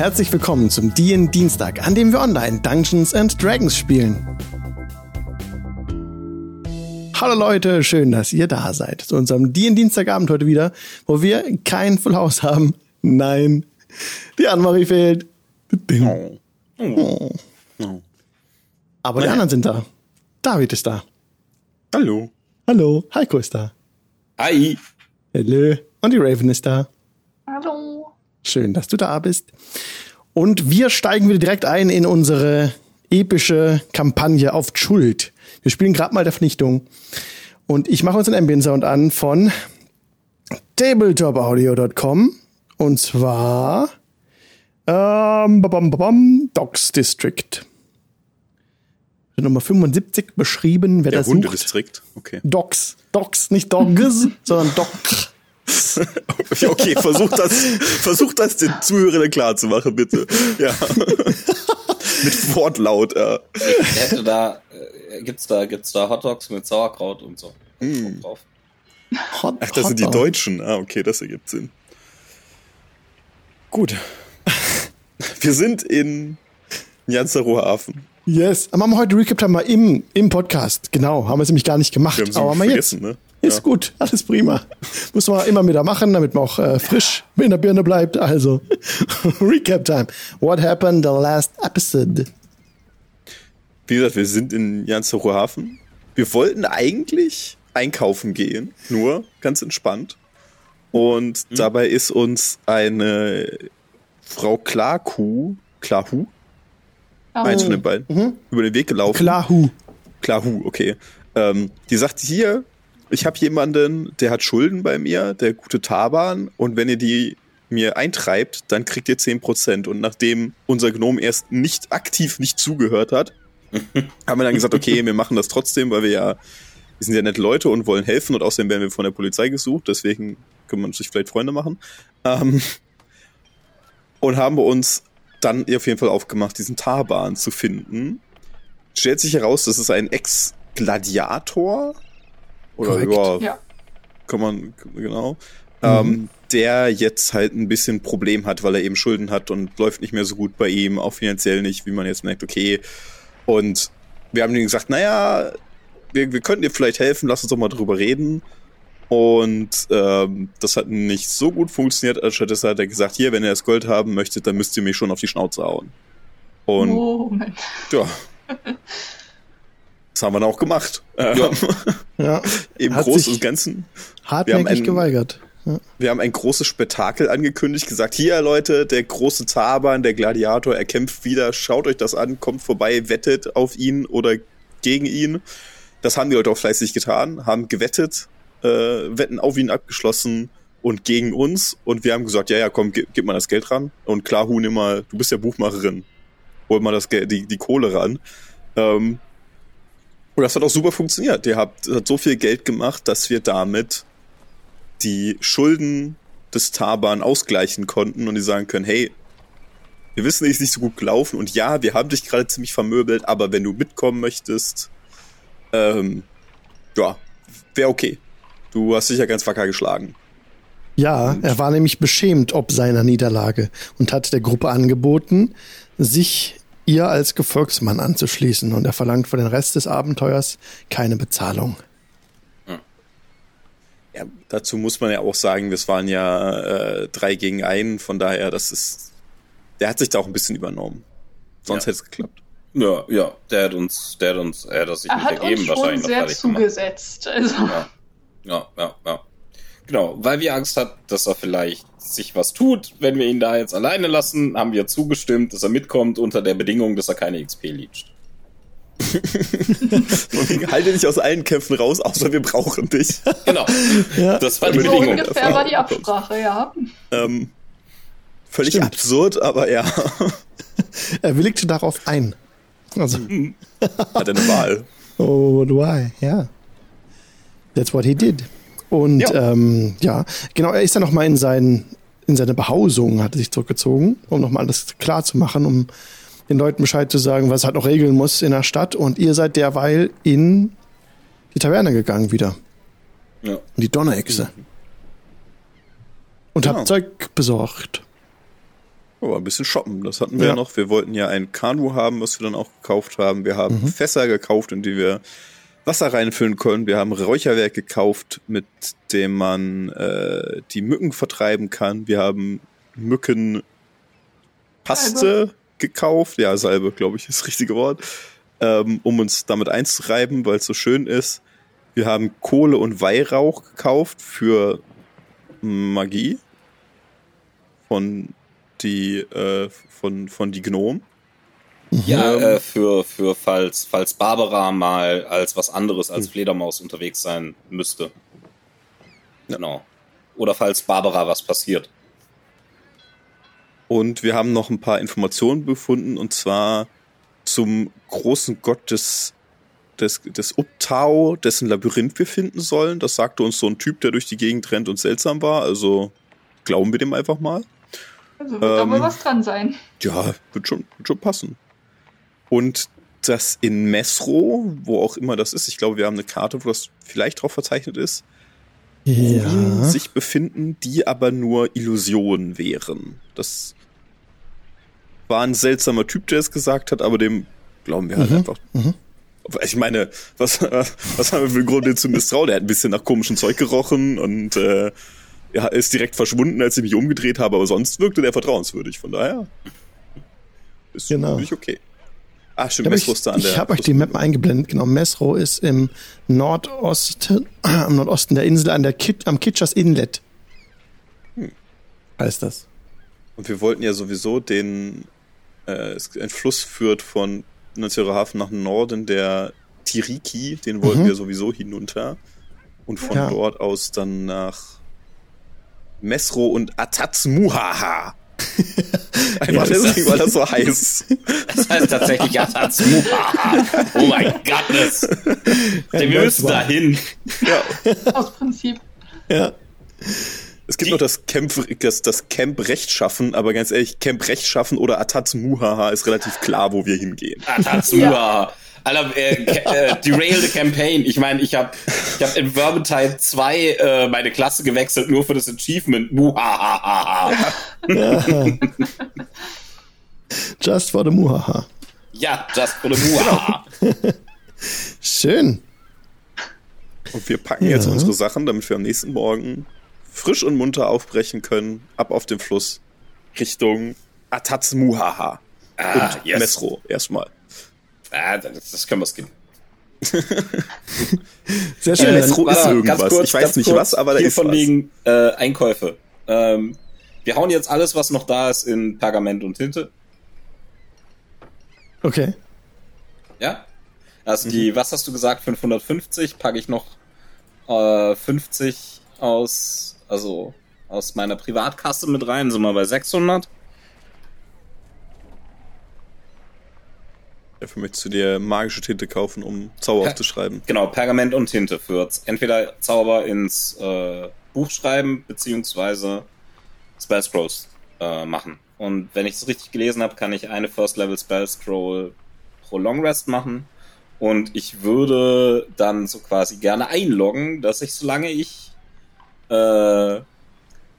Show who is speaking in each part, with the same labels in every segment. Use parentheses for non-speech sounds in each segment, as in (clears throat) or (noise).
Speaker 1: Herzlich willkommen zum DN Dienstag, an dem wir online Dungeons and Dragons spielen. Hallo Leute, schön, dass ihr da seid. Zu unserem DN Dienstagabend heute wieder, wo wir kein Full House haben. Nein, die Annemarie fehlt. Oh. Oh. Oh. Aber die anderen sind da. David ist da.
Speaker 2: Hallo.
Speaker 1: Hallo. Heiko ist da.
Speaker 2: Hi.
Speaker 1: Hallo. Und die Raven ist da. Schön, dass du da bist. Und wir steigen wieder direkt ein in unsere epische Kampagne auf Schuld. Wir spielen gerade mal der Vernichtung. Und ich mache uns einen Ambient Sound an von tabletopaudio.com. Und zwar ähm, babam, babam, Docs District. Nummer 75 beschrieben, wer
Speaker 2: der
Speaker 1: das
Speaker 2: Hundedistrikt. Okay.
Speaker 1: Docs. Docs, nicht Dogs, (laughs) sondern Docs. (laughs)
Speaker 2: okay, versuch das, versuch das den Zuhörern klar zu machen, bitte. Ja. (laughs) mit Wortlaut, ja.
Speaker 3: Ich hätte da, äh, gibt's da, gibt's da Hotdogs mit Sauerkraut und so. Mm. Drauf.
Speaker 2: Hot, Ach, das sind die Deutschen. Ah, okay, das ergibt Sinn. Gut. (laughs) Wir sind in Janzerower Hafen.
Speaker 1: Yes. Aber haben wir heute Recap haben wir im, im Podcast. Genau. Haben wir es nämlich gar nicht gemacht.
Speaker 2: Wir haben
Speaker 1: Aber
Speaker 2: haben jetzt. Ne?
Speaker 1: Ist ja. gut. Alles prima. Muss man immer wieder machen, damit man auch äh, frisch in der Birne bleibt. Also, (laughs) Recap Time. What happened the last episode?
Speaker 2: Wie gesagt, wir sind in Janzerower Hafen. Wir wollten eigentlich einkaufen gehen. Nur ganz entspannt. Und mhm. dabei ist uns eine Frau Klarkuh, Klarhu, oh. eins von den beiden, mhm. über den Weg gelaufen.
Speaker 1: Klarhu.
Speaker 2: Klarhu, okay. Ähm, die sagt hier, ich habe jemanden, der hat Schulden bei mir, der gute Taban, und wenn ihr die mir eintreibt, dann kriegt ihr 10%. Und nachdem unser Gnom erst nicht aktiv nicht zugehört hat, (laughs) haben wir dann gesagt, okay, wir machen das trotzdem, weil wir ja, wir sind ja nette Leute und wollen helfen und außerdem werden wir von der Polizei gesucht, deswegen können man sich vielleicht Freunde machen. Ähm, und haben wir uns dann auf jeden Fall aufgemacht, diesen Tarban zu finden. Stellt sich heraus, das ist ein Ex-Gladiator. Oder ja, ja, kann man, genau. Mhm. Ähm, der jetzt halt ein bisschen Problem hat, weil er eben Schulden hat und läuft nicht mehr so gut bei ihm, auch finanziell nicht, wie man jetzt merkt, okay. Und wir haben ihm gesagt, naja, wir, wir könnten dir vielleicht helfen, lass uns doch mal drüber reden. Und ähm, das hat nicht so gut funktioniert. Stattdessen hat er gesagt, hier, wenn ihr das Gold haben möchtet, dann müsst ihr mich schon auf die Schnauze hauen. Und oh, ja. (laughs) Das haben wir dann auch gemacht.
Speaker 1: Ja. (laughs) ja.
Speaker 2: Im hat Großen und Ganzen.
Speaker 1: Hartnäckig ein, geweigert.
Speaker 2: Ja. Wir haben ein großes Spektakel angekündigt, gesagt, hier Leute, der große Taban, der Gladiator, er kämpft wieder, schaut euch das an, kommt vorbei, wettet auf ihn oder gegen ihn. Das haben die Leute auch fleißig getan, haben gewettet, äh, Wetten auf ihn abgeschlossen und gegen uns. Und wir haben gesagt, ja, ja, komm, gib, gib mal das Geld ran. Und klar, Hu, nimm mal, du bist ja Buchmacherin. Hol mal das Geld, die, die Kohle ran. Ähm, und das hat auch super funktioniert. Der hat, hat so viel Geld gemacht, dass wir damit die Schulden des Taban ausgleichen konnten und die sagen können, hey, wir wissen, es ist nicht so gut gelaufen und ja, wir haben dich gerade ziemlich vermöbelt, aber wenn du mitkommen möchtest, ähm, ja, wäre okay. Du hast dich ja ganz wacker geschlagen.
Speaker 1: Ja, er war nämlich beschämt ob seiner Niederlage und hat der Gruppe angeboten, sich ihr als Gefolgsmann anzuschließen und er verlangt für den Rest des Abenteuers keine Bezahlung.
Speaker 2: Ja, dazu muss man ja auch sagen, das waren ja äh, drei gegen einen, von daher, das ist, der hat sich da auch ein bisschen übernommen. Sonst ja. hätte es geklappt.
Speaker 3: Ja, ja, der hat uns, der hat uns, er hat das sich
Speaker 4: er nicht ergeben, wahrscheinlich noch fertig zugesetzt. Also.
Speaker 3: Ja. Ja, ja, ja. Genau, weil wir Angst hat, dass er vielleicht sich was tut. Wenn wir ihn da jetzt alleine lassen, haben wir zugestimmt, dass er mitkommt unter der Bedingung, dass er keine XP leacht. (laughs)
Speaker 2: halte dich aus allen Kämpfen raus, außer wir brauchen dich.
Speaker 3: Genau. (laughs) Ja. Das war die so Bedingung.
Speaker 4: ungefähr war die Absprache, ja.
Speaker 2: Ähm, völlig Stimmt. absurd, aber ja. (laughs)
Speaker 1: er willigte darauf ein.
Speaker 2: Also. Hat er eine Wahl.
Speaker 1: Oh, why? Ja. That's what he did. Und ja, ähm, ja genau, er ist dann nochmal in, sein, in seine Behausung, hat er sich zurückgezogen, um nochmal alles klar zu machen, um den Leuten Bescheid zu sagen, was halt noch regeln muss in der Stadt. Und ihr seid derweil in die Taverne gegangen wieder. Ja. In die Donnerechse. Und genau. habt Zeug besorgt.
Speaker 2: Oh, ein bisschen shoppen, das hatten wir ja. noch. Wir wollten ja ein Kanu haben, was wir dann auch gekauft haben. Wir haben mhm. Fässer gekauft, in die wir Wasser reinfüllen können. Wir haben Räucherwerk gekauft, mit dem man äh, die Mücken vertreiben kann. Wir haben Mückenpaste gekauft. Ja, Salbe, glaube ich, ist das richtige Wort. Ähm, um uns damit einzureiben, weil es so schön ist. Wir haben Kohle und Weihrauch gekauft für Magie von die äh, von von die Gnomen.
Speaker 3: Ja, ähm, äh, für für falls falls Barbara mal als was anderes als hm. Fledermaus unterwegs sein müsste. Genau. Oder falls Barbara was passiert.
Speaker 2: Und wir haben noch ein paar Informationen befunden und zwar zum großen Gott des des, des Uptau, dessen Labyrinth wir finden sollen. Das sagte uns so ein Typ, der durch die Gegend rennt und seltsam war. Also glauben wir dem einfach mal.
Speaker 4: Also wird ähm, aber was dran sein.
Speaker 2: Ja, wird schon, wird schon passen. Und das in Mesro, wo auch immer das ist, ich glaube, wir haben eine Karte, wo das vielleicht drauf verzeichnet ist, ja. sich befinden, die aber nur Illusionen wären. Das war ein seltsamer Typ, der es gesagt hat, aber dem glauben wir halt mhm. einfach. Mhm. Ich meine, was, (laughs) was haben wir für den zu misstrauen? Der hat ein bisschen nach komischem Zeug gerochen und äh, ist direkt verschwunden, als ich mich umgedreht habe, aber sonst wirkte der vertrauenswürdig. Von daher ist genau. wirklich okay.
Speaker 1: Ah, stimmt, Mesro ist da an der. Ich habe euch die Map eingeblendet. Genau, Mesro ist im Nordosten, (clears throat) im Nordosten der Insel an der Kit, am Kitschers Inlet. Hm. Heißt das.
Speaker 2: Und wir wollten ja sowieso den, äh, ein Fluss führt von Hafen nach Norden, der Tiriki, den wollten mhm. wir sowieso hinunter. Und von ja. dort aus dann nach Mesro und Atatsmuhaha. (laughs) Einfach ja, deswegen, weil das so heißt.
Speaker 3: Das heißt tatsächlich Atatsmuhaha. Oh mein Gott. Wir müssen da hin.
Speaker 4: Ja. Aus Prinzip.
Speaker 2: Ja. Es gibt Die, noch das Camp, das, das Camp Rechtschaffen, aber ganz ehrlich, Camp Rechtschaffen oder Atatsmuhaha ist relativ klar, wo wir hingehen.
Speaker 3: Atatsmuhaha. Ja. Alter, äh, äh, Derail the Campaign. Ich meine, ich habe ich hab in Vermintide 2 äh, meine Klasse gewechselt, nur für das Achievement. Muhahaha. (laughs) Ja.
Speaker 1: Just for the Muhaha.
Speaker 3: Ja, just for the Muhaha.
Speaker 1: Schön.
Speaker 2: Und wir packen ja. jetzt unsere Sachen, damit wir am nächsten Morgen frisch und munter aufbrechen können, ab auf den Fluss Richtung Atatz Muhaha. Ah, und yes. Mesro erstmal.
Speaker 3: Ah, das, das können wir skippen. (laughs)
Speaker 1: Sehr schön.
Speaker 2: Äh, ist irgendwas. Kurz, ich weiß nicht kurz, was, aber da ist
Speaker 3: von was. wegen äh, Einkäufe. Ähm, wir hauen jetzt alles, was noch da ist, in Pergament und Tinte.
Speaker 1: Okay.
Speaker 3: Ja. Also mhm. die, was hast du gesagt, 550, packe ich noch äh, 50 aus, also aus meiner Privatkasse mit rein, sind wir bei 600.
Speaker 2: Dafür möchtest du dir magische Tinte kaufen, um Zauber per aufzuschreiben.
Speaker 3: Genau, Pergament und Tinte für entweder Zauber ins äh, Buch schreiben, beziehungsweise Spell Scrolls äh, machen. Und wenn ich es richtig gelesen habe, kann ich eine First Level Spell Scroll pro Long Rest machen. Und ich würde dann so quasi gerne einloggen, dass ich, solange ich äh,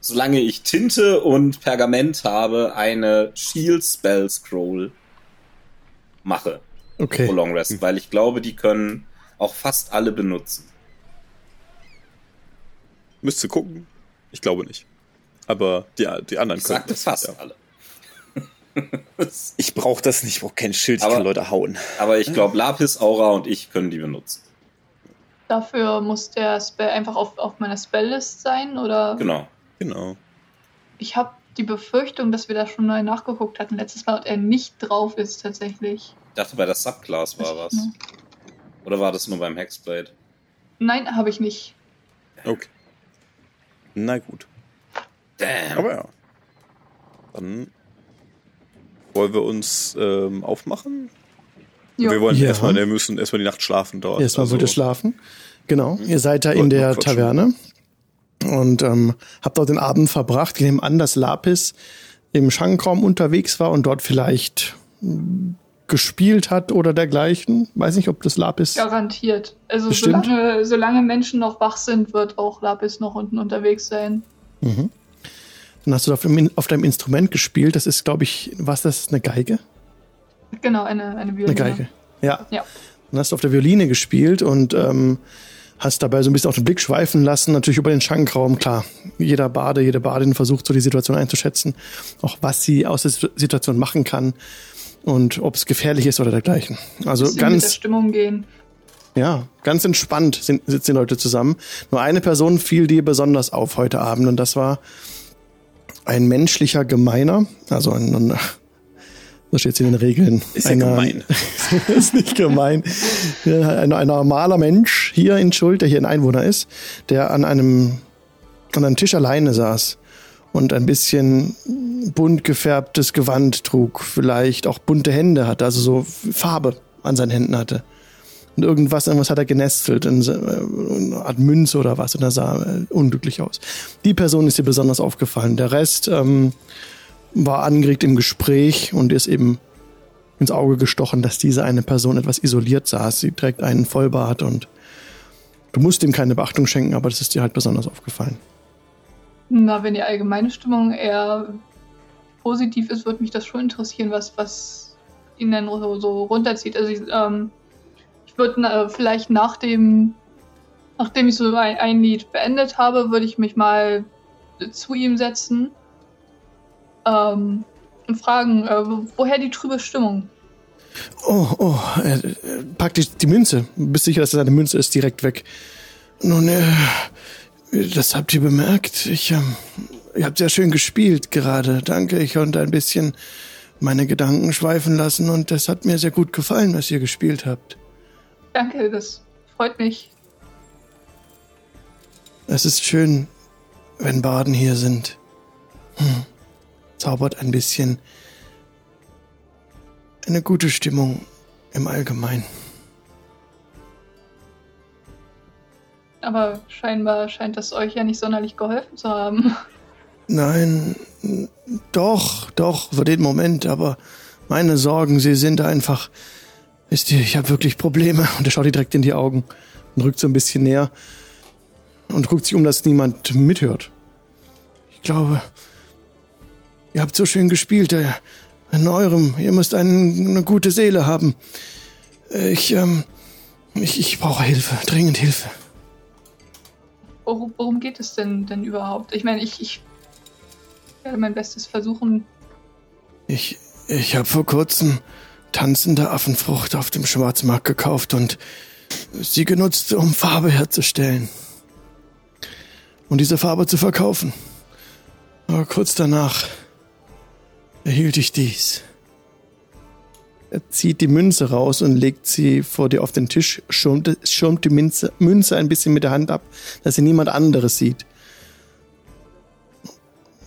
Speaker 3: solange ich Tinte und Pergament habe, eine Shield Spell Scroll mache.
Speaker 1: Okay.
Speaker 3: Pro Long Rest, weil ich glaube, die können auch fast alle benutzen.
Speaker 2: Müsste gucken. Ich glaube nicht. Aber die, die anderen
Speaker 3: ich können. Sagte fast ja. alle.
Speaker 2: ich brauche das nicht, ich brauche kein Schild, ich aber, kann Leute hauen.
Speaker 3: Aber ich glaube, Lapis, Aura und ich können die benutzen.
Speaker 4: Dafür muss der Spell einfach auf, auf meiner Spelllist sein, oder?
Speaker 3: Genau.
Speaker 2: Genau.
Speaker 4: Ich habe die Befürchtung, dass wir da schon neu nachgeguckt hatten letztes Mal und er nicht drauf ist tatsächlich.
Speaker 3: Ich dachte, bei der Subclass war was. Oder war das nur beim Hexblade?
Speaker 4: Nein, habe ich nicht.
Speaker 2: Okay. Na gut.
Speaker 3: Damn.
Speaker 2: Aber ja. Dann wollen wir uns ähm, aufmachen. Jo. Wir wollen ja. erstmal, wir müssen erstmal die Nacht schlafen dort.
Speaker 1: Erstmal also. wollt ihr schlafen. Genau. Ihr seid da in der Taverne und ähm, habe dort den Abend verbracht. Ich nehme an, dass Lapis im Schankraum unterwegs war und dort vielleicht hm, gespielt hat oder dergleichen. Weiß nicht, ob das Lapis.
Speaker 4: Garantiert. Also solange, solange Menschen noch wach sind, wird auch Lapis noch unten unterwegs sein.
Speaker 1: Mhm. Dann hast du auf, dem, auf deinem Instrument gespielt. Das ist, glaube ich, was das? Eine Geige?
Speaker 4: Genau, eine, eine Violine.
Speaker 1: Eine Geige. Ja.
Speaker 4: Ja.
Speaker 1: Dann hast du auf der Violine gespielt und ähm, hast dabei so ein bisschen auch den Blick schweifen lassen, natürlich über den Schankraum, klar. Jeder Bade, jede Badin versucht so die Situation einzuschätzen, auch was sie aus der Situation machen kann und ob es gefährlich ist oder dergleichen. Also
Speaker 4: Bisschen mit der
Speaker 1: ganz,
Speaker 4: Stimmung gehen.
Speaker 1: ja, ganz entspannt sind, sitzen die Leute zusammen. Nur eine Person fiel dir besonders auf heute Abend und das war ein menschlicher Gemeiner, also ein, ein so steht in den Regeln.
Speaker 2: Ist ja
Speaker 1: Einer-
Speaker 2: gemein. (laughs)
Speaker 1: ist nicht gemein. Ein, ein normaler Mensch hier in Schuld, der hier ein Einwohner ist, der an einem, an einem Tisch alleine saß und ein bisschen bunt gefärbtes Gewand trug, vielleicht auch bunte Hände hatte, also so Farbe an seinen Händen hatte. Und irgendwas, irgendwas hat er genestelt, äh, eine Art Münze oder was, und er sah äh, unglücklich aus. Die Person ist dir besonders aufgefallen. Der Rest ähm, war angeregt im Gespräch und ist eben ins Auge gestochen, dass diese eine Person etwas isoliert saß. Sie trägt einen Vollbart und du musst ihm keine Beachtung schenken, aber das ist dir halt besonders aufgefallen.
Speaker 4: Na, wenn die allgemeine Stimmung eher positiv ist, würde mich das schon interessieren, was, was ihn dann so, so runterzieht. Also ich, ähm, ich würde äh, vielleicht nach dem, nachdem ich so ein, ein Lied beendet habe, würde ich mich mal zu ihm setzen ähm, und fragen, äh, wo- woher die trübe Stimmung?
Speaker 1: Oh, oh, äh, äh, pack die, die Münze. Bist sicher, dass das eine Münze ist, direkt weg. Nun, äh, das habt ihr bemerkt. Ich, ähm, ihr habt sehr schön gespielt gerade. Danke, ich konnte ein bisschen meine Gedanken schweifen lassen und das hat mir sehr gut gefallen, was ihr gespielt habt.
Speaker 4: Danke, das freut mich.
Speaker 1: Es ist schön, wenn Baden hier sind. Hm. Zaubert ein bisschen eine gute Stimmung im Allgemeinen.
Speaker 4: Aber scheinbar scheint das euch ja nicht sonderlich geholfen zu haben. (laughs)
Speaker 1: Nein, doch, doch, für den Moment, aber meine Sorgen, sie sind einfach. Wisst ihr, ich habe wirklich Probleme. Und er schaut ihr direkt in die Augen und rückt so ein bisschen näher und guckt sich um, dass niemand mithört. Ich glaube, ihr habt so schön gespielt. äh, In eurem, ihr müsst einen, eine gute Seele haben. Ich, ähm, ich, ich brauche Hilfe, dringend Hilfe.
Speaker 4: Worum, worum geht es denn denn überhaupt? Ich meine, ich, ich werde mein Bestes versuchen.
Speaker 1: Ich, ich habe vor kurzem tanzende Affenfrucht auf dem Schwarzmarkt gekauft und sie genutzt, um Farbe herzustellen. Und diese Farbe zu verkaufen. Aber kurz danach erhielt ich dies. Er zieht die Münze raus und legt sie vor dir auf den Tisch, schirmt, schirmt die Münze, Münze ein bisschen mit der Hand ab, dass sie niemand anderes sieht.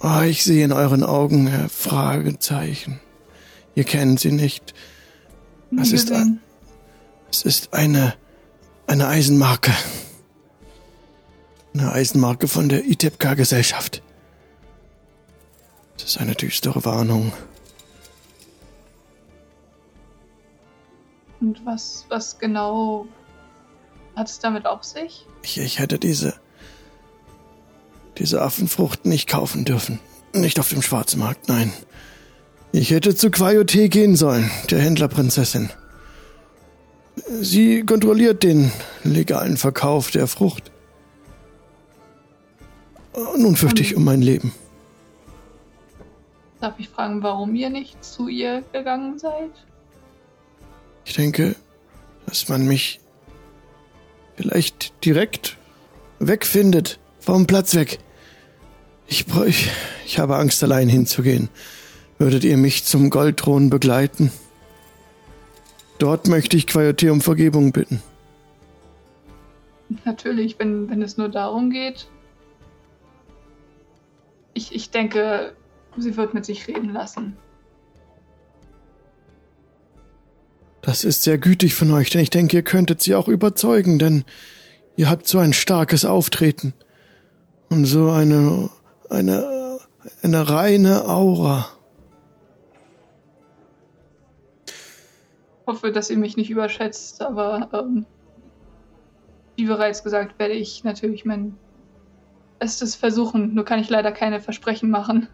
Speaker 1: Oh, ich sehe in euren Augen Fragezeichen. Ihr kennt sie nicht.
Speaker 4: Nie
Speaker 1: ist
Speaker 4: gesehen.
Speaker 1: Es ist eine, eine Eisenmarke. Eine Eisenmarke von der ITEPK-Gesellschaft. Das ist eine düstere Warnung.
Speaker 4: Und was, was genau hat es damit auf sich?
Speaker 1: Ich, ich hätte diese, diese Affenfrucht nicht kaufen dürfen. Nicht auf dem Schwarzmarkt, nein. Ich hätte zu Quayote gehen sollen, der Händlerprinzessin. Sie kontrolliert den legalen Verkauf der Frucht. Nun fürchte ich um mein Leben.
Speaker 4: Darf ich fragen, warum ihr nicht zu ihr gegangen seid?
Speaker 1: Ich denke, dass man mich vielleicht direkt wegfindet, vom Platz weg. Ich, ich, ich habe Angst, allein hinzugehen. Würdet ihr mich zum Goldthron begleiten? Dort möchte ich Quayote um Vergebung bitten.
Speaker 4: Natürlich, wenn, wenn es nur darum geht. Ich, ich denke, sie wird mit sich reden lassen.
Speaker 1: Das ist sehr gütig von euch, denn ich denke, ihr könntet sie auch überzeugen, denn ihr habt so ein starkes Auftreten und so eine, eine, eine reine Aura.
Speaker 4: hoffe, dass ihr mich nicht überschätzt, aber ähm, wie bereits gesagt, werde ich natürlich mein Bestes versuchen, nur kann ich leider keine Versprechen machen.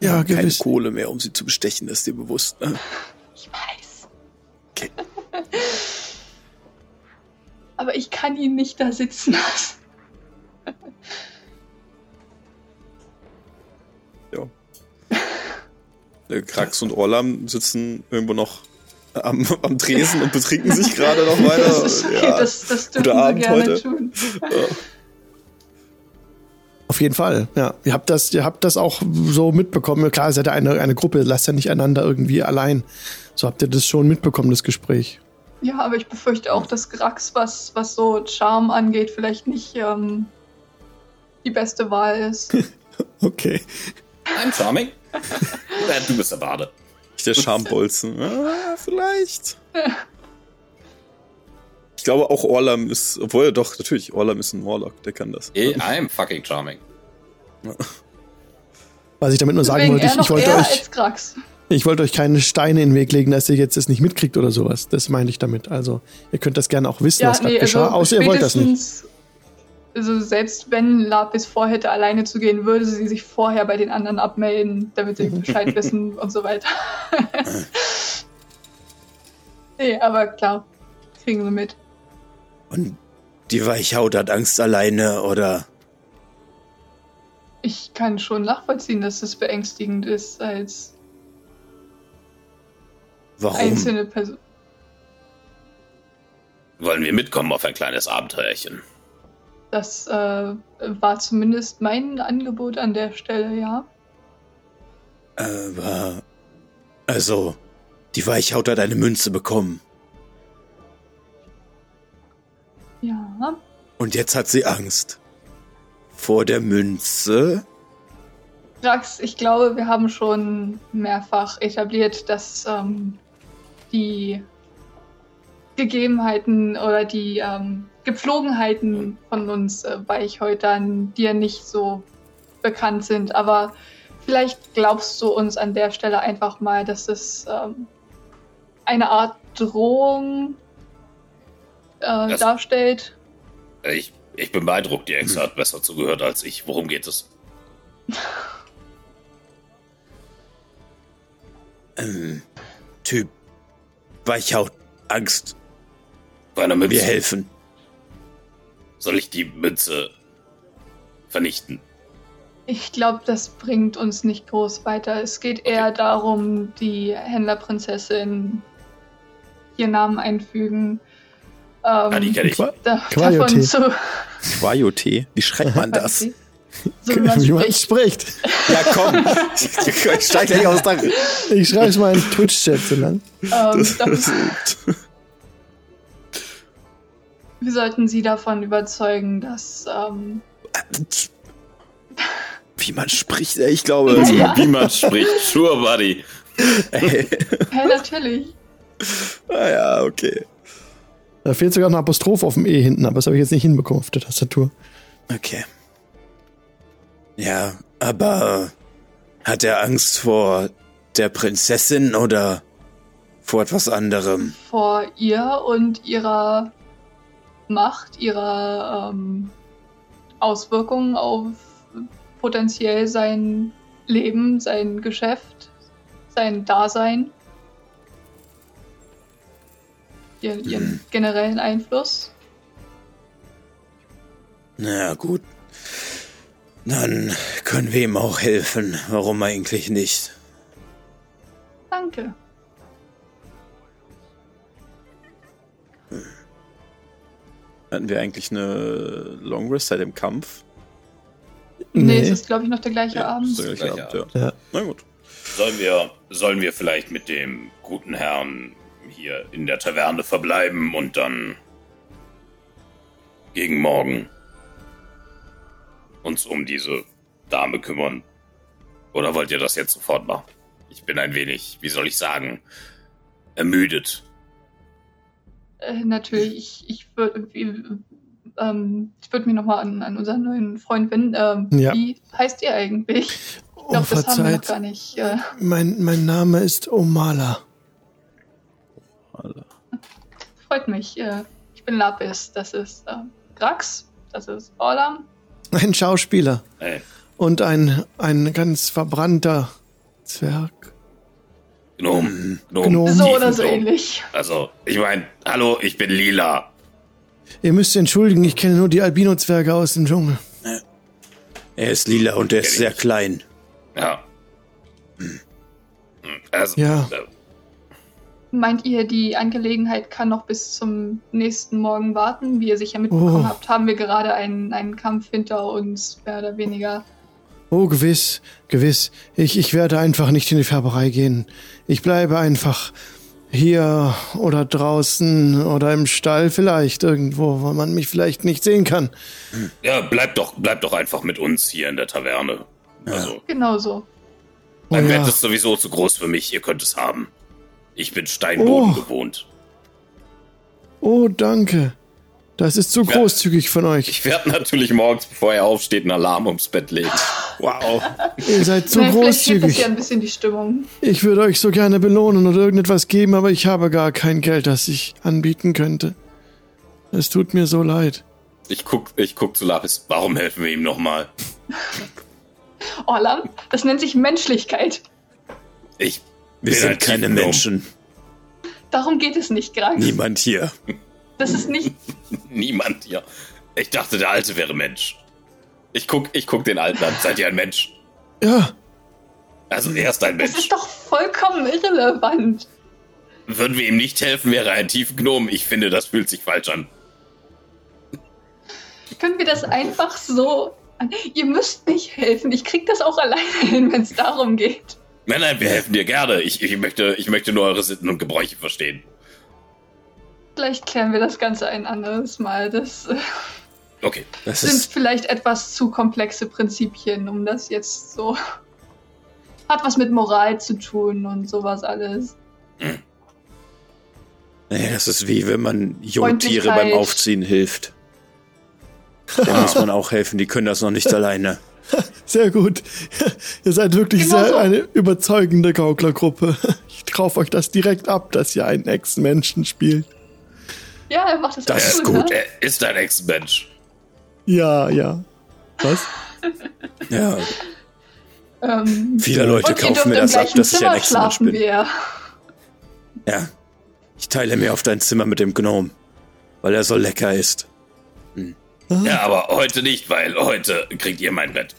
Speaker 1: Ja,
Speaker 2: Keine
Speaker 1: gewiss.
Speaker 2: Kohle mehr, um sie zu bestechen, ist dir bewusst. Ne?
Speaker 4: Ich weiß.
Speaker 2: Okay. (laughs)
Speaker 4: Aber ich kann ihn nicht da sitzen lassen. (laughs)
Speaker 2: Äh, Krax und Orlam sitzen irgendwo noch am, am Tresen und betrinken sich (laughs) gerade noch weiter.
Speaker 4: Das ist okay,
Speaker 2: ja.
Speaker 4: das, das dürfen wir
Speaker 2: Abend
Speaker 4: gerne
Speaker 2: heute.
Speaker 4: tun.
Speaker 1: Auf jeden Fall, ja. Ihr habt das, ihr habt das auch so mitbekommen. Klar, ihr seid ja eine, eine Gruppe, lasst ja nicht einander irgendwie allein. So habt ihr das schon mitbekommen, das Gespräch.
Speaker 4: Ja, aber ich befürchte auch, dass Grax, was, was so Charme angeht, vielleicht nicht ähm, die beste Wahl ist. (laughs)
Speaker 1: Okay.
Speaker 3: I'm charming. (laughs) Du bist der Bade.
Speaker 2: Nicht der Schambolzen. Ah, vielleicht. (laughs) Ich glaube auch Orlam ist, obwohl er doch, natürlich, Orlam ist ein Warlock, der kann das.
Speaker 3: Eh, I'm fucking charming.
Speaker 1: Was ich damit nur sagen
Speaker 4: Deswegen
Speaker 1: wollte, ich, ich wollte euch, ich wollte euch keine Steine in den Weg legen, dass ihr jetzt das nicht mitkriegt oder sowas. Das meine ich damit. Also, ihr könnt das gerne auch wissen, was gerade geschah, außer ihr wollt das nicht.
Speaker 4: Also selbst wenn Lapis vorhätte, alleine zu gehen, würde sie sich vorher bei den anderen abmelden, damit sie Bescheid (laughs) wissen und so weiter. (laughs) nee, aber klar, kriegen sie mit.
Speaker 2: Und die Weichhaut hat Angst alleine, oder?
Speaker 4: Ich kann schon nachvollziehen, dass es beängstigend ist als
Speaker 2: Warum?
Speaker 4: einzelne Person.
Speaker 3: Wollen wir mitkommen auf ein kleines Abenteuerchen?
Speaker 4: Das äh, war zumindest mein Angebot an der Stelle, ja.
Speaker 2: Aber. Also, die Weichhaut hat eine Münze bekommen.
Speaker 4: Ja.
Speaker 2: Und jetzt hat sie Angst. Vor der Münze?
Speaker 4: Rax, ich glaube, wir haben schon mehrfach etabliert, dass ähm, die Gegebenheiten oder die ähm, Gepflogenheiten von uns äh, Weichhäutern dir nicht so bekannt sind. Aber vielleicht glaubst du uns an der Stelle einfach mal, dass es ähm, eine Art Drohung äh,
Speaker 3: Das-
Speaker 4: darstellt.
Speaker 3: Ich, ich bin beeindruckt, die Exe hat besser zugehört als ich. Worum geht es? (laughs)
Speaker 2: Ähm, typ. Weichhaut. Angst.
Speaker 3: Bei einer Münze.
Speaker 2: Wir helfen.
Speaker 3: Soll ich die Münze vernichten?
Speaker 4: Ich glaube, das bringt uns nicht groß weiter. Es geht eher darum, die Händlerprinzessin ihr Namen einfügen. Ähm,
Speaker 3: Ah, die kenne ich.
Speaker 1: Qua-
Speaker 4: da,
Speaker 1: Quajote.
Speaker 4: davon zu,
Speaker 2: Quajote. Wie schreibt man das? (laughs)
Speaker 4: so wie man
Speaker 1: Wie man
Speaker 4: spricht. (laughs)
Speaker 1: spricht.
Speaker 2: ja, komm. Ich steig gleich aus der.
Speaker 1: Ich schreibe es mal in Twitch-Chat so lang.
Speaker 4: Ähm, das, wir sollten sie davon überzeugen, dass ähm,
Speaker 2: Wie man spricht, ich glaube.
Speaker 4: Ja.
Speaker 3: Wie man spricht. Sure, buddy. (laughs)
Speaker 2: Ey.
Speaker 4: hey, natürlich.
Speaker 2: ah, ja, okay.
Speaker 1: Da fehlt sogar ein Apostroph auf dem E hinten, aber das habe ich jetzt nicht hinbekommen auf der Tastatur.
Speaker 2: Okay. Ja, aber hat er Angst vor der Prinzessin oder vor etwas anderem?
Speaker 4: vor ihr und ihrer Macht, ihrer ähm, Auswirkungen auf potenziell sein Leben, sein Geschäft, sein Dasein, ihr, ihren generellen Einfluss.
Speaker 2: Na gut. Dann können wir ihm auch helfen. Warum eigentlich nicht?
Speaker 4: Danke.
Speaker 2: Hatten wir eigentlich eine Long Rest seit dem Kampf?
Speaker 4: Nee, es ist, glaube ich, noch der gleiche Abend.
Speaker 2: so gleich
Speaker 3: Gleicher
Speaker 2: Abend, ja.
Speaker 1: Ja.
Speaker 2: Na gut.
Speaker 3: Sollen wir, sollen wir vielleicht mit dem guten Herrn hier in der Taverne verbleiben und dann gegen morgen uns um diese Dame kümmern? Oder wollt ihr das jetzt sofort machen? Ich bin ein wenig, wie soll ich sagen, ermüdet.
Speaker 4: Äh, natürlich, ich, ich würde ähm, ich würd mich nochmal an, an unseren neuen Freund wenden. Ähm,
Speaker 1: Ja.
Speaker 4: Wie heißt ihr eigentlich? Ich
Speaker 1: Oh,
Speaker 4: glaube, das haben wir noch gar nicht. Äh,
Speaker 1: Mein, mein Name ist Omala.
Speaker 4: Freut mich. Äh, ich bin Lapis, das ist äh, Grax. das ist Orlam.
Speaker 1: Ein Schauspieler.
Speaker 3: Hey,
Speaker 1: Und ein, ein ganz verbrannter Zwerg.
Speaker 3: Gnome. Gnome.
Speaker 1: Gnome.
Speaker 4: So oder so
Speaker 3: Gnome.
Speaker 4: ähnlich.
Speaker 3: Also, ich meine, hallo, ich bin lila.
Speaker 1: Ihr müsst entschuldigen, ich kenne nur die Albino-Zwerge aus dem Dschungel.
Speaker 2: Er ist lila und er ist sehr klein.
Speaker 3: Ja. Hm. Also,
Speaker 1: Ja.
Speaker 4: Meint ihr, die Angelegenheit kann noch bis zum nächsten Morgen warten? Wie ihr sicher mitbekommen
Speaker 1: Oh.
Speaker 4: habt, haben wir gerade einen, einen Kampf hinter uns, mehr oder weniger.
Speaker 1: Oh, gewiss, gewiss. Ich, ich werde einfach nicht in die Färberei gehen. Ich bleibe einfach hier oder draußen oder im Stall vielleicht irgendwo, wo man mich vielleicht nicht sehen kann.
Speaker 3: ja, bleib doch, bleib doch einfach mit uns hier in der Taverne. Also,
Speaker 4: Genau so.
Speaker 3: mein
Speaker 1: Oh ja.
Speaker 3: Bett ist sowieso zu groß für mich, ihr könnt es haben. Ich bin Steinboden
Speaker 1: Oh.
Speaker 3: gewohnt.
Speaker 1: Oh, danke. Das ist zu
Speaker 3: Ja.
Speaker 1: großzügig von euch.
Speaker 3: Ich werde natürlich morgens, bevor er aufsteht, einen Alarm ums Bett legen.
Speaker 2: Wow.
Speaker 1: Ihr seid zu
Speaker 4: Nein,
Speaker 1: großzügig.
Speaker 4: ja ein bisschen die Stimmung.
Speaker 1: Ich würde euch so gerne belohnen oder irgendetwas geben, aber ich habe gar kein Geld, das ich anbieten könnte. Es tut mir so leid.
Speaker 3: Ich guck, ich guck zu Lapis. Warum helfen wir ihm nochmal? (laughs)
Speaker 4: Orlam, das nennt sich Menschlichkeit.
Speaker 3: Ich
Speaker 2: Wir sind
Speaker 3: ein
Speaker 2: keine
Speaker 3: Tiefgnom.
Speaker 2: Menschen.
Speaker 4: Darum geht es nicht, Grax.
Speaker 2: Niemand hier.
Speaker 4: Das ist nicht. (laughs)
Speaker 3: Niemand hier. Ich dachte, der Alte wäre Mensch. Ich guck, ich guck den Alten an. Seid ihr ein Mensch?
Speaker 1: Ja,
Speaker 3: Also er ist ein
Speaker 4: Das
Speaker 3: Mensch.
Speaker 4: ist doch vollkommen irrelevant.
Speaker 3: Würden wir ihm nicht helfen, wäre er ein tiefen Gnom. Ich finde, das fühlt sich falsch an.
Speaker 4: Können wir das einfach so. Ihr müsst nicht helfen. Ich krieg das auch alleine hin, wenn es darum geht.
Speaker 3: Nein, nein, wir helfen dir gerne. Ich, ich, möchte, ich möchte nur eure Sitten und Gebräuche verstehen.
Speaker 4: Vielleicht klären wir das Ganze ein anderes Mal. Das äh,
Speaker 3: Okay.
Speaker 2: Das
Speaker 4: sind
Speaker 2: ist.
Speaker 4: vielleicht etwas zu komplexe Prinzipien, um das jetzt so. Hat was mit Moral zu tun und sowas alles.
Speaker 2: Naja, das ist wie wenn man Jungtiere beim. Aufziehen hilft. Da muss man auch helfen, die können das noch nicht (laughs) alleine. (laughs)
Speaker 1: sehr gut. (laughs) Ihr seid wirklich
Speaker 4: Genau
Speaker 1: sehr
Speaker 4: so.
Speaker 1: eine überzeugende Gauklergruppe. (laughs) Ich kaufe euch das direkt ab, dass ihr einen Ex-Menschen spielt.
Speaker 4: Ja, er macht das,
Speaker 2: Das ist
Speaker 4: gut.
Speaker 2: gut.
Speaker 4: Ne?
Speaker 3: Er ist ein Ex-Mensch.
Speaker 1: Ja, ja. Was?
Speaker 2: Ja,
Speaker 4: Ähm,
Speaker 2: viele Leute kaufen mir das ab, dass ich
Speaker 4: Zimmer
Speaker 2: ein Ex-Mensch bin.
Speaker 4: wir.
Speaker 2: Ja. Ich teile mir auf dein Zimmer mit dem Gnome, weil er so lecker ist.
Speaker 3: Ja, aber heute nicht, weil heute kriegt ihr mein Bett.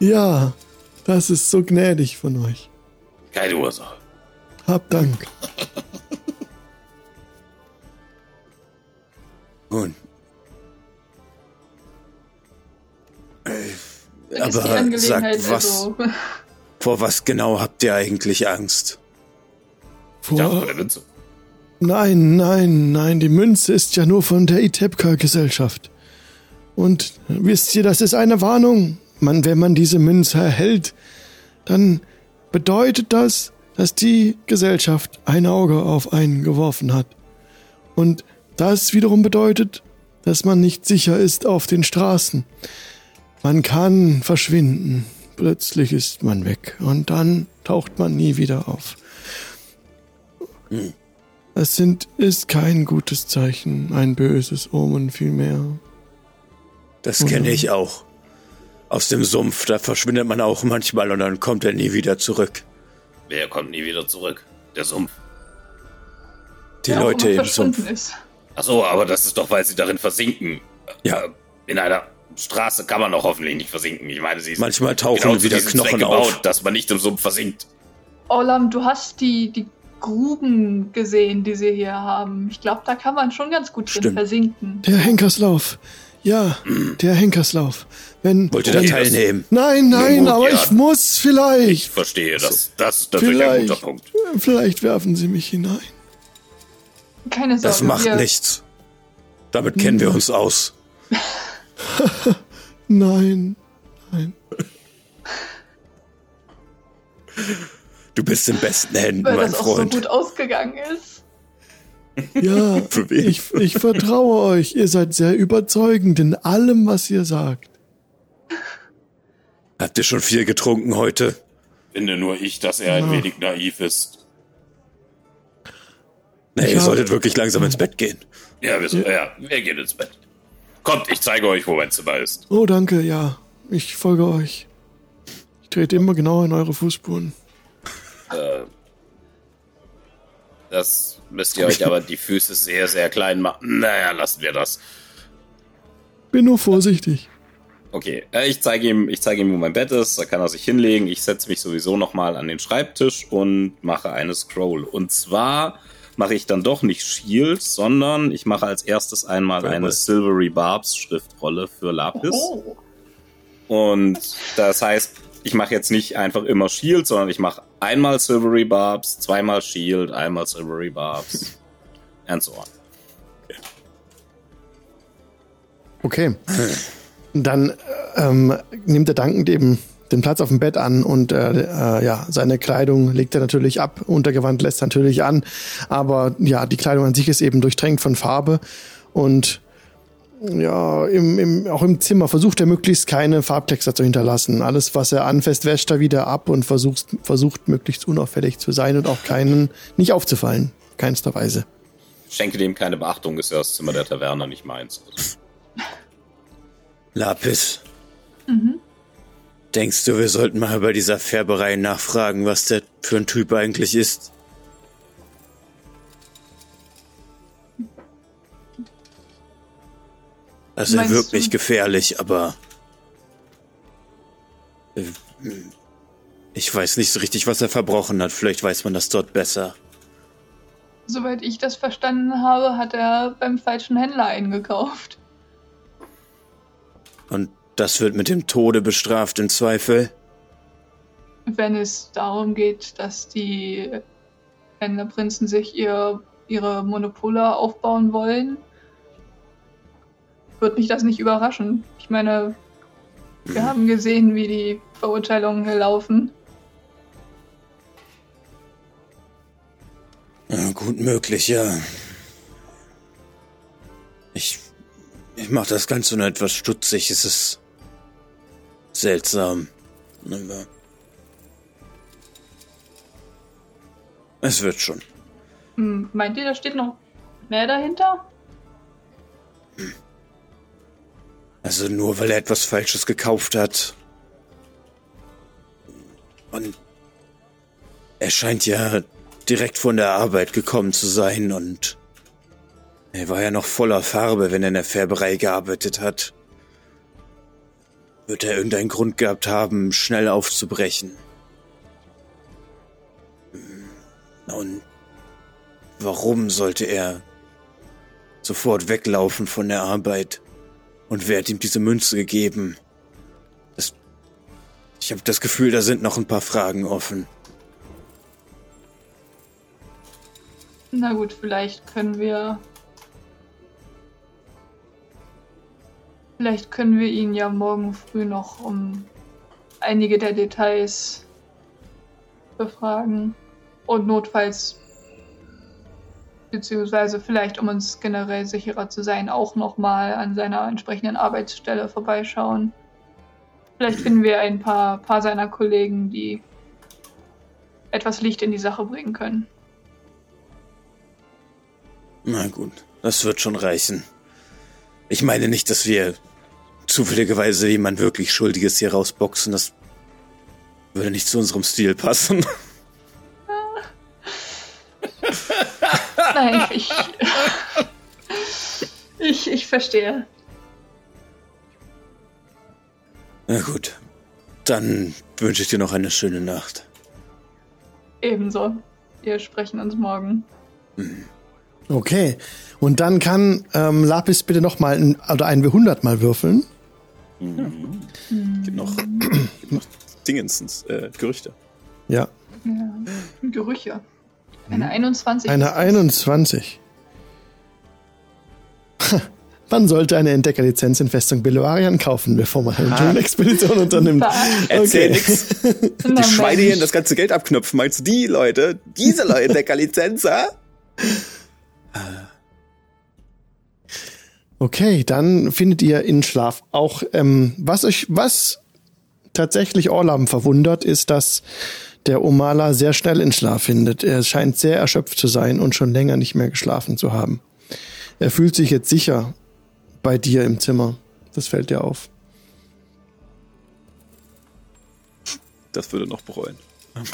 Speaker 1: Ja, das ist so gnädig von euch.
Speaker 3: Keine Ursache.
Speaker 1: Hab Dank. (laughs)
Speaker 4: Ist die
Speaker 2: Aber sagt, was,
Speaker 4: also.
Speaker 2: vor was genau habt ihr eigentlich Angst?
Speaker 1: Vor,
Speaker 3: von der Münze.
Speaker 1: nein, nein, nein, die Münze ist ja nur von der Itepka-Gesellschaft. Und wisst ihr, das ist eine Warnung. Man, wenn man diese Münze erhält, dann bedeutet das, dass die Gesellschaft ein Auge auf einen geworfen hat. Und das wiederum bedeutet, dass man nicht sicher ist auf den Straßen. Man kann verschwinden. Plötzlich ist man weg und dann taucht man nie wieder auf. Es sind, ist kein gutes Zeichen, ein böses Omen vielmehr.
Speaker 2: Das kenne ich auch. Aus dem Sumpf, da verschwindet man auch manchmal und dann kommt er nie wieder zurück.
Speaker 3: Wer kommt nie wieder zurück? Der Sumpf.
Speaker 2: Die
Speaker 4: ja,
Speaker 2: Leute im Sumpf.
Speaker 4: Ist.
Speaker 3: Ach so, aber das ist doch, weil sie darin versinken.
Speaker 2: Ja.
Speaker 3: Äh, In einer Straße kann man doch hoffentlich nicht versinken. Ich meine, sie ist
Speaker 2: Manchmal tauchen
Speaker 3: genau
Speaker 2: wieder
Speaker 3: diesem Zweck
Speaker 2: Knochen
Speaker 3: gebaut,
Speaker 2: auf.
Speaker 3: dass man nicht im Sumpf versinkt.
Speaker 4: Olam, du hast die, die Gruben gesehen, die sie hier haben. Ich glaube, da kann man schon ganz gut drin
Speaker 2: Stimmt.
Speaker 4: versinken.
Speaker 1: Der Henkerslauf. Ja, der Henkerslauf. Wenn,
Speaker 2: Wollt ihr da teilnehmen?
Speaker 1: Nein, nein,
Speaker 3: gut,
Speaker 1: aber
Speaker 3: ja.
Speaker 1: ich muss
Speaker 3: Ich
Speaker 1: vielleicht.
Speaker 3: verstehe das. Das ist natürlich ein
Speaker 1: Vielleicht.
Speaker 3: guter Punkt.
Speaker 1: Vielleicht werfen Sie mich hinein.
Speaker 4: Keine Sorge.
Speaker 2: Das macht
Speaker 4: wir,
Speaker 2: nichts. Damit kennen wir uns aus. (laughs)
Speaker 1: Nein, nein.
Speaker 2: Du bist in besten Händen,
Speaker 4: Weil
Speaker 2: mein
Speaker 4: das auch so
Speaker 2: Freund.
Speaker 4: gut ausgegangen ist.
Speaker 1: Ja, (laughs)
Speaker 2: Für wen?
Speaker 1: ich, ich vertraue euch. Ihr seid sehr überzeugend in allem, was ihr sagt.
Speaker 2: Habt ihr schon viel getrunken heute?
Speaker 3: Finde nur ich, dass er ein wenig naiv ist.
Speaker 2: Nee,
Speaker 1: Ich
Speaker 2: ihr solltet wirklich langsam ins Bett gehen.
Speaker 3: Ja, wir, so, ja, wir gehen ins Bett. Kommt, ich zeige euch, wo mein Zimmer ist.
Speaker 1: Oh, danke, ja. Ich folge euch. Ich trete immer genau in eure Fußspuren.
Speaker 3: Das müsst ihr euch aber die Füße sehr, sehr klein machen. Naja, lassen wir das.
Speaker 1: Bin nur vorsichtig.
Speaker 3: Okay, äh, ich zeige ihm, ich zeige ihm, wo mein Bett ist. Da kann er sich hinlegen. Ich setze mich sowieso nochmal an den Schreibtisch und mache eine Scroll. Und zwar mache ich dann doch nicht Shield, sondern ich mache als erstes einmal eine Silvery Barbs Schriftrolle für Lapis.
Speaker 4: Oh.
Speaker 3: Und das heißt, ich mache jetzt nicht einfach immer Shield, sondern ich mache einmal Silvery Barbs, zweimal Shield, einmal Silvery Barbs (laughs) and so on.
Speaker 1: Okay. Dann ähm, nimmt er dankend eben den Platz auf dem Bett an und äh, äh, ja, seine Kleidung legt er natürlich ab, Untergewand lässt er natürlich an, aber ja, die Kleidung an sich ist eben durchtränkt von Farbe und ja, im, im, auch im Zimmer versucht er möglichst keine Farbtexte zu hinterlassen. Alles, was er anfasst, wäscht er wieder ab und versucht, versucht möglichst unauffällig zu sein und auch keinen nicht aufzufallen. Keinster Weise.
Speaker 3: Schenke dem keine Beachtung, ist ja das Zimmer der Taverne, nicht meins.
Speaker 2: Lapis. Denkst du, wir sollten mal bei dieser Färberei nachfragen, was der für ein Typ eigentlich ist? Also er wirkt
Speaker 4: du-
Speaker 2: nicht gefährlich, aber äh, ich weiß nicht so richtig, was er verbrochen hat. Vielleicht weiß man das dort besser.
Speaker 4: Soweit ich das verstanden habe, hat er beim falschen Händler eingekauft.
Speaker 2: Und das wird mit dem Tode bestraft im Zweifel.
Speaker 4: Wenn es darum geht, dass die Händlerprinzen sich ihr, ihre Monopole aufbauen wollen, wird mich das nicht überraschen. Ich meine, wir haben gesehen, wie die Verurteilungen hier laufen.
Speaker 2: Ja, gut möglich, ja. Ich, ich mache das Ganze nur etwas stutzig. Es ist seltsam. Aber es wird schon.
Speaker 4: Hm, meint ihr, da steht noch mehr dahinter?
Speaker 2: Also nur weil er etwas Falsches gekauft hat. Und er scheint ja direkt von der Arbeit gekommen zu sein und er war ja noch voller Farbe, wenn er in der Färberei gearbeitet hat. Wird er irgendeinen Grund gehabt haben, schnell aufzubrechen? Und warum sollte er sofort weglaufen von der Arbeit? Und wer hat ihm diese Münze gegeben? Das, ich habe das Gefühl, da sind noch ein paar Fragen offen.
Speaker 4: Na gut, vielleicht können wir. Vielleicht können wir ihn ja morgen früh noch um einige der Details befragen. Und notfalls, beziehungsweise vielleicht, um uns generell sicherer zu sein, auch nochmal an seiner entsprechenden Arbeitsstelle vorbeischauen. Vielleicht finden wir ein paar, paar seiner Kollegen, die etwas Licht in die Sache bringen können.
Speaker 2: Na gut, das wird schon reichen. Ich meine nicht, dass wir zufälligerweise jemand wirklich Schuldiges hier rausboxen. Das würde nicht zu unserem Stil passen. (laughs)
Speaker 4: Nein, ich. (laughs) Ich, ich verstehe.
Speaker 2: Na gut, dann wünsche ich dir noch eine schöne Nacht.
Speaker 4: Ebenso. Wir sprechen uns morgen.
Speaker 1: Okay. Und dann kann ähm, Lapis bitte noch mal ein, oder ein W100 mal würfeln.
Speaker 5: Gibt noch, gibt noch Dingensens, äh, Gerüchte.
Speaker 1: Ja.
Speaker 4: Ja. Gerüche. Eine 21.
Speaker 1: Eine 21. Man sollte eine Entdeckerlizenz in Festung Beloarian kaufen, bevor man eine Dschungelexpedition unternimmt.
Speaker 5: Erzähl
Speaker 1: Okay.
Speaker 5: nix. (laughs) Die Schweine hier das ganze Geld abknöpfen. Meinst du die Leute? Diese Leute, Deckerlizenz, ha?
Speaker 1: Okay, dann findet ihr in Schlaf auch, ähm, was euch, was tatsächlich Orlam verwundert, ist, dass der Omala sehr schnell in Schlaf findet. Er scheint sehr erschöpft zu sein und schon länger nicht mehr geschlafen zu haben. Er fühlt sich jetzt sicher bei dir im Zimmer. Das fällt dir auf.
Speaker 2: Das würde noch bereuen. (laughs)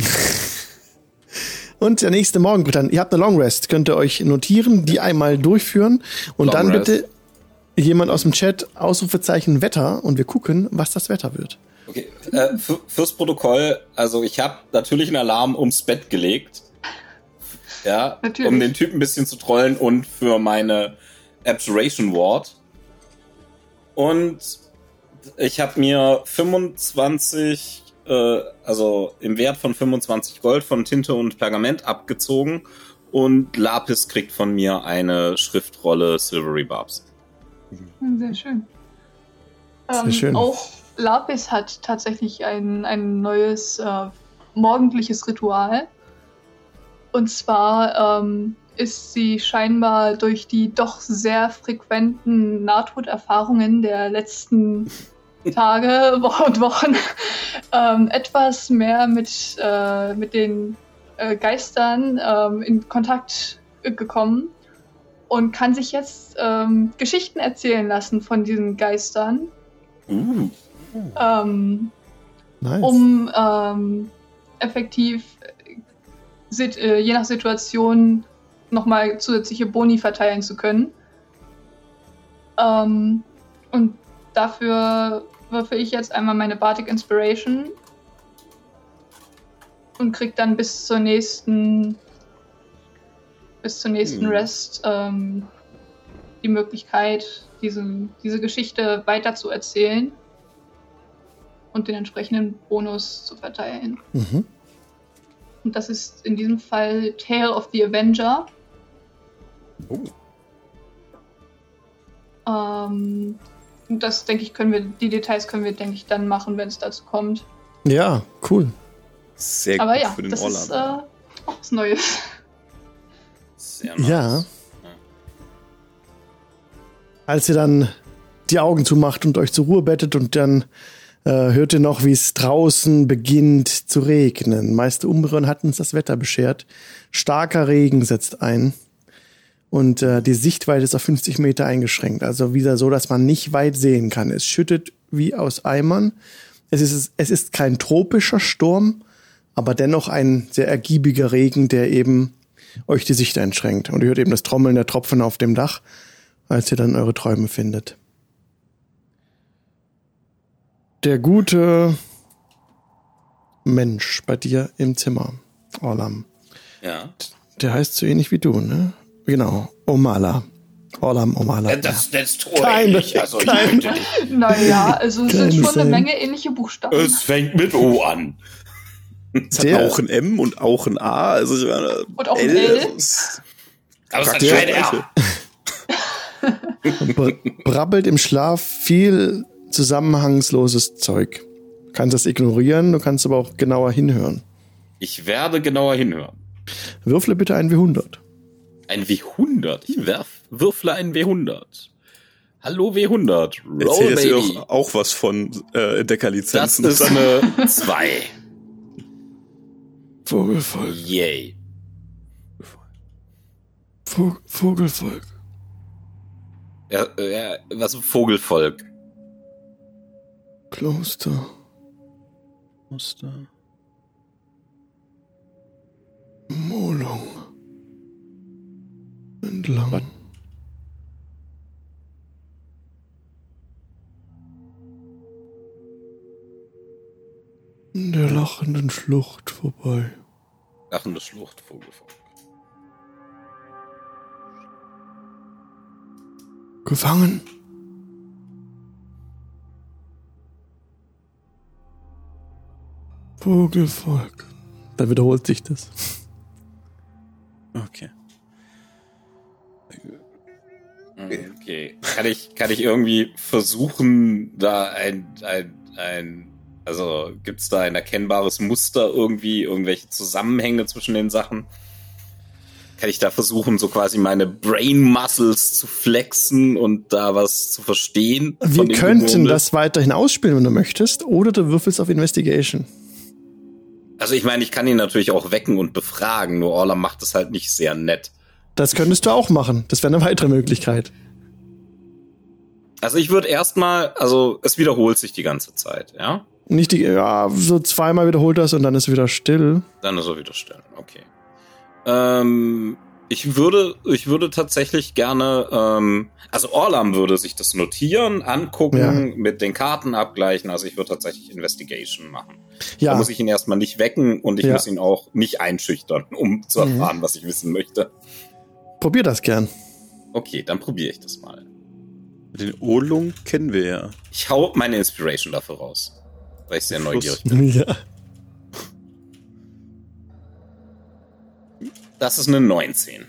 Speaker 1: Und der nächste Morgen, dann, ihr habt eine Long Rest, könnt ihr euch notieren, die einmal durchführen und
Speaker 3: Long
Speaker 1: dann
Speaker 3: Rest.
Speaker 1: bitte jemand aus dem Chat Ausrufezeichen Wetter und wir gucken, was das Wetter wird.
Speaker 3: Okay, äh, für, fürs Protokoll, also ich habe natürlich einen Alarm ums Bett gelegt. Ja,
Speaker 4: Natürlich.
Speaker 3: um den Typen ein bisschen zu trollen und für meine Abjuration Ward. Und ich habe mir 25, äh, also im Wert von 25 Gold von Tinte und Pergament abgezogen und Lapis kriegt von mir eine Schriftrolle Silvery Barbs.
Speaker 4: Sehr schön.
Speaker 1: Sehr
Speaker 4: Ähm,
Speaker 1: schön.
Speaker 4: Auch Lapis hat tatsächlich ein, ein neues äh, morgendliches Ritual. Und zwar ähm, ist sie scheinbar durch die doch sehr frequenten Nahtoderfahrungen der letzten (laughs) Tage und Wochen ähm, etwas mehr mit, äh, mit den äh, Geistern ähm, in Kontakt gekommen und kann sich jetzt ähm, Geschichten erzählen lassen von diesen Geistern, Ähm,
Speaker 1: Nice.
Speaker 4: um ähm, effektiv äh, je nach Situation nochmal zusätzliche Boni verteilen zu können. Ähm, und dafür würfe ich jetzt einmal meine Bardic Inspiration und krieg dann bis zur nächsten bis zur nächsten
Speaker 2: Hm.
Speaker 4: Rest ähm, die Möglichkeit, diese, diese Geschichte weiter zu erzählen und den entsprechenden Bonus zu verteilen.
Speaker 1: mhm.
Speaker 4: Und das ist in diesem Fall Tale of the Avenger.
Speaker 2: Oh.
Speaker 4: Ähm, und das denke ich, können wir, die Details können wir, denke ich, dann machen, wenn es dazu kommt.
Speaker 1: Ja, cool.
Speaker 2: Sehr
Speaker 4: Aber
Speaker 2: gut
Speaker 4: ja,
Speaker 2: für den
Speaker 4: das ist äh, auch was Neues.
Speaker 3: Sehr nice.
Speaker 1: Ja. Als ihr dann die Augen zumacht und euch zur Ruhe bettet und dann äh, hört ihr noch, wie es draußen beginnt zu regnen. Meister Umbreon hat uns das Wetter beschert. Starker Regen setzt ein. Und äh, die Sichtweite ist auf 50 Meter eingeschränkt. Also wieder so, dass man nicht weit sehen kann. Es schüttet wie aus Eimern. Es ist, es ist kein tropischer Sturm, aber dennoch ein sehr ergiebiger Regen, der eben euch die Sicht einschränkt. Und ihr hört eben das Trommeln der Tropfen auf dem Dach, als ihr dann eure Träume findet. Der gute Mensch bei dir im Zimmer, Orlam,
Speaker 3: Ja.
Speaker 1: der heißt so ähnlich wie du, ne? Genau, Omala. Orlam Omala.
Speaker 3: Äh, Das, das tue
Speaker 1: Keine-
Speaker 3: ich. Also ich
Speaker 1: keine-
Speaker 3: bitte dich. (laughs)
Speaker 4: naja, also es sind schon eine
Speaker 1: sein.
Speaker 4: Menge ähnliche Buchstaben.
Speaker 3: Es fängt mit O an.
Speaker 2: Es hat auch ein M und auch ein A. Also ich meine,
Speaker 4: Und auch ein L.
Speaker 2: ist
Speaker 3: Aber es hat kein R.
Speaker 1: Brabbelt im Schlaf viel zusammenhangsloses Zeug. Du kannst das ignorieren, du kannst aber auch genauer hinhören.
Speaker 3: Ich werde genauer hinhören.
Speaker 1: Würfle bitte ein W100.
Speaker 3: Ein W100. Ich werf, würfle ein W100. Hallo W100. Roll,
Speaker 2: Erzähl jetzt
Speaker 3: Baby.
Speaker 2: auch was von äh,
Speaker 3: Das
Speaker 2: Entdeckerlizenzen.
Speaker 3: ist (laughs) eine 2.
Speaker 1: Vogelvolk,
Speaker 3: Yay.
Speaker 1: Vog Vogelvolk.
Speaker 3: Ja, ja, was Vogelvolk.
Speaker 1: Kloster.
Speaker 2: Muster.
Speaker 1: Molung. Entlang. In der lachenden Schlucht vorbei.
Speaker 3: Lachende Schlucht, Vogelvolk.
Speaker 1: Gefangen. Vogelvolk. Dann wiederholt sich das.
Speaker 2: Okay.
Speaker 3: Okay. Kann ich, kann ich irgendwie versuchen, da ein, ein, ein, also gibt's da ein erkennbares Muster irgendwie, irgendwelche Zusammenhänge zwischen den Sachen? Kann ich da versuchen, so quasi meine Brain Muscles zu flexen und da was zu verstehen?
Speaker 1: Wir könnten
Speaker 3: Gemurmel?
Speaker 1: das weiterhin ausspielen, wenn du möchtest, oder du würfelst auf Investigation.
Speaker 3: Also ich meine, ich kann ihn natürlich auch wecken und befragen, nur Orla macht es halt nicht sehr nett.
Speaker 1: Das könntest du auch machen. Das wäre eine weitere Möglichkeit.
Speaker 3: Also ich würde erstmal, also es wiederholt sich die ganze Zeit, ja?
Speaker 1: Nicht die, ja, so zweimal wiederholt das und dann ist wieder still.
Speaker 3: Dann ist er wieder still, okay. Ähm, ich würde, ich würde tatsächlich gerne, ähm, also Orlam würde sich das notieren, angucken,
Speaker 1: Ja.
Speaker 3: mit den Karten abgleichen. Also ich würde tatsächlich Investigation machen. Da
Speaker 1: Ja,
Speaker 3: muss ich ihn erstmal nicht wecken und ich
Speaker 1: Ja.
Speaker 3: muss ihn auch nicht einschüchtern, um zu
Speaker 1: Mhm.
Speaker 3: erfahren, was ich wissen möchte.
Speaker 1: probier das gern.
Speaker 3: Okay, dann probiere ich das mal.
Speaker 2: Den Olung kennen wir ja.
Speaker 3: Ich hau meine Inspiration dafür raus. Weil ich sehr
Speaker 2: Fluss.
Speaker 3: neugierig bin. (laughs)
Speaker 1: Ja.
Speaker 3: Das ist eine 19.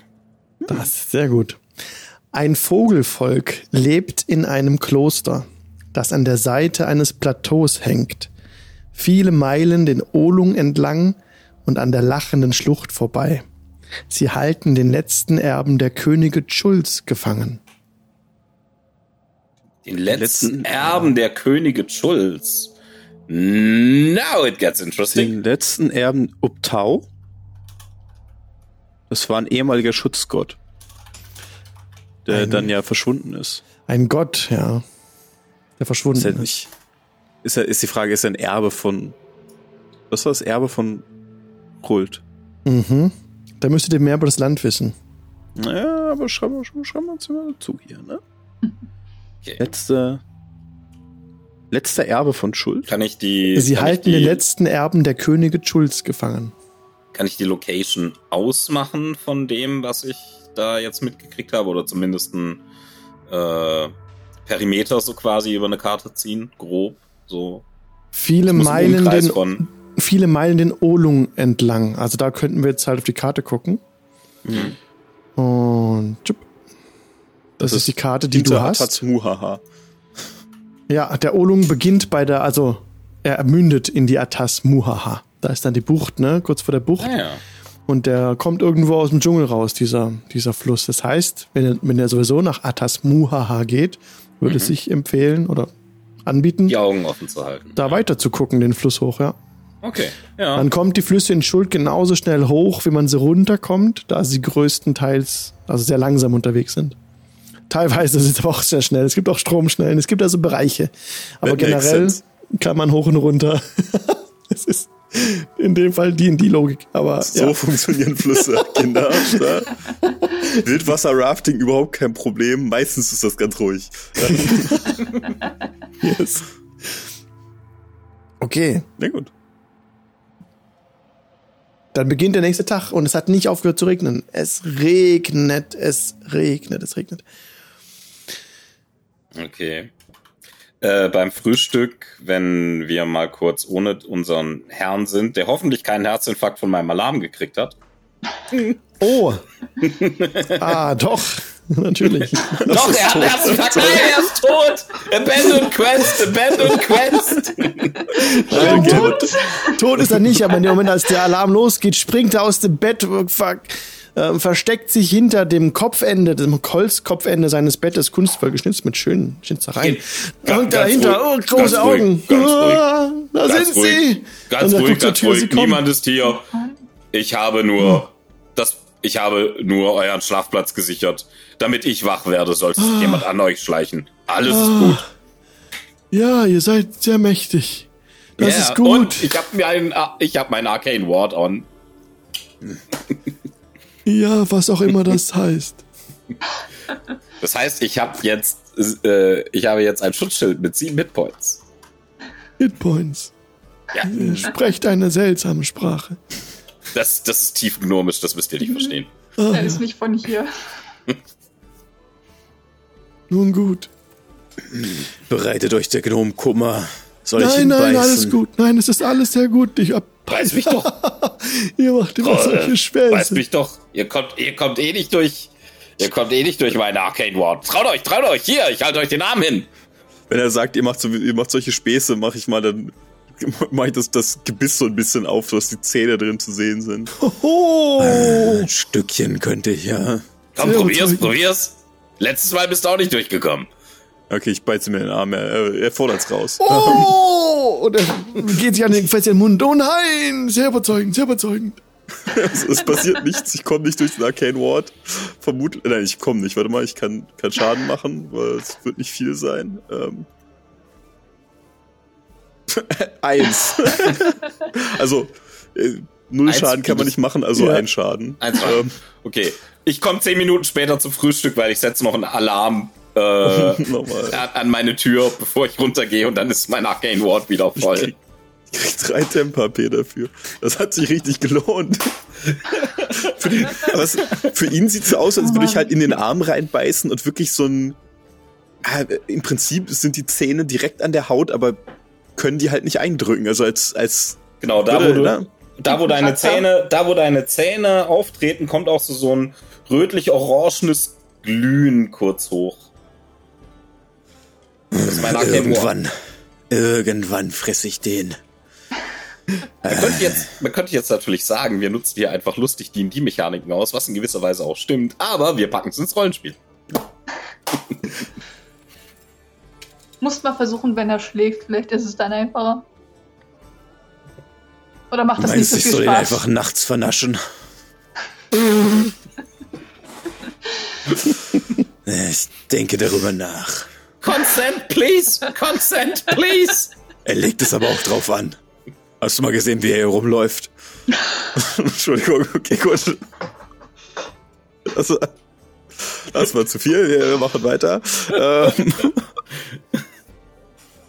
Speaker 1: Das ist sehr gut. Ein Vogelvolk lebt in einem Kloster, das an der Seite eines Plateaus hängt, viele Meilen den Olung entlang und an der lachenden Schlucht vorbei. Sie halten den letzten Erben der Könige Schulz gefangen.
Speaker 3: Den letzten,
Speaker 2: letzten
Speaker 3: Erben der Könige Schulz. Now it gets interesting.
Speaker 2: Den letzten Erben Uptau. Das war ein ehemaliger Schutzgott. Der
Speaker 1: Ein-
Speaker 2: dann ja verschwunden ist.
Speaker 1: Ein Gott, ja, der verschwunden
Speaker 2: Ist,
Speaker 1: ist.
Speaker 2: er nicht, ist, er, ist die Frage, ist er ein Erbe von. Was war das Erbe von Kult?
Speaker 1: Mhm. Da müsstet ihr mehr über das Land wissen.
Speaker 2: Naja, aber schreiben wir, schreiben wir uns mal dazu hier, ne? (laughs)
Speaker 3: Okay.
Speaker 2: Letzte. Letzter Erbe von Schuld?
Speaker 3: Kann ich die.
Speaker 1: Sie halten
Speaker 3: ich die,
Speaker 1: den letzten Erben der Könige Schulz gefangen.
Speaker 3: Kann ich die Location ausmachen von dem, was ich da jetzt mitgekriegt habe? Oder zumindest ein äh, Perimeter so quasi über eine Karte ziehen? Grob. So.
Speaker 1: Viele Meilen den,
Speaker 3: von.
Speaker 1: viele Meilen den Olung entlang. Also da könnten wir jetzt halt auf die Karte gucken. Und tschüpp. Das, ist die Karte, die du hast.
Speaker 2: Tatsmuhaha.
Speaker 1: Ja, der Olung beginnt bei der, also er mündet in die Atas Muhaha. Da ist dann die Bucht, ne? Kurz vor der Bucht.
Speaker 3: Ah, ja.
Speaker 1: Und der kommt irgendwo aus dem Dschungel raus, dieser, dieser Fluss. Das heißt, wenn er, wenn er sowieso nach Atas Muhaha geht, würde es sich empfehlen oder anbieten,
Speaker 3: Die Augen offen zu halten.
Speaker 1: da weiter zu gucken, den Fluss hoch, ja.
Speaker 3: Okay. Ja.
Speaker 1: Dann kommt die Flüsse in Schuld genauso schnell hoch, wie man sie runterkommt, da sie größtenteils, also sehr langsam unterwegs sind. Teilweise ist es aber auch sehr schnell. Es gibt auch Stromschnellen, es gibt also Bereiche. Aber
Speaker 2: That
Speaker 1: generell kann man hoch und runter. (laughs) Es ist in dem Fall die in die Logik. Aber
Speaker 2: So
Speaker 1: ja.
Speaker 2: funktionieren Flüsse, (laughs) Kinder. Ja. Wildwasser-Rafting überhaupt kein Problem. Meistens ist das ganz ruhig. (laughs)
Speaker 1: Yes. Okay,
Speaker 2: Na gut.
Speaker 1: dann beginnt der nächste Tag und es hat nicht aufgehört zu regnen. Es regnet, es regnet, es regnet.
Speaker 3: Okay. Äh, beim Frühstück, wenn wir mal kurz ohne unseren Herrn sind, der hoffentlich keinen Herzinfarkt von meinem Alarm gekriegt hat.
Speaker 1: Oh. ah, doch. (laughs) Natürlich.
Speaker 3: Doch, er hat einen Herzinfarkt. Nein, er ist tot. Abandoned Quest, Abandoned Quest.
Speaker 1: Nein, tot, tot ist er nicht, aber in dem Moment, als der Alarm losgeht, springt er aus dem Bett, ver, äh, versteckt sich hinter dem Kopfende, dem Holzkopfende seines Bettes, kunstvoll geschnitzt mit schönen Schnitzereien.
Speaker 3: Ganz-
Speaker 1: Und dahinter, oh,
Speaker 3: ruhig,
Speaker 1: große
Speaker 3: ganz ruhig,
Speaker 1: Augen.
Speaker 3: ruhig.
Speaker 1: Ah, da
Speaker 3: Ganz
Speaker 1: sind
Speaker 3: ruhig.
Speaker 1: sie.
Speaker 3: Ganz ruhig, ganz
Speaker 1: Tür,
Speaker 3: ruhig. Niemand ist hier. Ich habe nur das. Ich habe nur euren Schlafplatz gesichert. Damit ich wach werde, sollte sich jemand an euch schleichen. Alles ist gut.
Speaker 1: Ja, ihr seid sehr mächtig. Das
Speaker 3: Ja,
Speaker 1: ist gut.
Speaker 3: Und ich habe mir einen, ich habe meinen Arcane Ward on.
Speaker 1: Ja, was auch immer das (laughs) heißt.
Speaker 3: Das heißt, ich habe jetzt, äh, ich habe jetzt ein Schutzschild mit sieben Hitpoints.
Speaker 1: Hitpoints.
Speaker 3: Ja,
Speaker 1: sprecht eine seltsame Sprache.
Speaker 3: das, das ist tief gnomisch, das müsst ihr nicht verstehen.
Speaker 1: Ah,
Speaker 4: Er ist nicht von hier. (laughs)
Speaker 1: nun gut.
Speaker 6: Bereitet euch der Gnom Kummer. Soll ich
Speaker 1: Nein,
Speaker 6: ihn
Speaker 1: nein,
Speaker 6: beißen?
Speaker 1: alles gut. Nein, es ist alles sehr gut. Ich hab,
Speaker 3: Beiß mich doch, (laughs)
Speaker 1: ihr macht immer solche
Speaker 3: beiß
Speaker 1: Späße.
Speaker 3: mich doch. Ihr kommt, ihr kommt eh nicht durch, ihr kommt eh nicht durch meine Arcane Ward. Traut euch, traut euch, hier, ich halte euch den Arm hin.
Speaker 2: Wenn er sagt, ihr macht, so, ihr macht solche Späße, mache ich mal dann. (laughs) Mach ich das, das Gebiss so ein bisschen auf, dass die Zähne drin zu sehen sind.
Speaker 1: Oh,
Speaker 6: Ein Stückchen könnte ich ja.
Speaker 3: Komm,
Speaker 1: Sehr
Speaker 3: probier's, probier's. Letztes Mal bist du auch nicht durchgekommen.
Speaker 2: Okay, ich beize mir den Arm, er, er fordert's raus.
Speaker 1: oh! (laughs) Und er geht sich an den, fest in den Mund. Oh nein, sehr überzeugend, sehr überzeugend.
Speaker 2: also, es passiert nichts, ich komme nicht durch den Arcane Ward. Vermutlich, nein, ich komme nicht. Warte mal, ich kann, kann Schaden machen, weil es wird nicht viel sein. Ähm. (laughs) Eins. (laughs) also, äh, null
Speaker 3: Eins
Speaker 2: Schaden kann man nicht machen, also
Speaker 1: Ja.
Speaker 2: ein Schaden.
Speaker 3: Eins.
Speaker 2: Ähm,
Speaker 3: Okay. Ich komme zehn Minuten später zum Frühstück, weil ich setze noch einen Alarm äh, (laughs) an, meine Tür, bevor ich runtergehe und dann ist mein Arcane Ward wieder
Speaker 2: Ich
Speaker 3: voll.
Speaker 2: krieg, ich krieg drei Temper-P dafür. Das hat sich richtig gelohnt. (laughs) für, aber es, für ihn sieht es so aus, als würde ich halt in den Arm reinbeißen und wirklich so ein. Ah, Im Prinzip sind die Zähne direkt an der Haut, aber können die halt nicht eindrücken. Also als, als
Speaker 3: Genau, da wo,
Speaker 2: würde,
Speaker 3: du,
Speaker 2: ne?
Speaker 3: da wo deine Zähne, da wo deine Zähne auftreten, kommt auch so, so ein rötlich-orangenes Glühen kurz hoch.
Speaker 6: Irgendwann, irgendwann fress ich den.
Speaker 3: Man könnte, jetzt, man könnte jetzt natürlich sagen, wir nutzen hier einfach lustig die mechaniken aus, was in gewisser Weise auch stimmt, aber wir packen es ins Rollenspiel. (laughs)
Speaker 4: Musst mal versuchen, wenn er schläft. Vielleicht ist es dann einfacher. Oder macht das
Speaker 6: Meinst du,
Speaker 4: nicht
Speaker 6: ich
Speaker 4: so
Speaker 6: soll
Speaker 4: viel
Speaker 6: ihn
Speaker 4: Spaß?
Speaker 6: einfach nachts vernaschen? (laughs) ich denke darüber nach.
Speaker 3: Consent, please! Consent, please!
Speaker 6: Er legt es aber auch drauf an. Hast du mal gesehen, wie er hier rumläuft? (laughs)
Speaker 2: Entschuldigung, okay, gut. Das, war- das war zu viel, wir machen weiter. Ähm,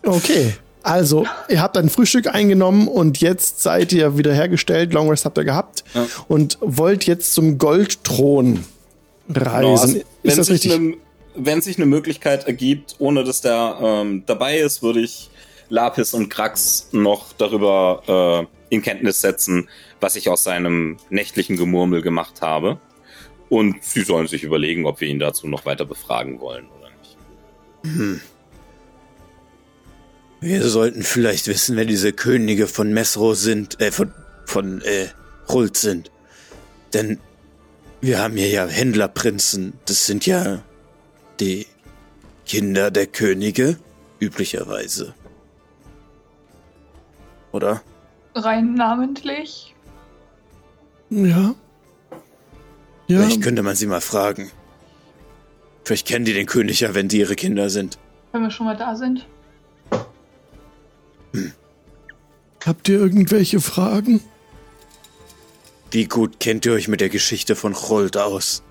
Speaker 1: Okay. Also, ihr habt ein Frühstück eingenommen und jetzt seid ihr wieder hergestellt. Long Rest habt ihr gehabt
Speaker 3: Ja.
Speaker 1: und wollt jetzt zum Goldthron
Speaker 3: Genau,
Speaker 1: reisen.
Speaker 3: also,
Speaker 1: ist das richtig?
Speaker 3: Wenn sich eine Möglichkeit ergibt, ohne dass der ähm, dabei ist, würde ich Lapis und Krax noch darüber äh, in Kenntnis setzen, was ich aus seinem nächtlichen Gemurmel gemacht habe. Und sie sollen sich überlegen, ob wir ihn dazu noch weiter befragen wollen oder nicht.
Speaker 6: Wir sollten vielleicht wissen, wer diese Könige von Mesro sind, äh, von, von, äh, Rult sind. Denn wir haben hier ja Händlerprinzen. Das sind ja die Kinder der Könige, üblicherweise. Oder?
Speaker 4: Rein namentlich.
Speaker 1: Ja. Ja,
Speaker 6: Vielleicht könnte man sie mal fragen. Vielleicht kennen die den König ja, wenn die ihre Kinder sind.
Speaker 4: Wenn wir schon mal da sind.
Speaker 1: habt ihr irgendwelche Fragen?
Speaker 6: Wie gut kennt ihr euch mit der Geschichte von Chult aus?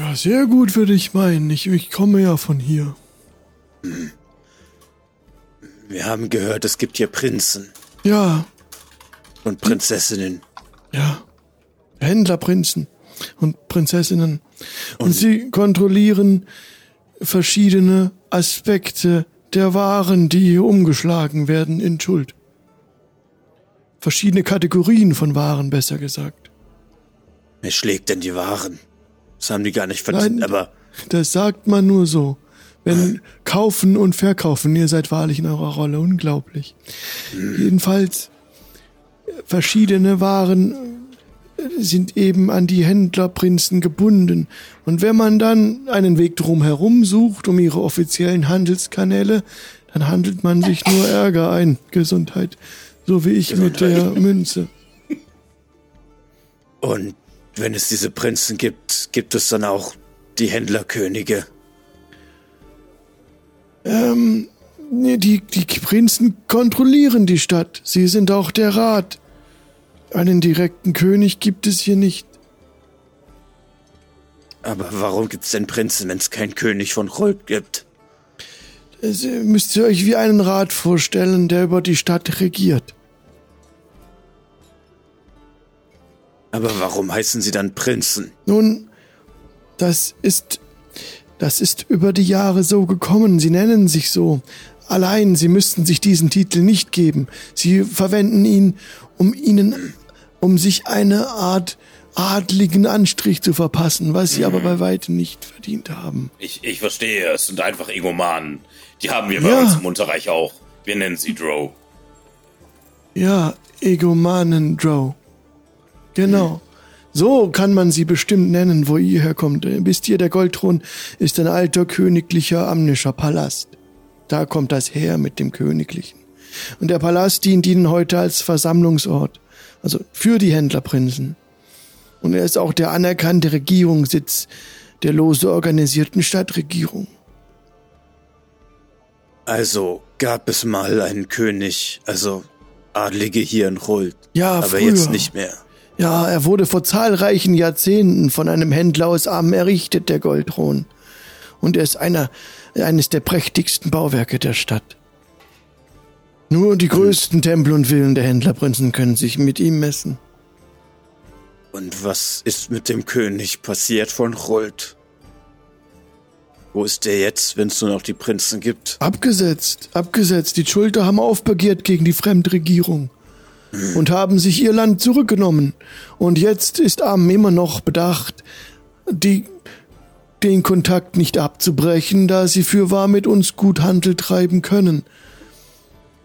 Speaker 1: Ja, sehr gut, würde ich meinen. Ich, ich komme ja von hier.
Speaker 6: Wir haben gehört, es gibt hier Prinzen
Speaker 1: Ja,
Speaker 6: und Prinzessinnen.
Speaker 1: ja. Händlerprinzen und Prinzessinnen. Und, sie kontrollieren verschiedene Aspekte der Waren, die hier umgeschlagen werden in Schuld. Verschiedene Kategorien von Waren, besser gesagt.
Speaker 6: Wer schlägt denn die Waren? Das haben die gar nicht verdient,
Speaker 1: Nein.
Speaker 6: aber
Speaker 1: Das sagt man nur so. Wenn kaufen und verkaufen, ihr seid wahrlich in eurer Rolle unglaublich. Jedenfalls äh, verschiedene Waren sind eben an die Händlerprinzen gebunden. Und wenn man dann einen Weg drumherum sucht, um ihre offiziellen Handelskanäle, dann handelt man sich nur Ärger ein. Gesundheit. So wie ich mit der Münze.
Speaker 6: und wenn es diese Prinzen gibt, gibt es dann auch die Händlerkönige.
Speaker 1: Ähm, nee, die, die Prinzen kontrollieren die Stadt. Sie sind auch der Rat. Einen direkten König gibt es hier nicht.
Speaker 6: Aber warum gibt's denn Prinzen, wenn es keinen König von Chult gibt?
Speaker 1: Das äh, müsst ihr euch wie einen Rat vorstellen, der über die Stadt regiert.
Speaker 6: Aber warum heißen sie dann Prinzen?
Speaker 1: Nun, das ist, das ist über die Jahre so gekommen. Sie nennen sich so. Allein, sie müssten sich diesen Titel nicht geben. Sie verwenden ihn, um ihnen, um sich eine Art adligen Anstrich zu verpassen, was sie aber bei weitem nicht verdient haben.
Speaker 3: Ich, ich verstehe, es sind einfach Egomanen. Die haben wir bei
Speaker 1: Ja.
Speaker 3: uns im Unterreich auch. Wir nennen sie Drow.
Speaker 1: Ja, Egomanen Drow. Genau. So kann man sie bestimmt nennen, wo ihr herkommt. Wisst ihr, der Goldthron ist ein alter königlicher amnischer Palast. Da kommt das her mit dem Königlichen. Und der Palast dient ihnen heute als Versammlungsort. also für die Händlerprinzen. Und er ist auch der anerkannte Regierungssitz der lose organisierten Stadtregierung.
Speaker 2: Also gab es mal einen König, also Adlige hier in Rult.
Speaker 1: Ja,
Speaker 2: aber
Speaker 1: früher.
Speaker 2: jetzt nicht mehr.
Speaker 1: Ja, er wurde vor zahlreichen Jahrzehnten von einem Händler aus Arm errichtet, der Goldthron. Und er ist einer, eines der prächtigsten Bauwerke der Stadt. Nur die größten Tempel und Villen der Händlerprinzen können sich mit ihm messen.
Speaker 2: Und was ist mit dem König passiert von Rult? Wo ist der jetzt, wenn es nur noch die Prinzen gibt?
Speaker 1: Abgesetzt, abgesetzt. Die Schulter haben aufbegehrt gegen die Fremdregierung und haben sich ihr Land zurückgenommen. Und jetzt ist Am immer noch bedacht, die, den Kontakt nicht abzubrechen, da sie für wahr mit uns gut Handel treiben können.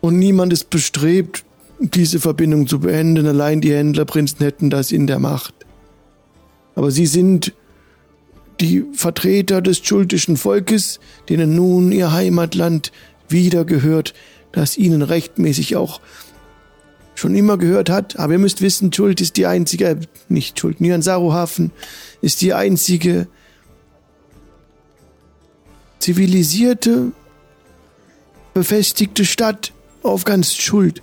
Speaker 1: Und niemand ist bestrebt, diese Verbindung zu beenden. Allein die Händlerprinzen hätten das in der Macht. Aber sie sind die Vertreter des schultischen Volkes, denen nun ihr Heimatland wieder gehört, das ihnen rechtmäßig auch schon immer gehört hat. Aber ihr müsst wissen, Schuld ist die einzige, äh, nicht Schuld, Nyansaru-Hafen ist die einzige zivilisierte, befestigte Stadt auf ganz Schuld.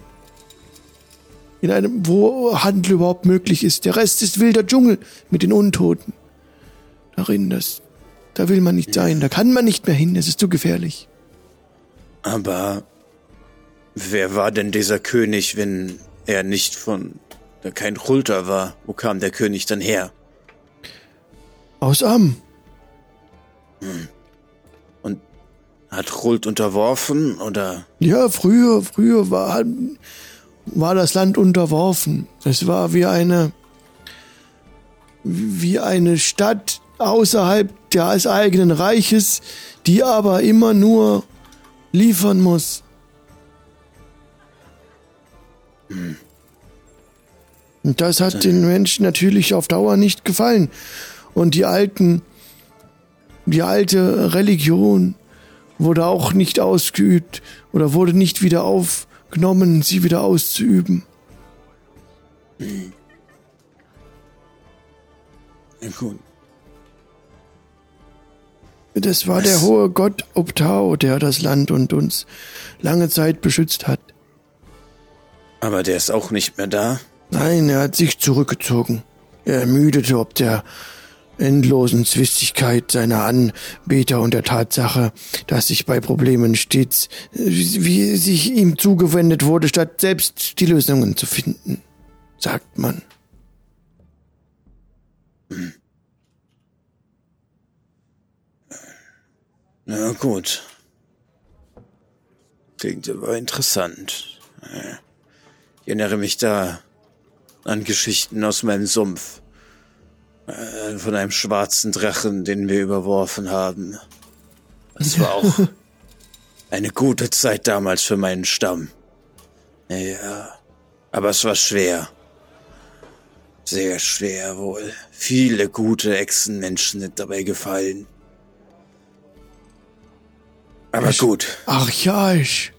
Speaker 1: In einem, wo Handel überhaupt möglich ist. Der Rest ist wilder Dschungel mit den Untoten. Darin, das, da will man nicht sein, da kann man nicht mehr hin, es ist zu gefährlich.
Speaker 2: Aber wer war denn dieser König, wenn er nicht von kein Rulter war? Wo kam der König dann her?
Speaker 1: Aus Am.
Speaker 2: Und hat Rult unterworfen oder?
Speaker 1: Ja, früher, früher war, war das Land unterworfen. Es war wie eine, wie eine Stadt außerhalb des eigenen Reiches, die aber immer nur liefern muss. Und das hat den Menschen natürlich auf Dauer nicht gefallen. Und die alten, die alte Religion wurde auch nicht ausgeübt oder wurde nicht wieder aufgenommen, sie wieder auszuüben.
Speaker 2: Ja, gut.
Speaker 1: Das war der
Speaker 2: Was?
Speaker 1: hohe Gott Optao, der das Land und uns lange Zeit beschützt hat.
Speaker 2: Aber der ist auch nicht mehr da.
Speaker 1: Nein, er hat sich zurückgezogen. Er ermüdete ob der endlosen Zwistigkeit seiner Anbeter und der Tatsache, dass sich bei Problemen stets, wie sich ihm zugewendet wurde, statt selbst die Lösungen zu finden, sagt man.
Speaker 2: Na gut. Klingt aber interessant. Äh, Ich erinnere mich da an Geschichten aus meinem Sumpf. Äh, Von einem schwarzen Drachen, den wir überworfen haben. Das war auch (laughs) eine gute Zeit damals für meinen Stamm. Ja, aber es war schwer. Sehr schwer wohl. Viele gute Echsenmenschen sind dabei gefallen. Aber gut,
Speaker 1: Archaisch.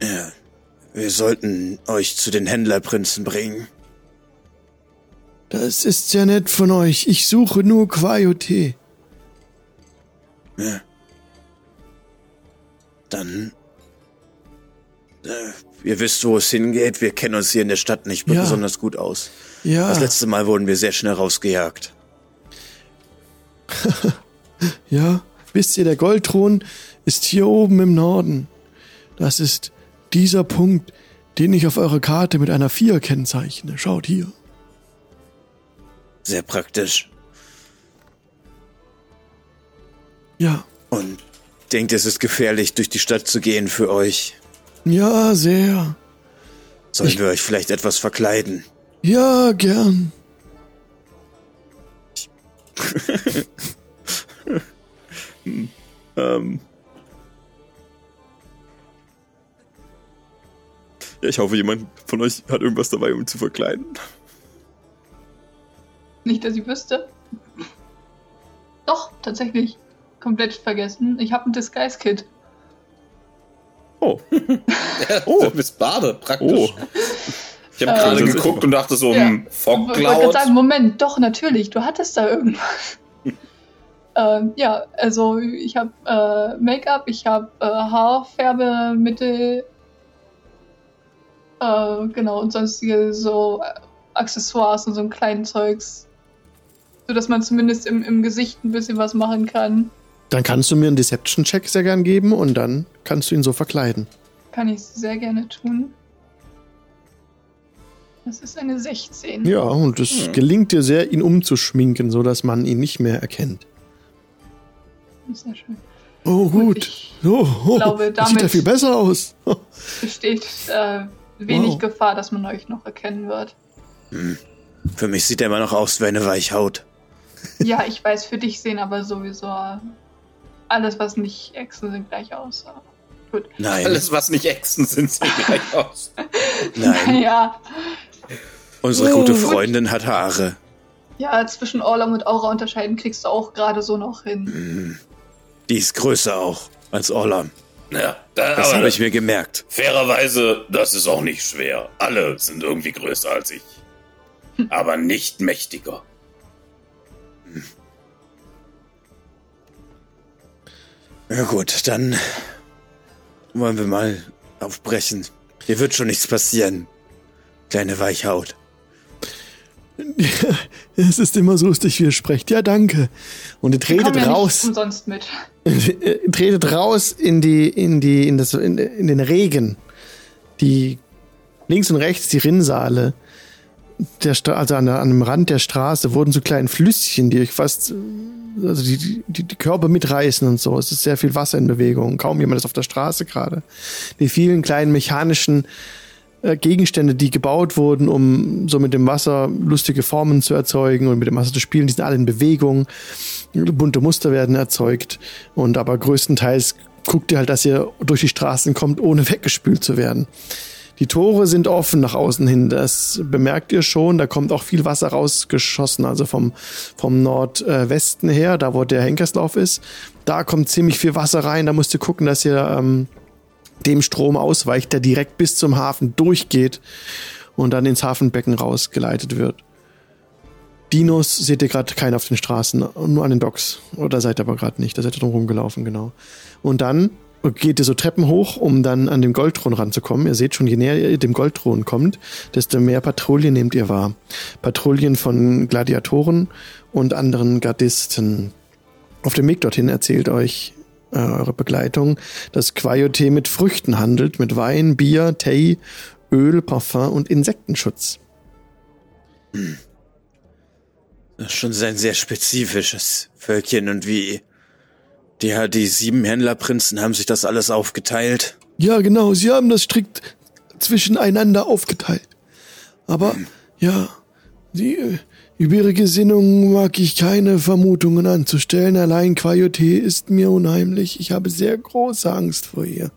Speaker 2: ja, wir sollten euch zu den Händlerprinzen bringen.
Speaker 1: Das ist sehr nett von euch. Ich suche nur Quaiote.
Speaker 2: Ja. Dann. Äh, ihr wisst, wo es hingeht. Wir kennen uns hier in der Stadt nicht
Speaker 1: Ja.
Speaker 2: besonders gut aus.
Speaker 1: Ja,
Speaker 2: Das letzte Mal wurden wir sehr schnell rausgejagt. (laughs)
Speaker 1: ja. Wisst ihr, der Goldthron ist hier oben im Norden. Das ist dieser Punkt, den ich auf eurer Karte mit einer 4 kennzeichne. Schaut hier.
Speaker 2: Sehr praktisch.
Speaker 1: Ja.
Speaker 2: Und denkt, es ist gefährlich, durch die Stadt zu gehen für euch.
Speaker 1: Ja, sehr.
Speaker 2: Sollen
Speaker 1: Ich-
Speaker 2: wir euch vielleicht etwas verkleiden?
Speaker 1: Ja, gern. (laughs)
Speaker 7: Ähm. Ja, ich hoffe, jemand von euch hat irgendwas dabei, um ihn zu verkleiden.
Speaker 4: Nicht, dass ich wüsste. Doch, tatsächlich. Komplett vergessen. Ich habe ein Disguise-Kit.
Speaker 7: Oh,
Speaker 3: Ja, (laughs)
Speaker 7: Oh.
Speaker 3: Du bist Bade, praktisch.
Speaker 7: oh.
Speaker 3: Ich Ich habe
Speaker 4: Äh,
Speaker 3: gerade
Speaker 8: ist
Speaker 3: geguckt und dachte so,
Speaker 4: Ja.
Speaker 3: hm,
Speaker 4: Ich wollte gerade
Speaker 3: Fog-Cloud.
Speaker 4: sagen, Moment, doch, natürlich, du hattest da irgendwas. (laughs) ähm, ja, also ich habe äh, Make-up, ich habe äh, Haarfärbemittel, äh, genau, und sonstige so äh, Accessoires und so ein kleinen Zeugs. So dass man zumindest im, im Gesicht ein bisschen was machen kann.
Speaker 1: Dann kannst du mir einen Deception-Check sehr gern geben und dann kannst du ihn so verkleiden.
Speaker 4: Kann ich sehr gerne tun. Das ist eine 16.
Speaker 1: Ja, und es
Speaker 8: Hm.
Speaker 1: gelingt dir sehr, ihn umzuschminken, sodass man ihn nicht mehr erkennt.
Speaker 4: Sehr schön.
Speaker 1: Oh, gut.
Speaker 4: Ich
Speaker 1: Oh, oh,
Speaker 4: glaube,
Speaker 1: das sieht ja
Speaker 4: damit-
Speaker 1: viel besser aus.
Speaker 4: besteht äh, wenig
Speaker 1: Wow.
Speaker 4: Gefahr, dass man euch noch erkennen wird.
Speaker 2: Hm. Für mich sieht er immer noch aus wie eine Weichhaut. (laughs)
Speaker 4: Ja, ich weiß, für dich sehen aber sowieso alles, was nicht Echsen sind, gleich aus. Gut.
Speaker 2: Nein,
Speaker 3: Alles, was nicht Echsen sind, sieht (laughs) gleich aus.
Speaker 2: nein. (laughs)
Speaker 4: Ja,
Speaker 2: Unsere
Speaker 1: Oh,
Speaker 2: gute
Speaker 1: gut.
Speaker 2: Freundin hat Haare.
Speaker 4: ja, zwischen Orlam und Aura unterscheiden kriegst du auch gerade so noch hin.
Speaker 2: Hm. Die ist größer auch als Orlam.
Speaker 3: Ja, da,
Speaker 2: Das habe ich mir gemerkt.
Speaker 3: fairerweise, das ist auch nicht schwer. Alle sind irgendwie größer als ich. (laughs) Aber nicht mächtiger.
Speaker 2: Na gut, dann wollen wir mal aufbrechen. Hier wird schon nichts passieren. Kleine Weichhaut. (laughs)
Speaker 1: es ist immer so lustig, wie ihr sprecht. Ja, danke. Und ihr tretet
Speaker 4: ja nicht
Speaker 1: raus.
Speaker 4: umsonst mit.
Speaker 1: Ihr tretet raus in die, in die, in das, in, in den Regen. Die links und rechts die Rinnsale. Der Stra also an, der, an dem Rand der Straße wurden so kleine Flüsschen, die euch fast, äh, also die, die, die Körper mitreißen und so. Es ist sehr viel Wasser in Bewegung. Kaum jemand ist auf der Straße gerade. Die vielen kleinen mechanischen äh, Gegenstände, die gebaut wurden, um so mit dem Wasser lustige Formen zu erzeugen und mit dem Wasser zu spielen, die sind alle in Bewegung. Bunte Muster werden erzeugt. Und aber größtenteils guckt ihr halt, dass ihr durch die Straßen kommt, ohne (laughs) weggespült zu werden. Die Tore sind offen nach außen hin. Das bemerkt ihr schon. Da kommt auch viel Wasser rausgeschossen, also vom, vom Nordwesten her, da wo der Henkerslauf ist. Da kommt ziemlich viel Wasser rein. Da müsst ihr gucken, dass ihr ähm, dem Strom ausweicht, der direkt bis zum Hafen durchgeht und dann ins Hafenbecken rausgeleitet wird. Dinos seht ihr gerade keinen auf den Straßen, nur an den Docks. Oder seid ihr aber gerade nicht, da seid ihr drum rumgelaufen, genau. Und dann geht ihr so Treppen hoch, um dann an den Goldthron ranzukommen. Ihr seht schon, je näher ihr dem Goldthron kommt, desto mehr Patrouillen nehmt ihr wahr. Patrouillen von Gladiatoren und anderen Gardisten. Auf dem Weg dorthin erzählt euch äh, eure Begleitung, dass Quayote mit Früchten handelt, mit Wein, Bier, Tee, Öl, Parfum und Insektenschutz.
Speaker 2: Das ist schon ein sehr spezifisches Völkchen und wie die, die sieben Händlerprinzen haben sich das alles aufgeteilt.
Speaker 1: Ja, genau, sie haben das strikt zwischeneinander aufgeteilt. Aber ja, die, äh, über ihre Gesinnung mag ich keine Vermutungen anzustellen. Allein Quayote ist mir unheimlich. Ich habe sehr große Angst vor ihr.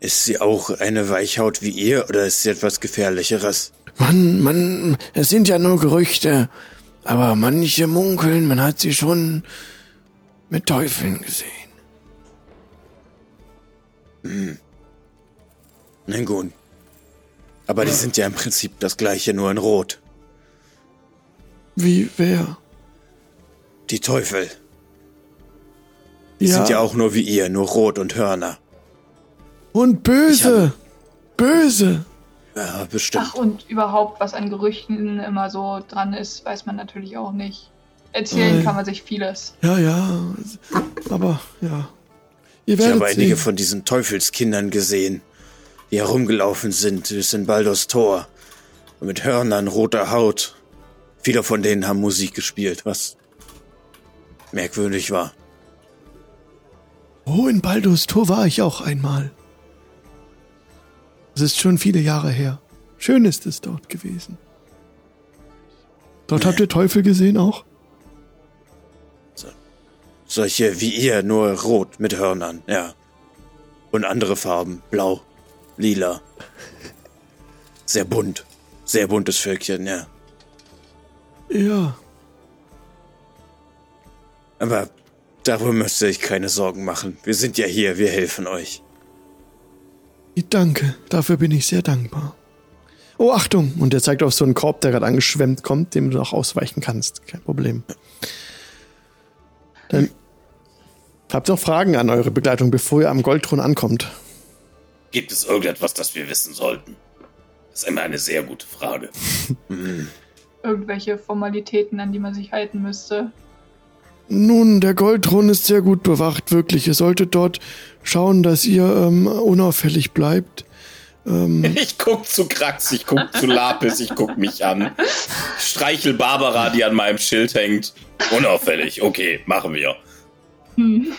Speaker 2: Ist sie auch eine Weichhaut wie ihr oder ist sie etwas Gefährlicheres?
Speaker 1: Mann, man, es sind ja nur Gerüchte. Aber manche munkeln, man hat sie schon mit Teufeln gesehen.
Speaker 2: Na gut. Aber die sind ja im Prinzip das gleiche, nur in Rot.
Speaker 1: Wie wer?
Speaker 2: Die Teufel. Die sind ja auch nur wie ihr, nur rot und Hörner.
Speaker 1: Und böse. Böse.
Speaker 2: Ja, bestimmt.
Speaker 4: Ach, und überhaupt, was an Gerüchten immer so dran ist, weiß man natürlich auch nicht. Erzählen
Speaker 1: Nein.
Speaker 4: kann man sich vieles.
Speaker 1: Ja, ja. Aber ja. Ihr
Speaker 2: Ich habe einige von diesen Teufelskindern gesehen, die herumgelaufen sind bis in Baldur's Tor. Und mit Hörnern, roter Haut. Viele von denen haben Musik gespielt, was merkwürdig war.
Speaker 1: Oh, in Baldur's Tor war ich auch einmal. Es ist schon viele Jahre her. Schön ist es dort gewesen. Dort habt ihr Teufel gesehen auch?
Speaker 2: Solche wie ihr, nur rot mit Hörnern, ja. Und andere Farben, blau, lila. Sehr bunt. Sehr buntes Völkchen, ja.
Speaker 1: Ja.
Speaker 2: Aber darüber müsst ihr euch keine Sorgen machen. Wir sind ja hier, wir helfen euch.
Speaker 1: Danke, dafür bin ich sehr dankbar. Oh, Achtung! Und er zeigt auf so einen Korb, der gerade angeschwemmt kommt, dem du auch ausweichen kannst. Kein Problem. Dann habt ihr noch Fragen an eure Begleitung, bevor ihr am Goldthron ankommt.
Speaker 3: Gibt es irgendetwas, das wir wissen sollten? Das ist immer eine sehr gute Frage. (laughs) (laughs)
Speaker 4: Irgendwelche Formalitäten, an die man sich halten müsste.
Speaker 1: Nun, der Goldthron ist sehr gut bewacht, wirklich. Ihr solltet dort schauen, dass ihr ähm, unauffällig bleibt. Ähm, (laughs)
Speaker 3: Ich guck zu Krax, ich guck zu Lapis, ich guck mich an. Streichel Barbara, die an meinem Schild hängt. Unauffällig, okay, machen wir.
Speaker 4: Hm.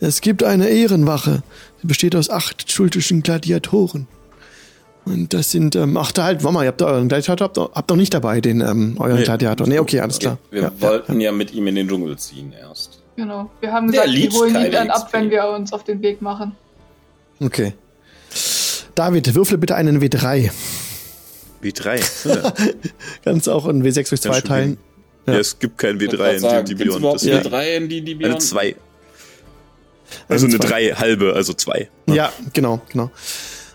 Speaker 1: es gibt eine Ehrenwache. Sie besteht aus acht schultischen Gladiatoren. Und das sind, ähm, ach da halt, warte mal, ihr habt da euren Gladiator, habt, habt doch nicht dabei, den, ähm, euren
Speaker 2: Nee.
Speaker 1: Gladiator. Nee, okay, alles klar.
Speaker 3: Wir
Speaker 1: Ja,
Speaker 3: wollten ja, mit ihm in den Dschungel ziehen erst.
Speaker 4: Genau. Wir haben
Speaker 3: Der
Speaker 4: gesagt, wir holen ihn dann ab,
Speaker 3: XP.
Speaker 4: wenn wir uns auf den Weg machen.
Speaker 1: Okay. David, würfle bitte einen W3.
Speaker 2: Wie drei. Ja. (laughs)
Speaker 1: Kannst auch einen W6 durch zwei
Speaker 2: schon
Speaker 1: teilen.
Speaker 2: ja, es gibt kein
Speaker 3: Ich wollte
Speaker 2: W3
Speaker 3: grad
Speaker 2: in
Speaker 3: sagen,
Speaker 2: D&D
Speaker 3: gibt's
Speaker 2: Beyond.
Speaker 3: überhaupt
Speaker 2: deswegen-
Speaker 3: eine 3 in D&D Beyond?
Speaker 2: Eine 2. Also
Speaker 1: Eine
Speaker 2: eine
Speaker 1: zwei.
Speaker 2: 3 halbe, also 2.
Speaker 1: Ja, genau, genau.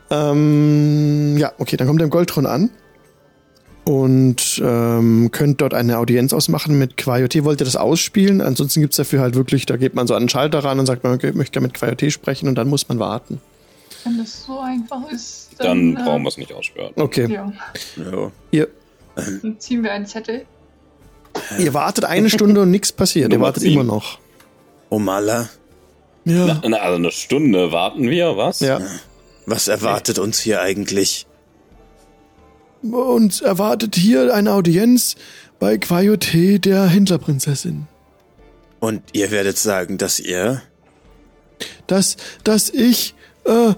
Speaker 1: Ähm, ja, okay, dann kommt ihr im Goldthron an und ähm, könnt dort eine Audienz ausmachen mit Quayote. Wollt ihr das ausspielen? Ansonsten gibt's dafür halt wirklich, da geht man so an den Schalter ran und sagt, man okay, möchte gerne mit Quayote sprechen und dann muss man warten.
Speaker 4: Wenn das so einfach ist,
Speaker 3: Dann
Speaker 4: dann,
Speaker 3: brauchen wir es nicht aussperren.
Speaker 1: Okay,
Speaker 4: Ja,
Speaker 2: Ja.
Speaker 1: ihr,
Speaker 4: dann ziehen wir einen Zettel.
Speaker 1: ihr wartet eine Stunde und nichts passiert. ihr wartet immer noch.
Speaker 6: Omala,
Speaker 1: Ja,
Speaker 3: Na, also eine Stunde warten wir, was?
Speaker 1: ja.
Speaker 6: Was erwartet uns hier eigentlich?
Speaker 1: Uns erwartet hier eine Audienz bei Quayote, der Händlerprinzessin.
Speaker 6: Und ihr werdet sagen, dass ihr...
Speaker 1: dass, dass ich, äh,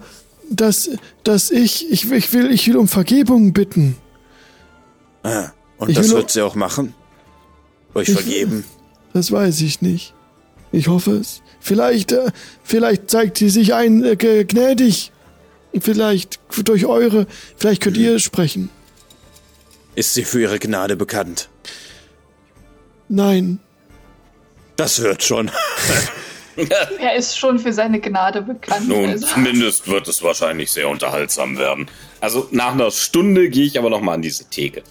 Speaker 1: dass, dass ich, ich, ich will, ich will um Vergebung bitten.
Speaker 6: Ah, und
Speaker 1: Ich
Speaker 6: das wird sie auch machen? Euch vergeben?
Speaker 1: Das weiß ich nicht. Ich hoffe es. Vielleicht, äh, vielleicht zeigt sie sich ein äh, gnädig. Vielleicht durch eure, vielleicht könnt ihr sprechen.
Speaker 6: Ist sie für ihre Gnade bekannt?
Speaker 1: Nein.
Speaker 6: Das wird schon. (laughs)
Speaker 4: Er ist schon für seine Gnade bekannt.
Speaker 3: Nun,
Speaker 4: also.
Speaker 3: zumindest wird es wahrscheinlich sehr unterhaltsam werden. Also nach einer Stunde gehe ich aber noch mal an diese Theke.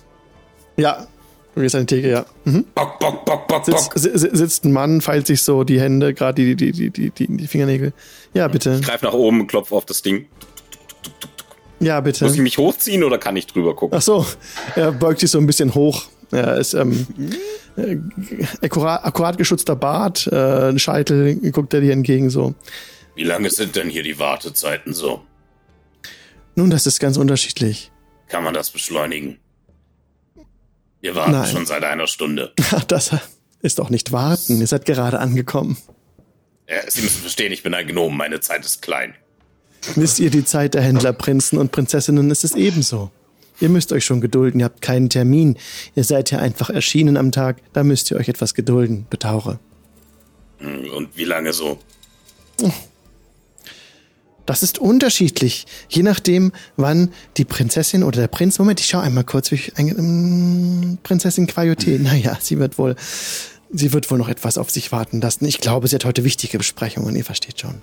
Speaker 1: Ja. Du gehst an die Theke, ja. Mhm.
Speaker 3: Bock, bock, bock, bock,
Speaker 1: Sitzt,
Speaker 3: bock.
Speaker 1: si- si- sitzt ein Mann, feilt sich so die Hände, gerade die, die, die, die, die, die Fingernägel. Ja, bitte.
Speaker 3: Ich greife nach oben, klopfe auf das Ding.
Speaker 1: Ja, bitte.
Speaker 3: Muss ich mich hochziehen oder kann ich drüber gucken?
Speaker 1: Ach so, er beugt sich so ein bisschen hoch. Er ist ähm, äh, akkurat, akkurat geschützter Bart, äh, ein Scheitel, guckt er dir entgegen so.
Speaker 3: Wie lange sind denn hier die Wartezeiten so?
Speaker 1: Nun, das ist ganz unterschiedlich.
Speaker 3: Kann man das beschleunigen? Wir warten
Speaker 1: Nein.
Speaker 3: schon seit einer Stunde. (laughs)
Speaker 1: Das ist doch nicht warten. Ihr seid gerade angekommen.
Speaker 3: Äh, Sie müssen verstehen, ich bin ein Gnom, meine Zeit ist klein.
Speaker 1: Wisst ihr, die Zeit der Händlerprinzen und Prinzessinnen ist es ebenso. Ihr müsst euch schon gedulden, ihr habt keinen Termin. Ihr seid ja einfach erschienen am Tag, da müsst ihr euch etwas gedulden, betaure.
Speaker 3: Und wie lange so?
Speaker 1: Das ist unterschiedlich, je nachdem, wann die Prinzessin oder der Prinz. Moment, ich schau einmal kurz. Wie ich, ähm, Prinzessin Quayote. (laughs) Naja, sie wird wohl, sie wird wohl noch etwas auf sich warten lassen. Ich glaube, sie hat heute wichtige Besprechungen. Ihr versteht schon.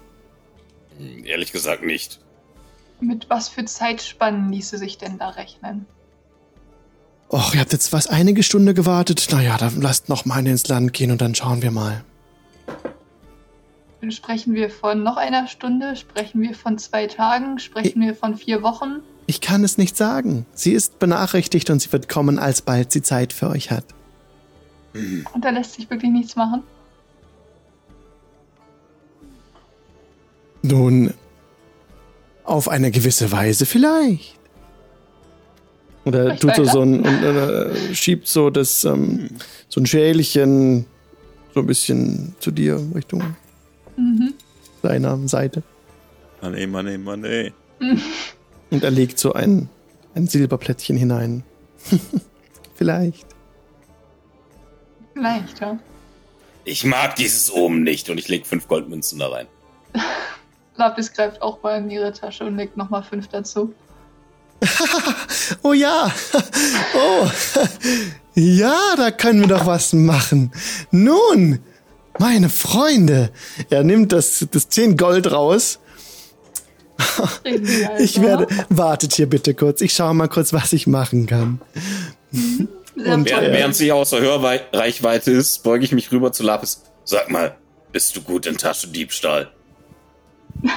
Speaker 3: Ehrlich gesagt nicht.
Speaker 4: Mit was für Zeitspannen ließe sich denn da rechnen?
Speaker 1: Och, ihr habt jetzt was einige Stunde gewartet. Naja, dann lasst noch mal ins Land gehen und dann schauen wir mal.
Speaker 4: Dann Sprechen wir von noch einer Stunde? Sprechen wir von zwei Tagen? Sprechen wir von vier Wochen?
Speaker 1: Ich kann es nicht sagen. Sie ist benachrichtigt und sie wird kommen, alsbald sie Zeit für euch hat.
Speaker 4: Und da lässt sich wirklich nichts machen?
Speaker 1: Nun, auf eine gewisse Weise vielleicht. Oder
Speaker 4: Vielleicht
Speaker 1: tut so, so ein, und, äh, schiebt so das, ähm, so ein Schälchen so ein bisschen zu dir Richtung
Speaker 4: Mhm.
Speaker 1: deiner Seite.
Speaker 2: Mann, ey, Mann, ey, Mann, ey.
Speaker 1: Und er legt so ein, ein Silberplättchen hinein. (laughs) vielleicht.
Speaker 4: Vielleicht, ja.
Speaker 3: Ich mag dieses oben nicht und ich leg fünf Goldmünzen da rein. (laughs)
Speaker 4: Lapis greift auch mal in ihre Tasche und legt nochmal fünf dazu. (laughs)
Speaker 1: Oh ja. (laughs) Oh. (laughs) Ja, da können wir doch was machen. Nun, meine Freunde. Er nimmt das, das 10 Gold raus. Ich werde, wartet hier bitte kurz. Ich schaue mal kurz, was ich machen kann.
Speaker 4: Sehr
Speaker 1: und, äh,
Speaker 3: Während sie außer Hörreichweite ist, beuge ich mich rüber zu Lapis. Sag mal, bist du gut in Taschendiebstahl? (laughs)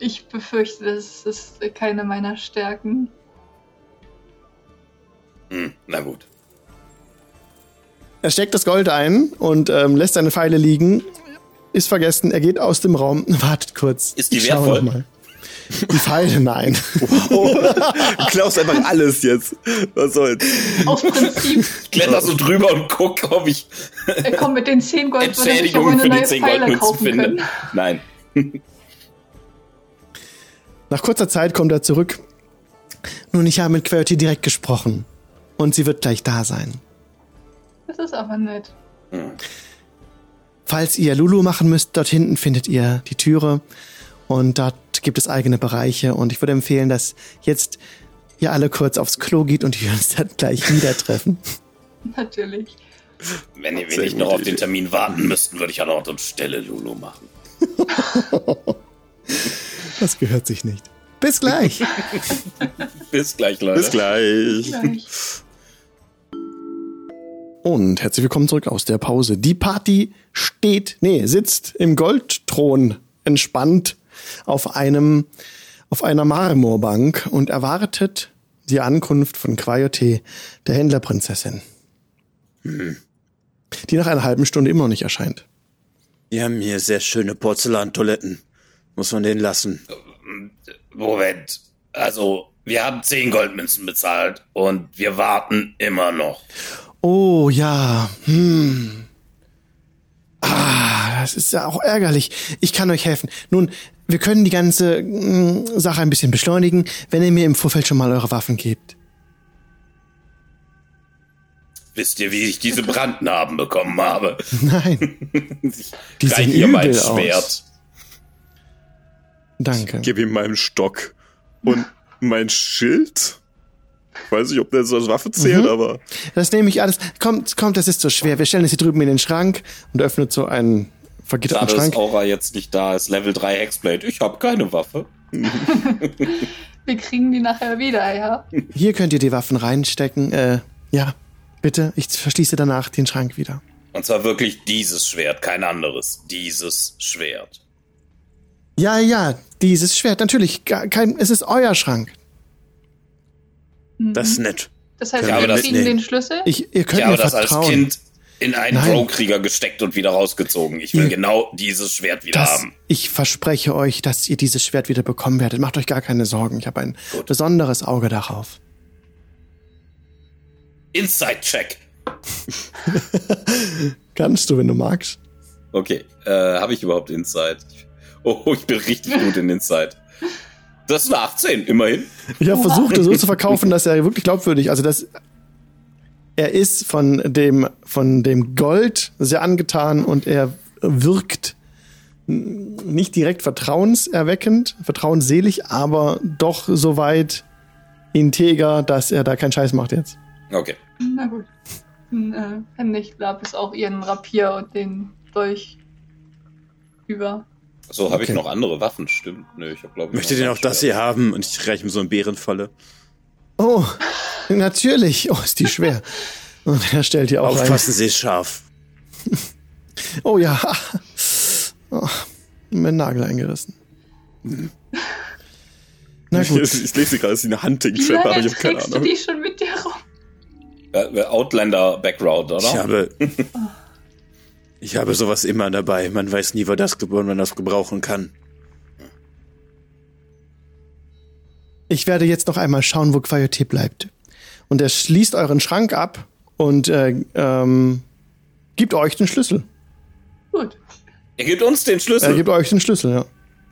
Speaker 4: Ich befürchte, das ist keine meiner Stärken.
Speaker 3: Hm, na gut.
Speaker 1: Er steckt das Gold ein und ähm, lässt seine Pfeile liegen. Ist vergessen, er geht aus dem Raum. (laughs) Wartet kurz.
Speaker 3: Ist die
Speaker 1: Ich
Speaker 3: wertvoll?
Speaker 1: noch mal. Die Pfeile, nein.
Speaker 2: Oh, (laughs) du klaust einfach alles jetzt. Was soll's?
Speaker 4: Aus Prinzip,
Speaker 3: Ich kletter so drüber und guck, ob ich
Speaker 4: er kommt mit den 10 Gold, würde wohl eine
Speaker 3: für die
Speaker 4: neue
Speaker 3: 10
Speaker 4: Pfeile kaufen können.
Speaker 3: Nein. (laughs)
Speaker 1: Nach kurzer Zeit kommt er zurück. Nun, ich habe mit Querty direkt gesprochen. Und sie wird gleich da sein.
Speaker 4: Das ist aber nett.
Speaker 1: Falls ihr Lulu machen müsst, dort hinten findet ihr die Türe. Und dort gibt es eigene Bereiche. Und ich würde empfehlen, dass jetzt ihr alle kurz aufs Klo geht und wir uns dann gleich wieder treffen. (laughs)
Speaker 4: Natürlich.
Speaker 3: Wenn ihr wenig noch auf den. Termin warten müssten, würde ich an Ort und Stelle Lulu machen. (laughs)
Speaker 1: Das gehört sich nicht. Bis gleich. (laughs)
Speaker 3: Bis gleich, Leute.
Speaker 2: Bis gleich.
Speaker 4: Gleich.
Speaker 1: Und herzlich willkommen zurück aus der Pause. Die Party steht, nee, sitzt im Goldthron entspannt auf einem, auf einer Marmorbank und erwartet die Ankunft von Quayote, der Händlerprinzessin. Die nach einer halben Stunde immer noch nicht erscheint.
Speaker 6: Die haben hier sehr schöne Porzellantoiletten. Muss man denen lassen.
Speaker 3: Moment. Also, wir haben 10 Goldmünzen bezahlt und wir warten immer noch.
Speaker 1: Oh ja, hm. Ah, das ist ja auch ärgerlich. Ich kann euch helfen. Nun, wir können die ganze mm, Sache ein bisschen beschleunigen, wenn ihr mir im Vorfeld schon mal eure Waffen gebt.
Speaker 3: Wisst ihr, wie ich diese Brandnarben bekommen habe? (laughs)
Speaker 1: Nein, (laughs)
Speaker 3: Ich
Speaker 1: Die sehen
Speaker 3: hier mein
Speaker 1: übel aus.
Speaker 3: Schwert.
Speaker 1: danke.
Speaker 2: Gib ihm meinen Stock. Und mein Schild? Ich weiß nicht, ob das als Waffe zählt,
Speaker 1: Mhm.
Speaker 2: aber.
Speaker 1: Das nehme ich alles. Kommt, kommt, das ist so schwer. Wir stellen es hier drüben in den Schrank und öffnet so einen vergitterten
Speaker 3: Schade, dass
Speaker 1: Schrank.
Speaker 3: Aura jetzt nicht da ist. Level 3 Hexblade. Ich habe keine Waffe. (laughs)
Speaker 4: Wir kriegen die nachher wieder, ja?
Speaker 1: Hier könnt ihr die Waffen reinstecken. Äh, ja, bitte. Ich verschließe danach den Schrank wieder.
Speaker 3: Und zwar wirklich dieses Schwert, kein anderes. Dieses Schwert.
Speaker 1: Ja, ja, dieses Schwert. Natürlich, gar kein, es ist euer Schrank.
Speaker 6: Das ist nett.
Speaker 4: Das heißt, wir kriegen
Speaker 6: nee.
Speaker 4: den Schlüssel.
Speaker 1: Ich, ihr könnt
Speaker 3: Ich habe
Speaker 1: mir
Speaker 3: das als
Speaker 1: vertrauen.
Speaker 3: Kind in einen
Speaker 1: Nein.
Speaker 3: Drogenkrieger gesteckt und wieder rausgezogen. Ich will
Speaker 1: Ihr-
Speaker 3: genau dieses Schwert wieder
Speaker 1: Das,
Speaker 3: haben.
Speaker 1: ich verspreche euch, dass ihr dieses Schwert wieder bekommen werdet. Macht euch gar keine Sorgen. Ich habe ein besonderes Auge darauf.
Speaker 3: Inside-Check. (laughs)
Speaker 1: Kannst du, wenn du magst.
Speaker 3: Okay, äh, habe ich überhaupt Inside? Oh, (laughs) ich bin richtig gut in Inside. Das ist eine 18, immerhin.
Speaker 1: Ich habe versucht, es so zu (laughs) verkaufen, dass er wirklich glaubwürdig, also dass er ist von dem, von dem Gold sehr angetan und er wirkt nicht direkt vertrauenserweckend, vertrauensselig, aber doch soweit integer, dass er da keinen Scheiß macht jetzt.
Speaker 3: Okay.
Speaker 4: Na gut. Dann äh, kann ich Lapis auch ihren Rapier und den Dolch über.
Speaker 3: So, habe
Speaker 1: Okay.
Speaker 3: ich noch andere Waffen, stimmt. Nö, ich habe glaube ich.
Speaker 6: Möchtet ihr noch das hier haben? Und ich reiche ihm so eine Bärenfalle.
Speaker 1: Oh, natürlich. Oh, ist die schwer. Und er stellt die auch rein.
Speaker 6: Aufpassen, sie ist scharf.
Speaker 1: Oh ja. Oh, mir den Nagel eingerissen. Na
Speaker 2: Ich,
Speaker 1: gut.
Speaker 2: ich lese sie gerade, es ist eine
Speaker 4: Wie
Speaker 2: Hunting-Trap, aber ich habe keine
Speaker 4: du
Speaker 2: Ahnung.
Speaker 4: die schon
Speaker 3: Outlander-Background, oder?
Speaker 6: Ich habe. (laughs) Ich habe sowas immer dabei. Man weiß nie, wann das geboren, man das gebrauchen kann.
Speaker 1: Ich werde jetzt noch einmal schauen, wo Quayote bleibt. Und er schließt euren Schrank ab und äh, ähm, gibt euch den Schlüssel.
Speaker 4: Gut.
Speaker 3: Er gibt uns den
Speaker 1: Er
Speaker 3: Schlüssel.
Speaker 1: gibt euch den Schlüssel, ja.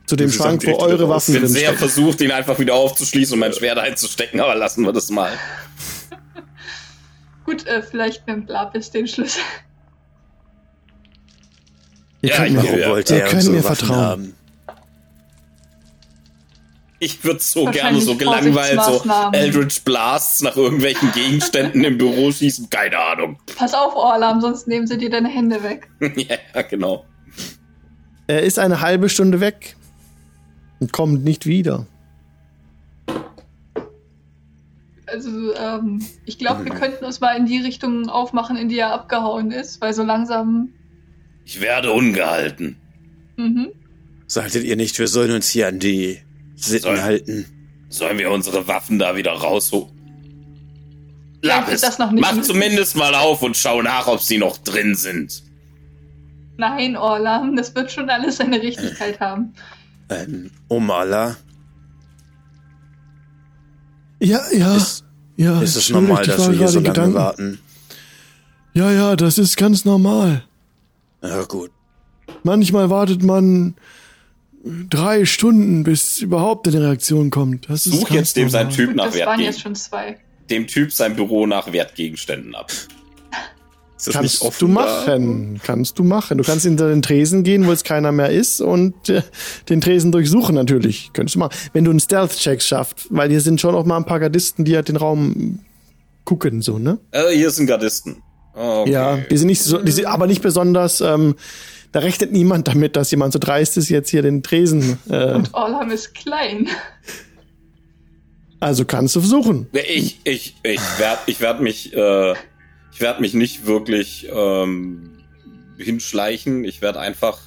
Speaker 1: Zu dem Schrank, wo eure. Waffen
Speaker 3: ich bin sehr
Speaker 1: stecken.
Speaker 3: versucht, ihn einfach wieder aufzuschließen und mein Schwert einzustecken, aber lassen wir das mal.
Speaker 4: Gut, äh, vielleicht nimmt Lapis den Schlüssel.
Speaker 1: Ihr
Speaker 3: Ja,
Speaker 1: könnt
Speaker 3: ich
Speaker 1: mir,
Speaker 6: wollte
Speaker 1: ihr
Speaker 6: er
Speaker 1: könnt mir vertrauen.
Speaker 6: haben?
Speaker 3: Ich würde so gerne so gelangweilt so. Eldritch Blasts nach irgendwelchen Gegenständen im Büro schießen. Keine Ahnung.
Speaker 4: Pass auf, Orlam, sonst nehmen sie dir deine Hände weg. (laughs)
Speaker 3: ja, genau.
Speaker 1: Er ist eine halbe Stunde weg. Und kommt nicht wieder.
Speaker 4: Also, ähm, ich glaube, wir könnten uns mal in die Richtung aufmachen, in die er abgehauen ist, weil so langsam.
Speaker 3: Ich werde ungehalten.
Speaker 4: Mhm.
Speaker 6: Sagtet ihr nicht, wir sollen uns hier an die Sitten
Speaker 3: Soll-
Speaker 6: halten?
Speaker 3: Sollen wir unsere Waffen da wieder rausholen? Lapis,
Speaker 4: das noch nicht.
Speaker 3: mach zumindest mal auf und schau nach, ob sie noch drin sind.
Speaker 4: Nein, Orlam, das wird schon alles seine Richtigkeit (laughs) haben.
Speaker 6: Ähm, Omala,
Speaker 1: Ja, ja.
Speaker 6: Ist-
Speaker 1: ja,
Speaker 6: ist es normal, dass wir hier so lange
Speaker 1: Gedanken.
Speaker 6: warten?
Speaker 1: Ja, ja, das ist ganz normal.
Speaker 6: Ja, gut.
Speaker 1: Manchmal wartet man drei Stunden, bis überhaupt eine Reaktion kommt. Das ist
Speaker 3: Such jetzt dem sein
Speaker 1: normal.
Speaker 3: Typ
Speaker 4: Und
Speaker 3: nach
Speaker 4: das waren jetzt
Speaker 3: Wertgegenständen.
Speaker 4: schon zwei.
Speaker 3: Dem Typ sein Büro nach Wertgegenständen ab.
Speaker 2: Ist das
Speaker 1: Kannst
Speaker 2: nicht offen
Speaker 1: du
Speaker 2: da?
Speaker 1: machen, kannst du machen. Du kannst hinter den Tresen gehen, wo jetzt keiner mehr ist und äh, den Tresen durchsuchen natürlich. Könntest du machen. Wenn du einen Stealth-Check schaffst, weil hier sind schon auch mal ein paar Gardisten, die halt den Raum gucken, so, ne?
Speaker 3: Äh, hier sind Gardisten. Okay.
Speaker 1: Ja, die sind nicht so, die sind aber nicht besonders, ähm, da rechnet niemand damit, dass jemand so dreist ist, jetzt hier den Tresen, äh,
Speaker 4: Und Orlam ist klein.
Speaker 1: also kannst du versuchen.
Speaker 3: Ich, ich, ich werde ich werd mich, äh, ich werde mich nicht wirklich ähm, hinschleichen. Ich werde einfach,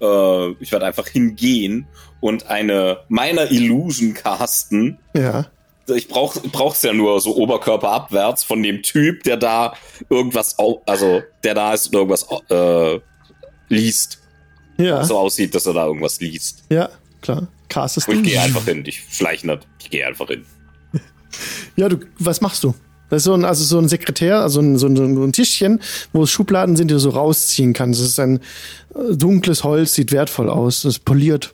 Speaker 3: äh, ich werde einfach hingehen und eine meiner Illusion casten.
Speaker 1: Ja.
Speaker 3: Ich brauch, brauch's ja nur so oberkörperabwärts von dem Typ, der da irgendwas, au also der da ist und irgendwas äh, liest.
Speaker 1: Ja,
Speaker 3: So aussieht, dass er da irgendwas liest.
Speaker 1: ja, klar. Castest
Speaker 3: Und ich gehe einfach hin. Ich schleiche nicht. Ich gehe einfach hin. (laughs)
Speaker 1: Ja, du, was machst du? Das ist so ein, also so ein Sekretär, also ein, so, ein, so ein Tischchen, wo es Schubladen sind, die du so rausziehen kannst. Das ist ein äh, dunkles Holz, sieht wertvoll aus, das ist poliert.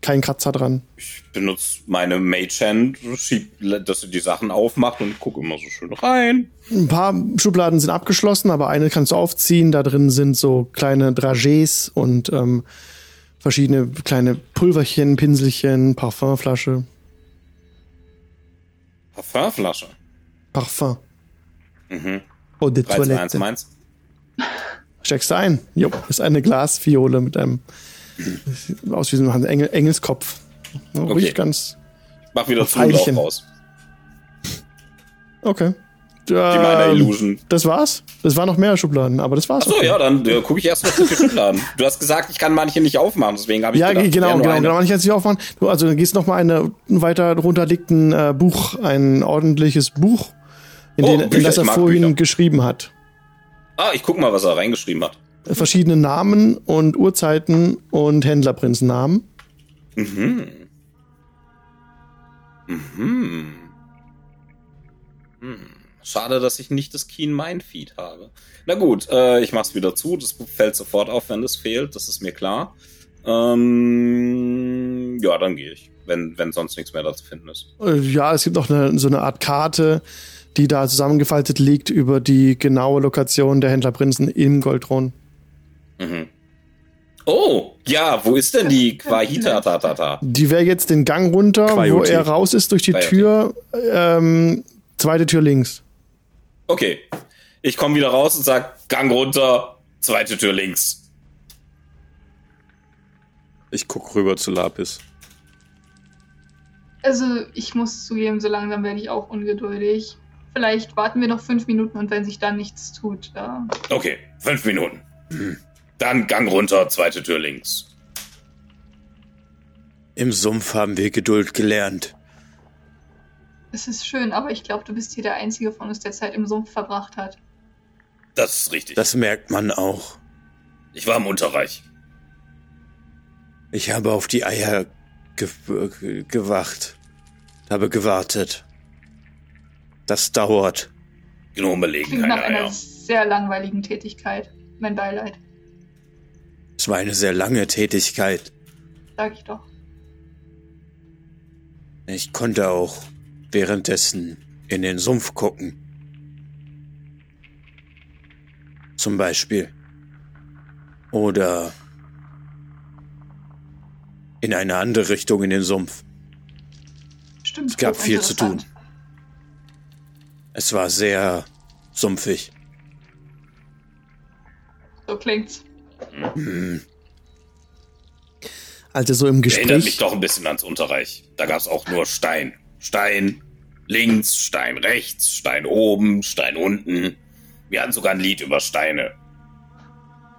Speaker 1: Kein Kratzer dran.
Speaker 3: Ich benutze meine Mage Hand, schieb, dass sie die Sachen aufmacht und gucke immer so schön rein.
Speaker 1: Ein paar Schubladen sind abgeschlossen, aber eine kannst du aufziehen. Da drin sind so kleine Dragés und ähm, verschiedene kleine Pulverchen, Pinselchen, Parfumflasche.
Speaker 3: Parfumflasche.
Speaker 1: Parfum.
Speaker 3: Mhm.
Speaker 1: Eau de
Speaker 3: 3, 2, 1,
Speaker 1: Toilette.
Speaker 3: meins.
Speaker 1: Steckst du ein. Jo, ist eine Glasfiole mit einem aus wie so einem Engel, Engelskopf. Ja,
Speaker 3: Okay.
Speaker 1: Riecht ganz.
Speaker 3: Mach wieder
Speaker 1: Auf
Speaker 3: zu und lauf
Speaker 1: Veilchen.
Speaker 3: raus.
Speaker 1: Okay.
Speaker 3: Die meiner
Speaker 1: Ähm,
Speaker 3: Illusion.
Speaker 1: Das war's? Das waren noch mehr Schubladen, aber das war's.
Speaker 3: Achso,
Speaker 1: okay.
Speaker 3: ja, dann äh, gucke ich erst mal die Schubladen. Du hast gesagt, ich kann manche nicht aufmachen, deswegen habe ich
Speaker 1: Ja,
Speaker 3: gedacht,
Speaker 1: genau, genau, genau. Ich jetzt nicht aufmachen. Du, also dann gehst noch mal eine weiter drunter liegt ein äh, Buch, ein ordentliches Buch, in,
Speaker 3: Oh,
Speaker 1: den, in das er vorhin
Speaker 3: Bücher.
Speaker 1: geschrieben hat.
Speaker 3: Ah, ich guck mal, was er reingeschrieben hat.
Speaker 1: Verschiedene Namen und Uhrzeiten und Händlerprinzennamen.
Speaker 3: Mhm. Mhm. Hm. Schade, dass ich nicht das Keen Mind Feed habe. Na gut, äh, ich mach's wieder zu. Das fällt sofort auf, wenn das fehlt. Das ist mir klar. Ähm, ja, dann gehe ich, wenn, wenn sonst nichts mehr da zu finden ist.
Speaker 1: Äh, Ja, es gibt noch eine, so eine Art Karte, die da zusammengefaltet liegt über die genaue Lokation der Händlerprinzen im Goldthron.
Speaker 3: Mhm. Oh, ja, wo ist denn die Quahita Tatata?
Speaker 1: Die wäre jetzt den Gang runter, wo
Speaker 2: Quaiote.
Speaker 1: er raus ist durch die
Speaker 3: Quaiote.
Speaker 1: Tür. Ähm, zweite Tür links.
Speaker 3: Okay. Ich komme wieder raus und sag Gang runter, zweite Tür links.
Speaker 2: Ich guck rüber zu Lapis.
Speaker 4: Also, ich muss zugeben, so langsam werde ich auch ungeduldig. Vielleicht warten wir noch fünf Minuten und wenn sich dann nichts tut, ja.
Speaker 3: Okay, fünf Minuten. Dann Gang runter, zweite Tür links.
Speaker 6: Im Sumpf haben wir Geduld gelernt.
Speaker 4: Es ist schön, aber ich glaube, du bist hier der Einzige von uns, der Zeit im Sumpf verbracht hat.
Speaker 3: Das ist richtig.
Speaker 6: Das merkt man auch.
Speaker 3: ich war im Unterreich.
Speaker 6: Ich habe auf die Eier ge ge gewacht. Habe gewartet. Das dauert.
Speaker 3: Belegen,
Speaker 4: Klingt nach einer
Speaker 3: Eier.
Speaker 4: sehr langweiligen Tätigkeit. Mein Beileid,
Speaker 6: Es war eine sehr lange Tätigkeit.
Speaker 4: sag ich doch.
Speaker 6: Ich konnte auch währenddessen in den Sumpf gucken. Zum Beispiel. Oder in eine andere Richtung in den Sumpf.
Speaker 4: Stimmt.
Speaker 6: Es gab viel zu tun. Es war sehr sumpfig.
Speaker 4: So klingt's.
Speaker 6: Hm.
Speaker 1: als er so im
Speaker 3: Erinnert mich
Speaker 1: Gespräch.
Speaker 3: doch ein bisschen ans Unterreich. Da gab es auch nur Stein. Stein links, Stein rechts, Stein oben, Stein unten. Wir hatten sogar ein Lied über Steine.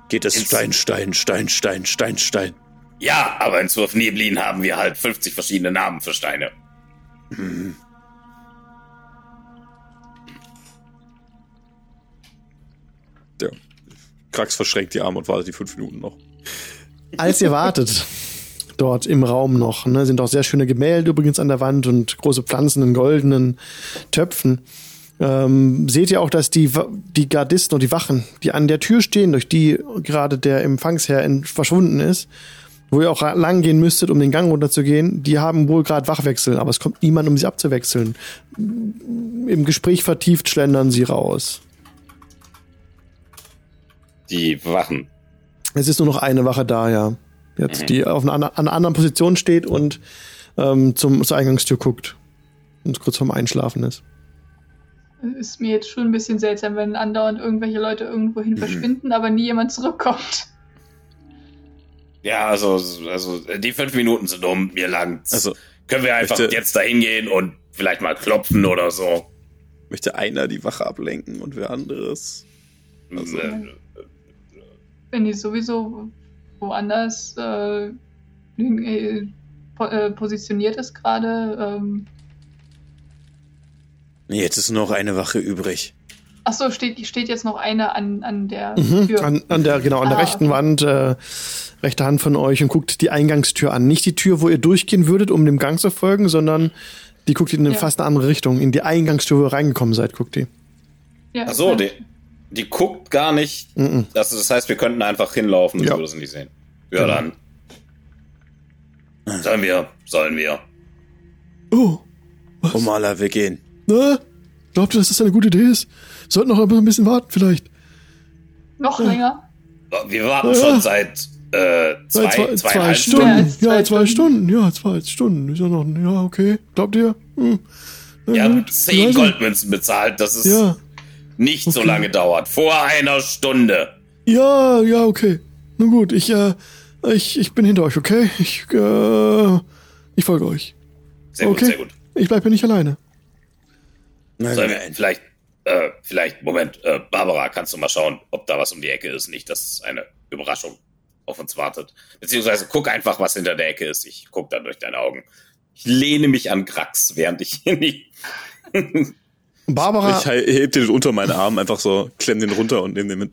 Speaker 6: Geht es Stein, Stein, Stein, Stein, Stein, Stein.
Speaker 3: Ja, aber in Zwölf Neblin haben wir halt 50 verschiedene Namen für Steine.
Speaker 2: Ja. Krax verschränkt die Arme und wartet die fünf Minuten noch.
Speaker 1: Als ihr wartet, dort im Raum noch, ne, sind auch sehr schöne Gemälde übrigens an der Wand und große Pflanzen in goldenen Töpfen. Ähm, seht ihr auch, dass die, die Gardisten und die Wachen, die an der Tür stehen, durch die gerade der Empfangsherr verschwunden ist, wo ihr auch lang gehen müsstet, um den Gang runterzugehen, die haben wohl gerade Wachwechsel, aber es kommt niemand, um sie abzuwechseln. Im Gespräch vertieft schlendern sie raus.
Speaker 3: Die Wachen.
Speaker 1: Es ist nur noch eine Wache da, ja. Jetzt, die auf einer, an einer anderen Position steht und ähm, zum, zur Eingangstür guckt. Und kurz vorm Einschlafen ist.
Speaker 4: Ist mir jetzt schon ein bisschen seltsam, wenn andauernd irgendwelche Leute irgendwohin verschwinden, aber nie jemand zurückkommt.
Speaker 3: Ja, also, also die fünf Minuten sind um, mir langt's.
Speaker 2: Also,
Speaker 3: Können wir einfach
Speaker 2: möchte-
Speaker 3: jetzt da hingehen und vielleicht mal klopfen oder so?
Speaker 2: möchte einer die Wache ablenken und wer anderes? Also-
Speaker 3: Äh,
Speaker 4: Wenn die sowieso woanders äh, äh, äh, positioniert ist gerade. Ähm,
Speaker 6: Nee, Jetzt ist nur noch eine Wache übrig.
Speaker 4: achso, steht, steht jetzt noch eine an, an der
Speaker 1: Mhm.
Speaker 4: Tür.
Speaker 1: An, an der, genau, an der
Speaker 4: Ah,
Speaker 1: rechten
Speaker 4: okay.
Speaker 1: Wand, äh, rechte Hand von euch und guckt die Eingangstür an. Nicht die Tür, wo ihr durchgehen würdet, um dem Gang zu folgen, sondern die guckt in eine
Speaker 4: Ja.
Speaker 1: fast eine andere Richtung. In die Eingangstür, wo ihr reingekommen seid, guckt die.
Speaker 4: ja,
Speaker 3: Ach so,
Speaker 4: äh,
Speaker 3: die, die guckt gar nicht.
Speaker 1: Mhm.
Speaker 3: Das, das heißt, wir könnten einfach hinlaufen und
Speaker 1: Ja.
Speaker 3: ja. würde sie nicht sehen. Ja,
Speaker 1: Genau.
Speaker 3: dann. Sollen wir? Sollen wir?
Speaker 1: Oh,
Speaker 6: Omala, wir gehen.
Speaker 1: na? Glaubt ihr, dass das eine gute Idee ist? Wir sollten noch ein bisschen warten, vielleicht.
Speaker 4: Noch länger.
Speaker 3: Wir warten
Speaker 1: Ja.
Speaker 3: schon seit äh, zwei,
Speaker 1: Seit zwei, zwei
Speaker 3: zweieinhalb
Speaker 1: Stunden.
Speaker 4: Mehr als zwei
Speaker 1: ja, zwei Stunden.
Speaker 4: Stunden.
Speaker 1: Ja, zwei Stunden. Ist ja noch, ja, okay. Glaubt ihr? Hm.
Speaker 3: Haben
Speaker 1: gut.
Speaker 3: zehn
Speaker 1: nicht.
Speaker 3: Goldmünzen bezahlt, dass es
Speaker 1: Ja,
Speaker 3: nicht so
Speaker 1: Okay.
Speaker 3: lange dauert. Vor einer Stunde.
Speaker 1: ja, ja, okay. Na gut, ich, äh, ich, ich bin hinter euch, okay? Ich, äh, ich folge euch.
Speaker 3: Sehr
Speaker 1: Okay.
Speaker 3: gut, sehr gut.
Speaker 1: Ich bleibe hier nicht alleine.
Speaker 6: Nein,
Speaker 3: Sollen wir vielleicht, äh, vielleicht, Moment, äh, Barbara, kannst du mal schauen, ob da was um die Ecke ist? Nicht, dass eine Überraschung auf uns wartet. Beziehungsweise guck einfach, was hinter der Ecke ist. Ich guck dann durch deine Augen. Ich lehne mich an Grax, während ich in die.
Speaker 1: Barbara,
Speaker 2: Ich he- heb den unter meinen Arm, einfach so, klemm den runter und nehme den mit.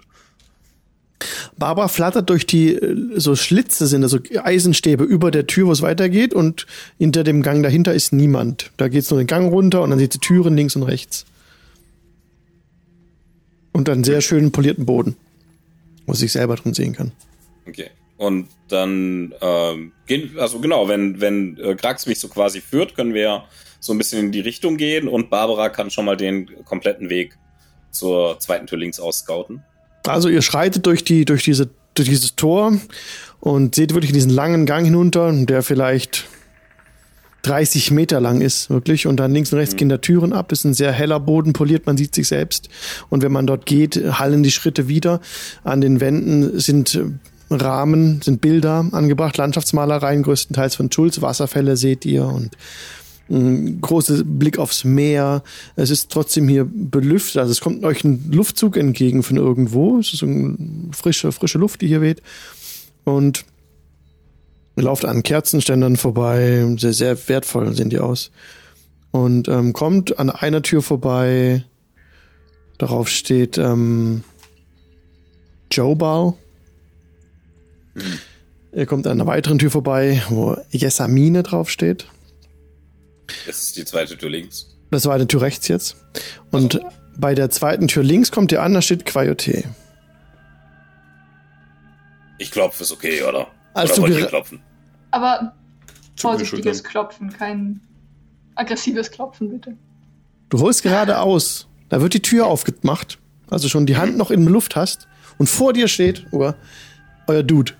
Speaker 1: Barbara flattert durch die, äh, so Schlitze sind, also Eisenstäbe über der Tür, wo es weitergeht und hinter dem Gang dahinter ist niemand. Da geht's nur den Gang runter und dann sieht sie Türen links und rechts. Und einen sehr schönen polierten Boden, wo sie sich selber drin sehen kann.
Speaker 3: Okay. Und dann ähm, gehen, also genau, wenn, wenn äh, Grax mich so quasi führt, können wir so ein bisschen in die Richtung gehen und Barbara kann schon mal den kompletten Weg zur zweiten Tür links ausscouten.
Speaker 1: Also ihr schreitet durch die, durch diese, durch dieses Tor und seht wirklich diesen langen Gang hinunter, der vielleicht 30 Meter lang ist, wirklich. Und dann links und rechts gehen da Türen ab. Ist ein sehr heller Boden, poliert, man sieht sich selbst. Und wenn man dort geht, hallen die Schritte wieder. An den Wänden sind Rahmen, sind Bilder angebracht, Landschaftsmalereien, größtenteils von Schulz. Wasserfälle seht ihr und ein großer Blick aufs Meer. Es ist trotzdem hier belüftet. Also es kommt euch ein Luftzug entgegen von irgendwo. Es ist so eine frische, frische Luft, die hier weht. Und ihr lauft an Kerzenständern vorbei. Sehr, sehr wertvoll sehen die aus. Und ähm, kommt an einer Tür vorbei. Darauf steht ähm, Jobal. Ihr kommt an einer weiteren Tür vorbei, wo Jessamine draufsteht.
Speaker 3: Das ist die zweite Tür links.
Speaker 1: Das war eine Tür rechts jetzt. Und bei der zweiten Tür links kommt ihr an, da steht Quayote.
Speaker 3: Ich klopfe, ist okay, oder?
Speaker 1: Als
Speaker 3: oder
Speaker 1: du
Speaker 3: klopfen?
Speaker 4: Aber vorsichtiges. Klopfen, kein aggressives Klopfen, bitte.
Speaker 1: Du holst gerade aus. Da wird die Tür aufgemacht. Also schon die Hand noch in der Luft hast. Und vor dir steht oh, euer Dude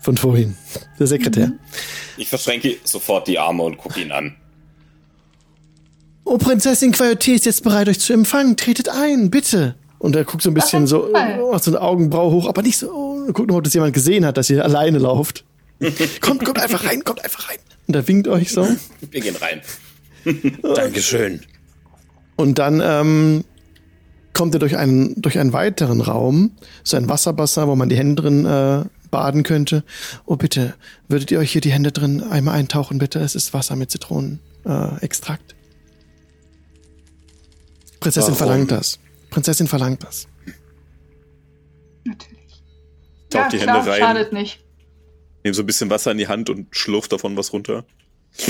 Speaker 1: von vorhin. Der Sekretär.
Speaker 3: Ich verschränke sofort die Arme und gucke ihn an.
Speaker 1: Oh, Prinzessin Quayote ist jetzt bereit, euch zu empfangen. Tretet ein, bitte. Und er guckt so ein bisschen so,
Speaker 4: Fall.
Speaker 1: macht so eine Augenbraue hoch, aber nicht so, oh, guckt noch, ob das jemand gesehen hat, dass ihr alleine lauft. (laughs) kommt, kommt einfach rein, kommt einfach rein. Und er winkt euch so.
Speaker 3: Wir gehen rein. (laughs) (laughs)
Speaker 6: Dankeschön.
Speaker 1: Und dann ähm, kommt ihr durch einen, durch einen weiteren Raum, so ein Wasserbassin, wo man die Hände drin äh, baden könnte. Oh, bitte, würdet ihr euch hier die Hände drin einmal eintauchen, bitte? Es ist Wasser mit Zitronenextrakt. Prinzessin
Speaker 6: Warum?
Speaker 1: verlangt das. Prinzessin verlangt das.
Speaker 4: Natürlich.
Speaker 2: Taucht
Speaker 4: ja,
Speaker 2: die
Speaker 4: klar,
Speaker 2: Hände rein.
Speaker 4: schadet nicht.
Speaker 2: Nehmt so ein bisschen Wasser in die Hand und schlurft davon was runter. (laughs)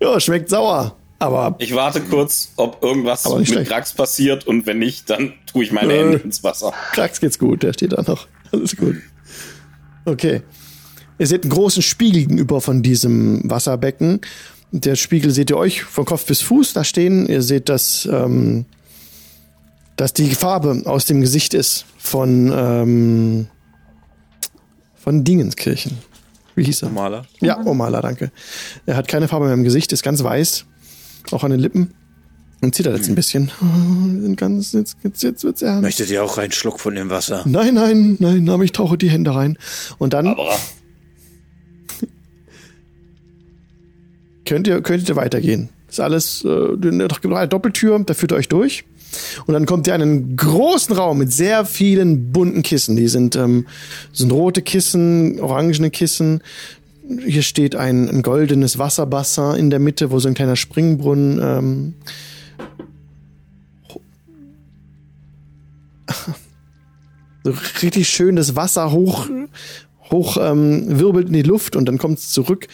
Speaker 1: Ja, schmeckt sauer. Aber
Speaker 3: Ich warte kurz, ob irgendwas mit
Speaker 1: schlecht.
Speaker 3: Krax passiert und wenn nicht, dann tue ich meine
Speaker 1: Äh.
Speaker 3: Hände ins Wasser.
Speaker 1: Krax geht's gut, der steht da noch. Alles gut. Okay. Ihr seht einen großen Spiegel gegenüber von diesem Wasserbecken. Der Spiegel seht ihr euch von Kopf bis Fuß da stehen. Ihr seht, dass, ähm, dass die Farbe aus dem Gesicht ist von, ähm, von Dingenskirchen. Wie hieß er?
Speaker 2: Maler.
Speaker 1: Ja, Omala, danke. Er hat keine Farbe mehr im Gesicht, ist ganz weiß. Auch an den Lippen. Und zittert jetzt ein bisschen. Oh, sind ganz, jetzt, jetzt, jetzt wird's ernst.
Speaker 6: Möchtet ihr auch einen Schluck von dem Wasser?
Speaker 1: Nein, nein, nein, aber ich tauche die Hände rein. Und dann
Speaker 3: Aber
Speaker 1: könnt ihr, könnt ihr weitergehen. ist alles, äh, gibt eine Doppeltür, da führt ihr euch durch. Und dann kommt ihr in einen großen Raum mit sehr vielen bunten Kissen. Die sind, ähm, sind rote Kissen, orangene Kissen. Hier steht ein, ein goldenes Wasserbassin in der Mitte, wo so ein kleiner Springbrunnen ähm, (laughs) so richtig schön das Wasser hoch, hoch ähm, wirbelt in die Luft und dann kommt es zurück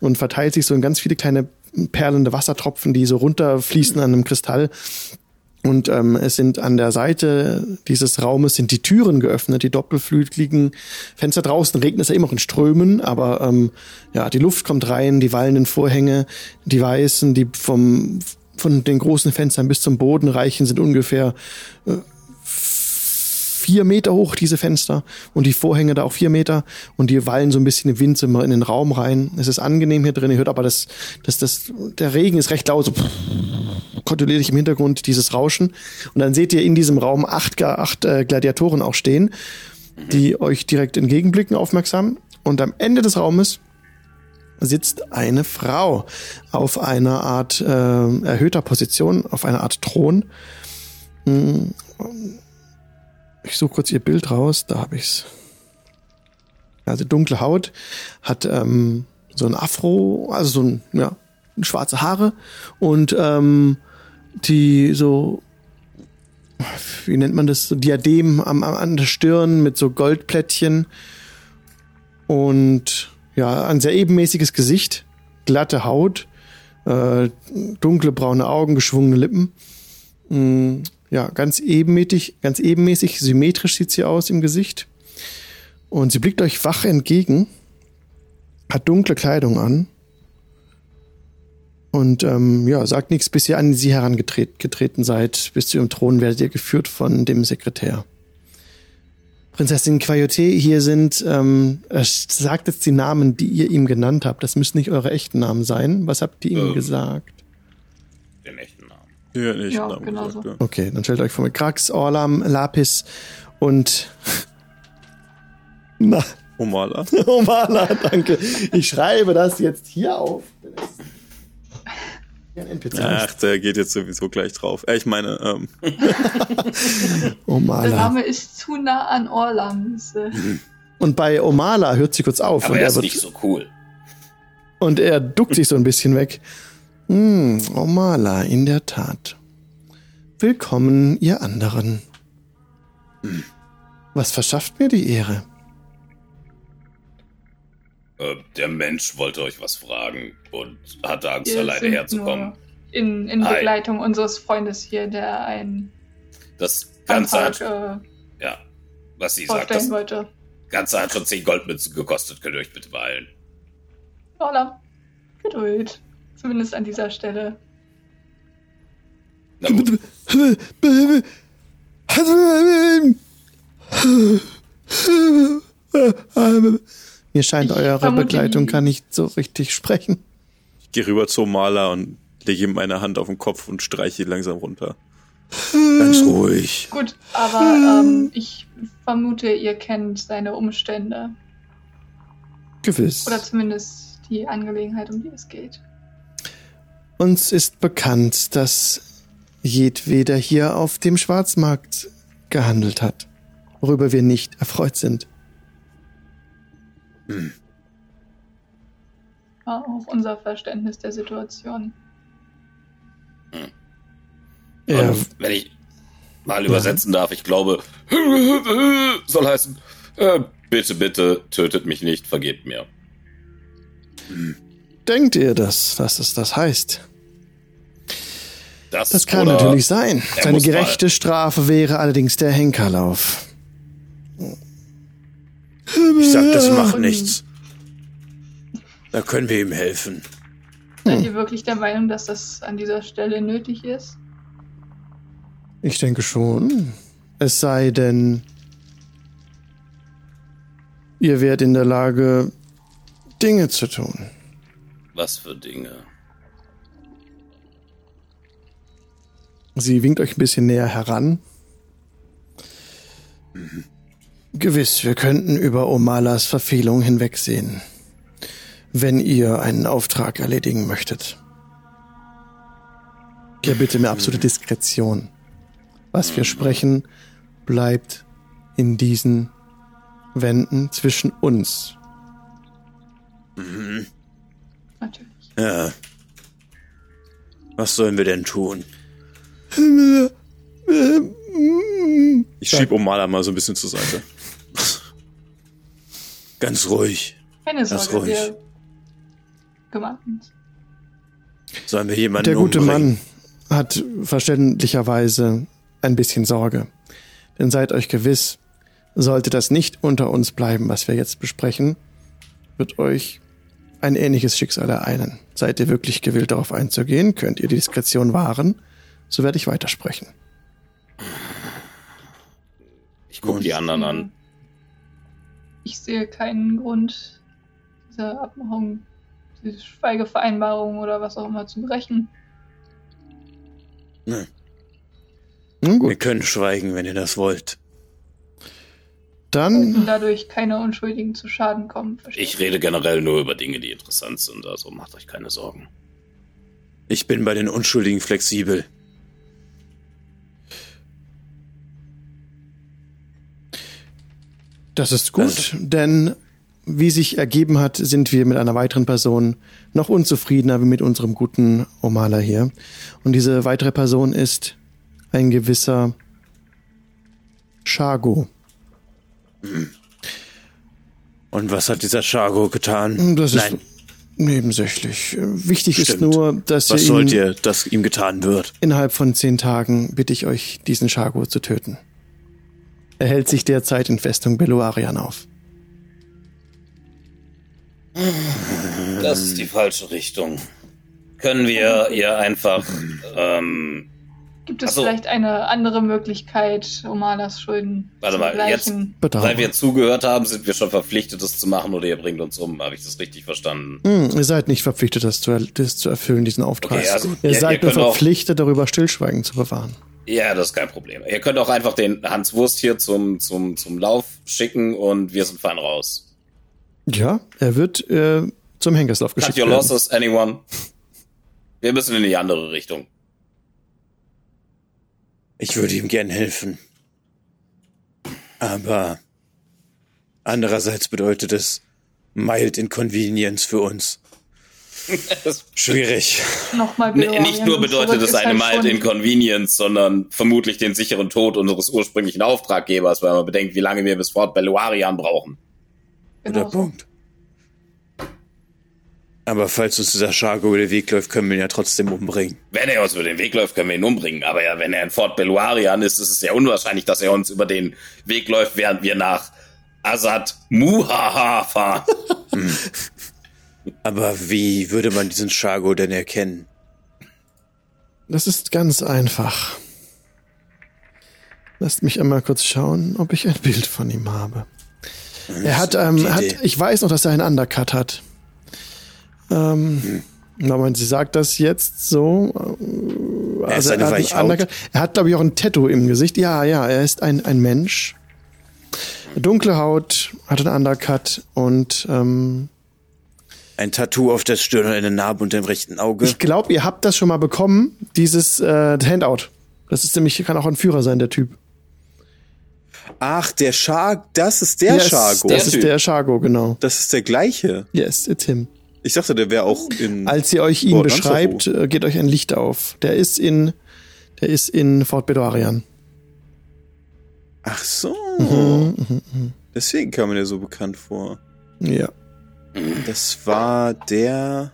Speaker 1: und verteilt sich so in ganz viele kleine perlende Wassertropfen, die so runterfließen an einem Kristall. Und ähm, es sind an der Seite dieses Raumes sind die Türen geöffnet, die doppelflügeligen Fenster draußen regnet es ja immer in Strömen, aber ähm, ja, die Luft kommt rein, die wallenden Vorhänge, die weißen, die vom von den großen Fenstern bis zum Boden reichen, sind ungefähr äh, vier Meter hoch, diese Fenster. Und die Vorhänge da auch vier Meter. Und die wallen so ein bisschen im Wind in den Raum rein. Es ist angenehm hier drin. Ihr hört aber, das, das, das, der Regen ist recht laut. So kontinuierlich im Hintergrund dieses Rauschen. Und dann seht ihr in diesem Raum acht, acht äh, Gladiatoren auch stehen, die euch direkt entgegenblicken, aufmerksam. Und am Ende des Raumes sitzt eine Frau auf einer Art äh, erhöhter Position, auf einer Art Thron. Hm, Ich suche kurz ihr Bild raus, da habe ich's. Also dunkle Haut, hat ähm, so ein Afro, also so ein, ja, schwarze Haare und ähm, die so, wie nennt man das, so Diadem am, am, an der Stirn mit so Goldplättchen und ja, ein sehr ebenmäßiges Gesicht, glatte Haut, äh, dunkle braune Augen, geschwungene Lippen. Mm, ja, ganz ebenmäßig, ganz ebenmäßig, symmetrisch sieht sie aus im Gesicht. Und sie blickt euch wach entgegen, hat dunkle Kleidung an und ähm, ja, sagt nichts, bis ihr an sie herangetreten seid. Bis zu ihrem Thron werdet ihr geführt von dem Sekretär. Prinzessin Quayote, hier sind, ähm, er sagt jetzt die Namen, die ihr ihm genannt habt. Das müssen nicht eure echten Namen sein. Was habt ihr ihm
Speaker 3: Ähm.
Speaker 1: gesagt?
Speaker 2: Ja, nicht
Speaker 4: Ja,
Speaker 2: Namen
Speaker 4: genau
Speaker 2: gesagt,
Speaker 4: so.
Speaker 2: ja.
Speaker 1: Okay, dann stellt euch vor mit Krax, Orlam, Lapis und (laughs) na,
Speaker 2: Omala.
Speaker 1: Omala, (laughs) danke. Ich schreibe das jetzt hier auf. Ja.
Speaker 2: Ach, der geht jetzt sowieso gleich drauf. Äh, ich meine, ähm, (laughs)
Speaker 4: Der
Speaker 1: Omala.
Speaker 4: Name ist zu nah an Orlams.
Speaker 1: Und bei Omala hört sie kurz auf
Speaker 3: Aber
Speaker 1: und
Speaker 3: er
Speaker 1: er,
Speaker 3: ist
Speaker 1: wird,
Speaker 3: nicht so cool.
Speaker 1: und er duckt sich so ein bisschen weg. Hm, Omala, in der Tat. Willkommen, ihr anderen. Was verschafft mir die Ehre?
Speaker 3: Äh, der Mensch wollte euch was fragen und hatte Angst,
Speaker 4: Wir
Speaker 3: alleine
Speaker 4: sind
Speaker 3: herzukommen.
Speaker 4: nur In, in
Speaker 3: Hi.
Speaker 4: Begleitung unseres Freundes hier, der einen
Speaker 3: Das Ganze
Speaker 4: Antrag
Speaker 3: hat,
Speaker 4: äh,
Speaker 3: ja, was sie sagt, das
Speaker 4: wollte.
Speaker 3: Ganze hat schon 10 Goldmünzen gekostet. Könnt ihr euch bitte beeilen?
Speaker 4: Orlam, Geduld. Zumindest an dieser Stelle.
Speaker 1: Mir scheint, eure Begleitung kann nicht so richtig sprechen.
Speaker 2: ich gehe rüber zu Omala und lege ihm meine Hand auf den Kopf und streiche ihn langsam runter.
Speaker 6: Ganz ruhig.
Speaker 4: Gut, aber ähm, ich vermute, ihr kennt seine Umstände.
Speaker 1: Gewiss.
Speaker 4: Oder zumindest die Angelegenheit, um die es geht.
Speaker 1: Uns ist bekannt, dass jedweder hier auf dem Schwarzmarkt gehandelt hat, worüber wir nicht erfreut sind.
Speaker 4: War auch unser Verständnis der Situation.
Speaker 1: Er,
Speaker 3: Und wenn ich mal übersetzen darf, ich glaube, soll heißen, äh, bitte, bitte, tötet mich nicht, vergebt mir.
Speaker 1: denkt ihr, dass, dass es das heißt?
Speaker 3: Das,
Speaker 1: Das kann natürlich sein. Seine
Speaker 3: muss mal-
Speaker 1: gerechte Strafe wäre allerdings der Henkerlauf.
Speaker 6: Ich sag, das macht nichts. Da können wir ihm helfen.
Speaker 4: Seid ihr wirklich der Meinung, dass das an dieser Stelle nötig ist?
Speaker 1: Ich denke schon. Es sei denn, ihr wärt in der Lage, Dinge zu tun.
Speaker 3: Was für Dinge?
Speaker 1: Sie winkt euch ein bisschen näher heran. Gewiss, wir könnten über Omalas Verfehlung hinwegsehen, wenn ihr einen Auftrag erledigen möchtet. Ja, bitte mir absolute Diskretion. Was wir sprechen, bleibt in diesen Wänden zwischen uns.
Speaker 4: Natürlich.
Speaker 6: Ja. Was sollen wir denn tun?
Speaker 2: Ich schieb Omala mal so ein bisschen zur Seite.
Speaker 6: Ganz ruhig.
Speaker 4: Keine Sorge,
Speaker 6: ruhig.
Speaker 4: wir gewarnt.
Speaker 6: Sollen wir jemanden
Speaker 1: Der gute
Speaker 6: umbringen?
Speaker 1: Mann hat verständlicherweise ein bisschen Sorge. Denn seid euch gewiss, sollte das nicht unter uns bleiben, was wir jetzt besprechen, wird euch ein ähnliches Schicksal ereilen. Seid ihr wirklich gewillt, darauf einzugehen? Könnt ihr die Diskretion wahren? So werde ich weitersprechen.
Speaker 3: Ich gucke die anderen an.
Speaker 4: Ich sehe keinen Grund, diese Abmachung, diese Schweigevereinbarung oder was auch immer zu brechen.
Speaker 1: Nun
Speaker 6: Wir
Speaker 1: gut,
Speaker 6: können schweigen, wenn ihr das wollt.
Speaker 1: dann
Speaker 4: Und dadurch keine Unschuldigen zu Schaden kommen. versteht
Speaker 3: Ich rede generell nur über Dinge, die interessant sind, also macht euch keine Sorgen.
Speaker 6: Ich bin bei den Unschuldigen flexibel.
Speaker 1: Das ist gut, denn wie sich ergeben hat, sind wir mit einer weiteren Person noch unzufriedener wie mit unserem guten Omala hier. Und diese weitere Person ist ein gewisser Shago.
Speaker 6: Und was hat dieser Chargo getan?
Speaker 1: Das ist
Speaker 6: Nein,
Speaker 1: nebensächlich. Wichtig ist
Speaker 6: Stimmt.
Speaker 1: nur, dass
Speaker 6: was
Speaker 1: ihr
Speaker 6: sollt
Speaker 1: ihn
Speaker 6: ihr, dass ihm getan wird?
Speaker 1: innerhalb von zehn Tagen bitte ich euch, diesen Shago zu töten. Er hält sich derzeit in Festung Beluarian auf.
Speaker 3: Das ist die falsche Richtung. Können wir ihr einfach, ähm,
Speaker 4: Gibt es
Speaker 3: Ach so.
Speaker 4: vielleicht eine andere Möglichkeit, Omalas Schulden
Speaker 3: Warte
Speaker 4: zu
Speaker 3: mal?
Speaker 1: Bedauere.
Speaker 3: weil wir zugehört haben, sind wir schon verpflichtet, das zu machen oder ihr bringt uns um. Habe ich das richtig verstanden?
Speaker 1: Hm, ihr seid nicht verpflichtet, das zu, er das zu erfüllen, diesen Auftrag.
Speaker 3: Okay, also,
Speaker 1: ihr
Speaker 3: ihr-
Speaker 1: seid
Speaker 3: ihr
Speaker 1: nur verpflichtet, darüber Stillschweigen zu bewahren.
Speaker 3: Ja, das ist kein Problem. Ihr könnt auch einfach den Hans Wurst hier zum, zum, zum Lauf schicken und wir sind fein raus.
Speaker 1: Ja, er wird äh, zum Henkerslauf
Speaker 3: Cut
Speaker 1: geschickt
Speaker 3: your
Speaker 1: werden.
Speaker 3: losses, anyone. Wir müssen in die andere Richtung.
Speaker 6: Ich würde ihm gern helfen. Aber andererseits bedeutet es mild inconvenience für uns. (laughs) Schwierig.
Speaker 4: Nochmal
Speaker 3: n- nicht nur bedeutet es eine
Speaker 4: halt
Speaker 3: mild inconvenience, sondern vermutlich den sicheren Tod unseres ursprünglichen Auftraggebers, weil man bedenkt, wie lange wir bis Fort Beluarian brauchen.
Speaker 4: Genau
Speaker 6: Guter
Speaker 4: so.
Speaker 6: Punkt. Aber falls uns dieser Chargo über den Weg läuft, können wir ihn ja trotzdem umbringen.
Speaker 3: Wenn er uns über den Weg läuft, können wir ihn umbringen. Aber ja, wenn er in Fort Beluarian ist, ist es sehr unwahrscheinlich, dass er uns über den Weg läuft, während wir nach Azad Muhaha fahren. (laughs) (laughs)
Speaker 6: Aber wie würde man diesen Chargo denn erkennen?
Speaker 1: Das ist ganz einfach. Lasst mich einmal kurz schauen, ob ich ein Bild von ihm habe. Er hat, ähm, hat, ich weiß noch, dass er einen Undercut hat. Ähm, Moment, sie sagt das jetzt so. äh,
Speaker 6: Er ist
Speaker 1: also
Speaker 6: eine
Speaker 1: hat einen. Er hat, glaube ich, auch ein Tattoo im Gesicht. Ja, ja, er ist ein, ein Mensch. Dunkle Haut, hat einen Undercut und ähm,
Speaker 6: Ein Tattoo auf der Stirn und eine Narbe unter dem rechten Auge.
Speaker 1: ich glaube, ihr habt das schon mal bekommen, dieses äh, Handout. Das ist nämlich, kann auch ein Führer sein, der Typ.
Speaker 2: Ach, der Char, das ist der
Speaker 1: yes,
Speaker 2: Chargo.
Speaker 1: Das
Speaker 3: Der
Speaker 1: ist der Chargo, genau.
Speaker 2: Das ist der gleiche.
Speaker 1: Yes, it's him.
Speaker 2: Ich dachte, der wäre auch in.
Speaker 1: Als ihr euch ihn
Speaker 2: Fort
Speaker 1: beschreibt, äh, geht euch ein Licht auf. Der ist in, der ist in Fort Bedouarian.
Speaker 2: Ach so.
Speaker 1: Mhm,
Speaker 2: Deswegen kam mir der so bekannt vor.
Speaker 1: Ja.
Speaker 2: Das war der.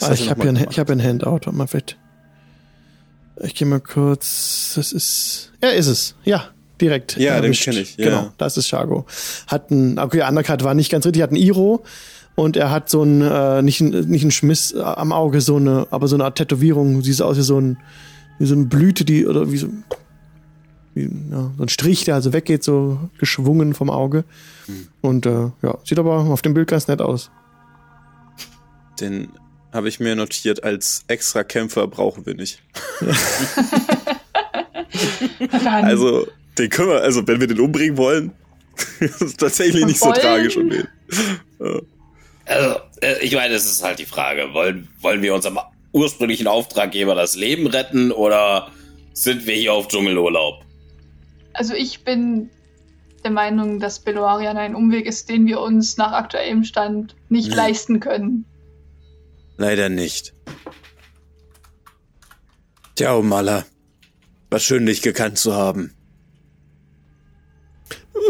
Speaker 1: Ah, ich habe hier, ein, ich hab ein Handout. Warte mal, vielleicht. Ich gehe mal kurz. Das ist. Ja, ist es. Ja, direkt.
Speaker 2: Ja, den
Speaker 1: erwischt.
Speaker 2: kenn ich, ja.
Speaker 1: Genau, das ist Chargo. Hat ein. Okay, Undercut war nicht ganz richtig. Hat ein Iro und er hat so ein äh, nicht ein nicht ein Schmiss am Auge, so eine, aber so eine Art Tätowierung. Sieht aus wie so ein wie so eine Blüte, die oder wie so wie, ja, so ein Strich, der also weggeht, so geschwungen vom Auge.
Speaker 2: Hm.
Speaker 1: Und äh, ja, sieht aber auf dem Bild ganz nett aus.
Speaker 2: Den habe ich mir notiert als extra Kämpfer brauchen wir nicht. (laughs) Also, den können wir, also wenn wir den umbringen wollen, (laughs) ist es tatsächlich nicht so
Speaker 4: Wollen?
Speaker 2: tragisch um den.
Speaker 3: Also, äh, ich meine, es ist halt die Frage, wollen, wollen wir unserem ursprünglichen Auftraggeber das Leben retten oder sind wir hier auf Dschungelurlaub?
Speaker 4: Also ich bin der Meinung, dass Beloarian ein Umweg ist, den wir uns nach aktuellem Stand nicht
Speaker 6: Nee.
Speaker 4: leisten können.
Speaker 6: Leider nicht. Tja, Mala. War schön, dich gekannt zu haben.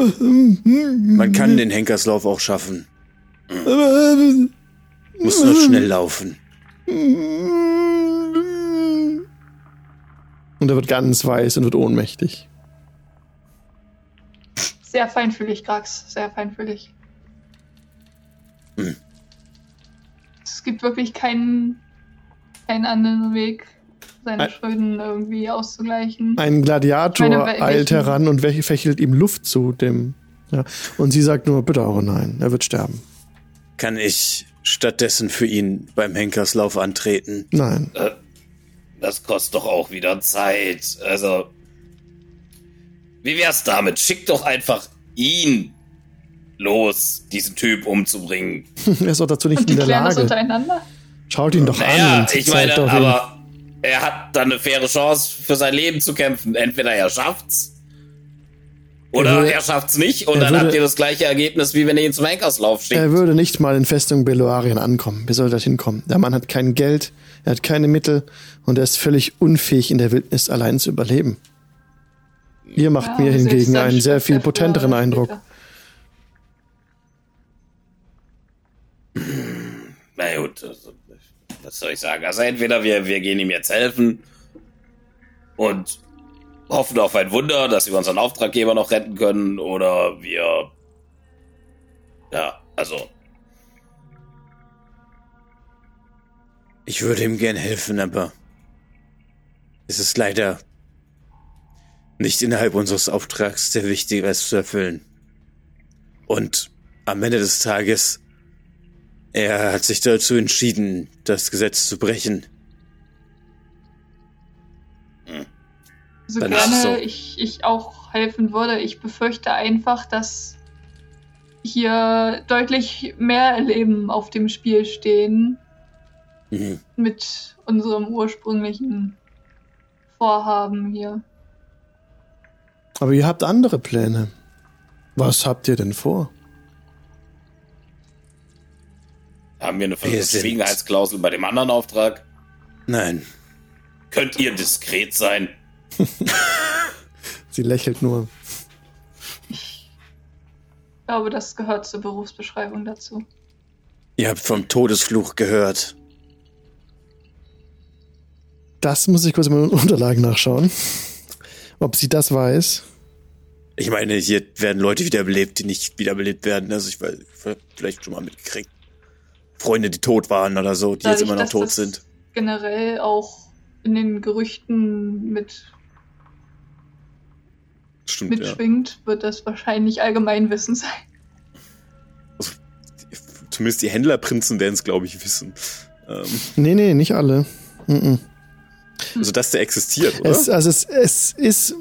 Speaker 6: Man kann den Henkerslauf auch schaffen. Muss nur schnell laufen.
Speaker 1: Und er wird ganz weiß und wird ohnmächtig.
Speaker 4: Sehr feinfühlig, Grax, sehr feinfühlig.
Speaker 6: Hm.
Speaker 4: Es gibt wirklich keinen, keinen anderen Weg, seine
Speaker 1: Ein-
Speaker 4: Schulden irgendwie auszugleichen.
Speaker 1: Ein Gladiator
Speaker 4: Meine,
Speaker 1: eilt heran und fächelt ihm Luft zu dem. Ja. Und sie sagt nur, bitte, oh nein, er wird sterben.
Speaker 6: Kann ich stattdessen für ihn beim Henkerslauf antreten?
Speaker 1: Nein.
Speaker 3: Äh, das kostet doch auch wieder Zeit. Also, wie wär's damit? Schick doch einfach ihn los, diesen Typ umzubringen. (laughs)
Speaker 1: er ist auch dazu nicht
Speaker 4: Und
Speaker 1: in der
Speaker 4: das
Speaker 1: Lage.
Speaker 4: untereinander?
Speaker 1: Schaut ihn doch an.
Speaker 3: Naja,
Speaker 1: und
Speaker 3: ich meine, aber er hat dann eine faire Chance, für sein Leben zu kämpfen. Entweder er schafft's. Oder
Speaker 1: Er würde-
Speaker 3: er schafft's nicht und dann
Speaker 1: würde-
Speaker 3: habt ihr das gleiche Ergebnis, wie wenn ihr ihn zum Henkerslauf schickt.
Speaker 1: Er würde nicht mal in Festung Beloarien ankommen. Wie soll er dorthin kommen? Der Mann hat kein Geld, er hat keine Mittel und er ist völlig unfähig, in der Wildnis allein zu überleben. Ihr macht
Speaker 4: Ja,
Speaker 1: mir
Speaker 4: also
Speaker 1: hingegen einen sehr viel potenteren Eindruck.
Speaker 3: Na gut, also, was soll ich sagen? Also entweder wir, wir gehen ihm jetzt helfen und hoffen auf ein Wunder, dass wir unseren Auftraggeber noch retten können, oder wir... Ja, also,
Speaker 6: Ich würde ihm gern helfen, aber es ist leider nicht innerhalb unseres Auftrags der wichtige, es zu erfüllen. Und am Ende des Tages, er hat sich dazu entschieden, das Gesetz zu brechen.
Speaker 4: So
Speaker 6: Dann ist es
Speaker 4: gerne
Speaker 6: so.
Speaker 4: ich, ich auch helfen würde. Ich befürchte einfach, dass hier deutlich mehr Leben auf dem Spiel stehen
Speaker 6: Mhm.
Speaker 4: mit unserem ursprünglichen Vorhaben hier.
Speaker 1: Aber ihr habt andere Pläne. Was habt ihr denn vor?
Speaker 3: haben wir eine Verschwiegenheitsklausel bei dem anderen Auftrag?
Speaker 6: Nein,
Speaker 3: Könnt ihr diskret sein? (laughs)
Speaker 1: Sie lächelt nur.
Speaker 4: Ich glaube, das gehört zur Berufsbeschreibung dazu.
Speaker 6: ihr habt vom Todesfluch gehört.
Speaker 1: Das muss ich kurz in meinen Unterlagen nachschauen. Ob sie das weiß.
Speaker 6: Ich meine, hier werden Leute wiederbelebt, die nicht wiederbelebt werden. Also ich weiß, vielleicht schon mal mitgekriegt. Freunde, die tot waren oder so, die jetzt
Speaker 4: Dadurch,
Speaker 6: immer noch tot
Speaker 4: das
Speaker 6: sind.
Speaker 4: Generell auch in den Gerüchten mit
Speaker 2: Stimmt, ja.
Speaker 4: mitschwingt, wird das wahrscheinlich Allgemeinwissen sein.
Speaker 2: Zumindest die Händlerprinzen werden es, glaube ich, wissen. Ähm,
Speaker 1: Nee, nee, nicht alle. Mhm.
Speaker 2: Also, dass der existiert, oder?
Speaker 1: Es, also es, es ist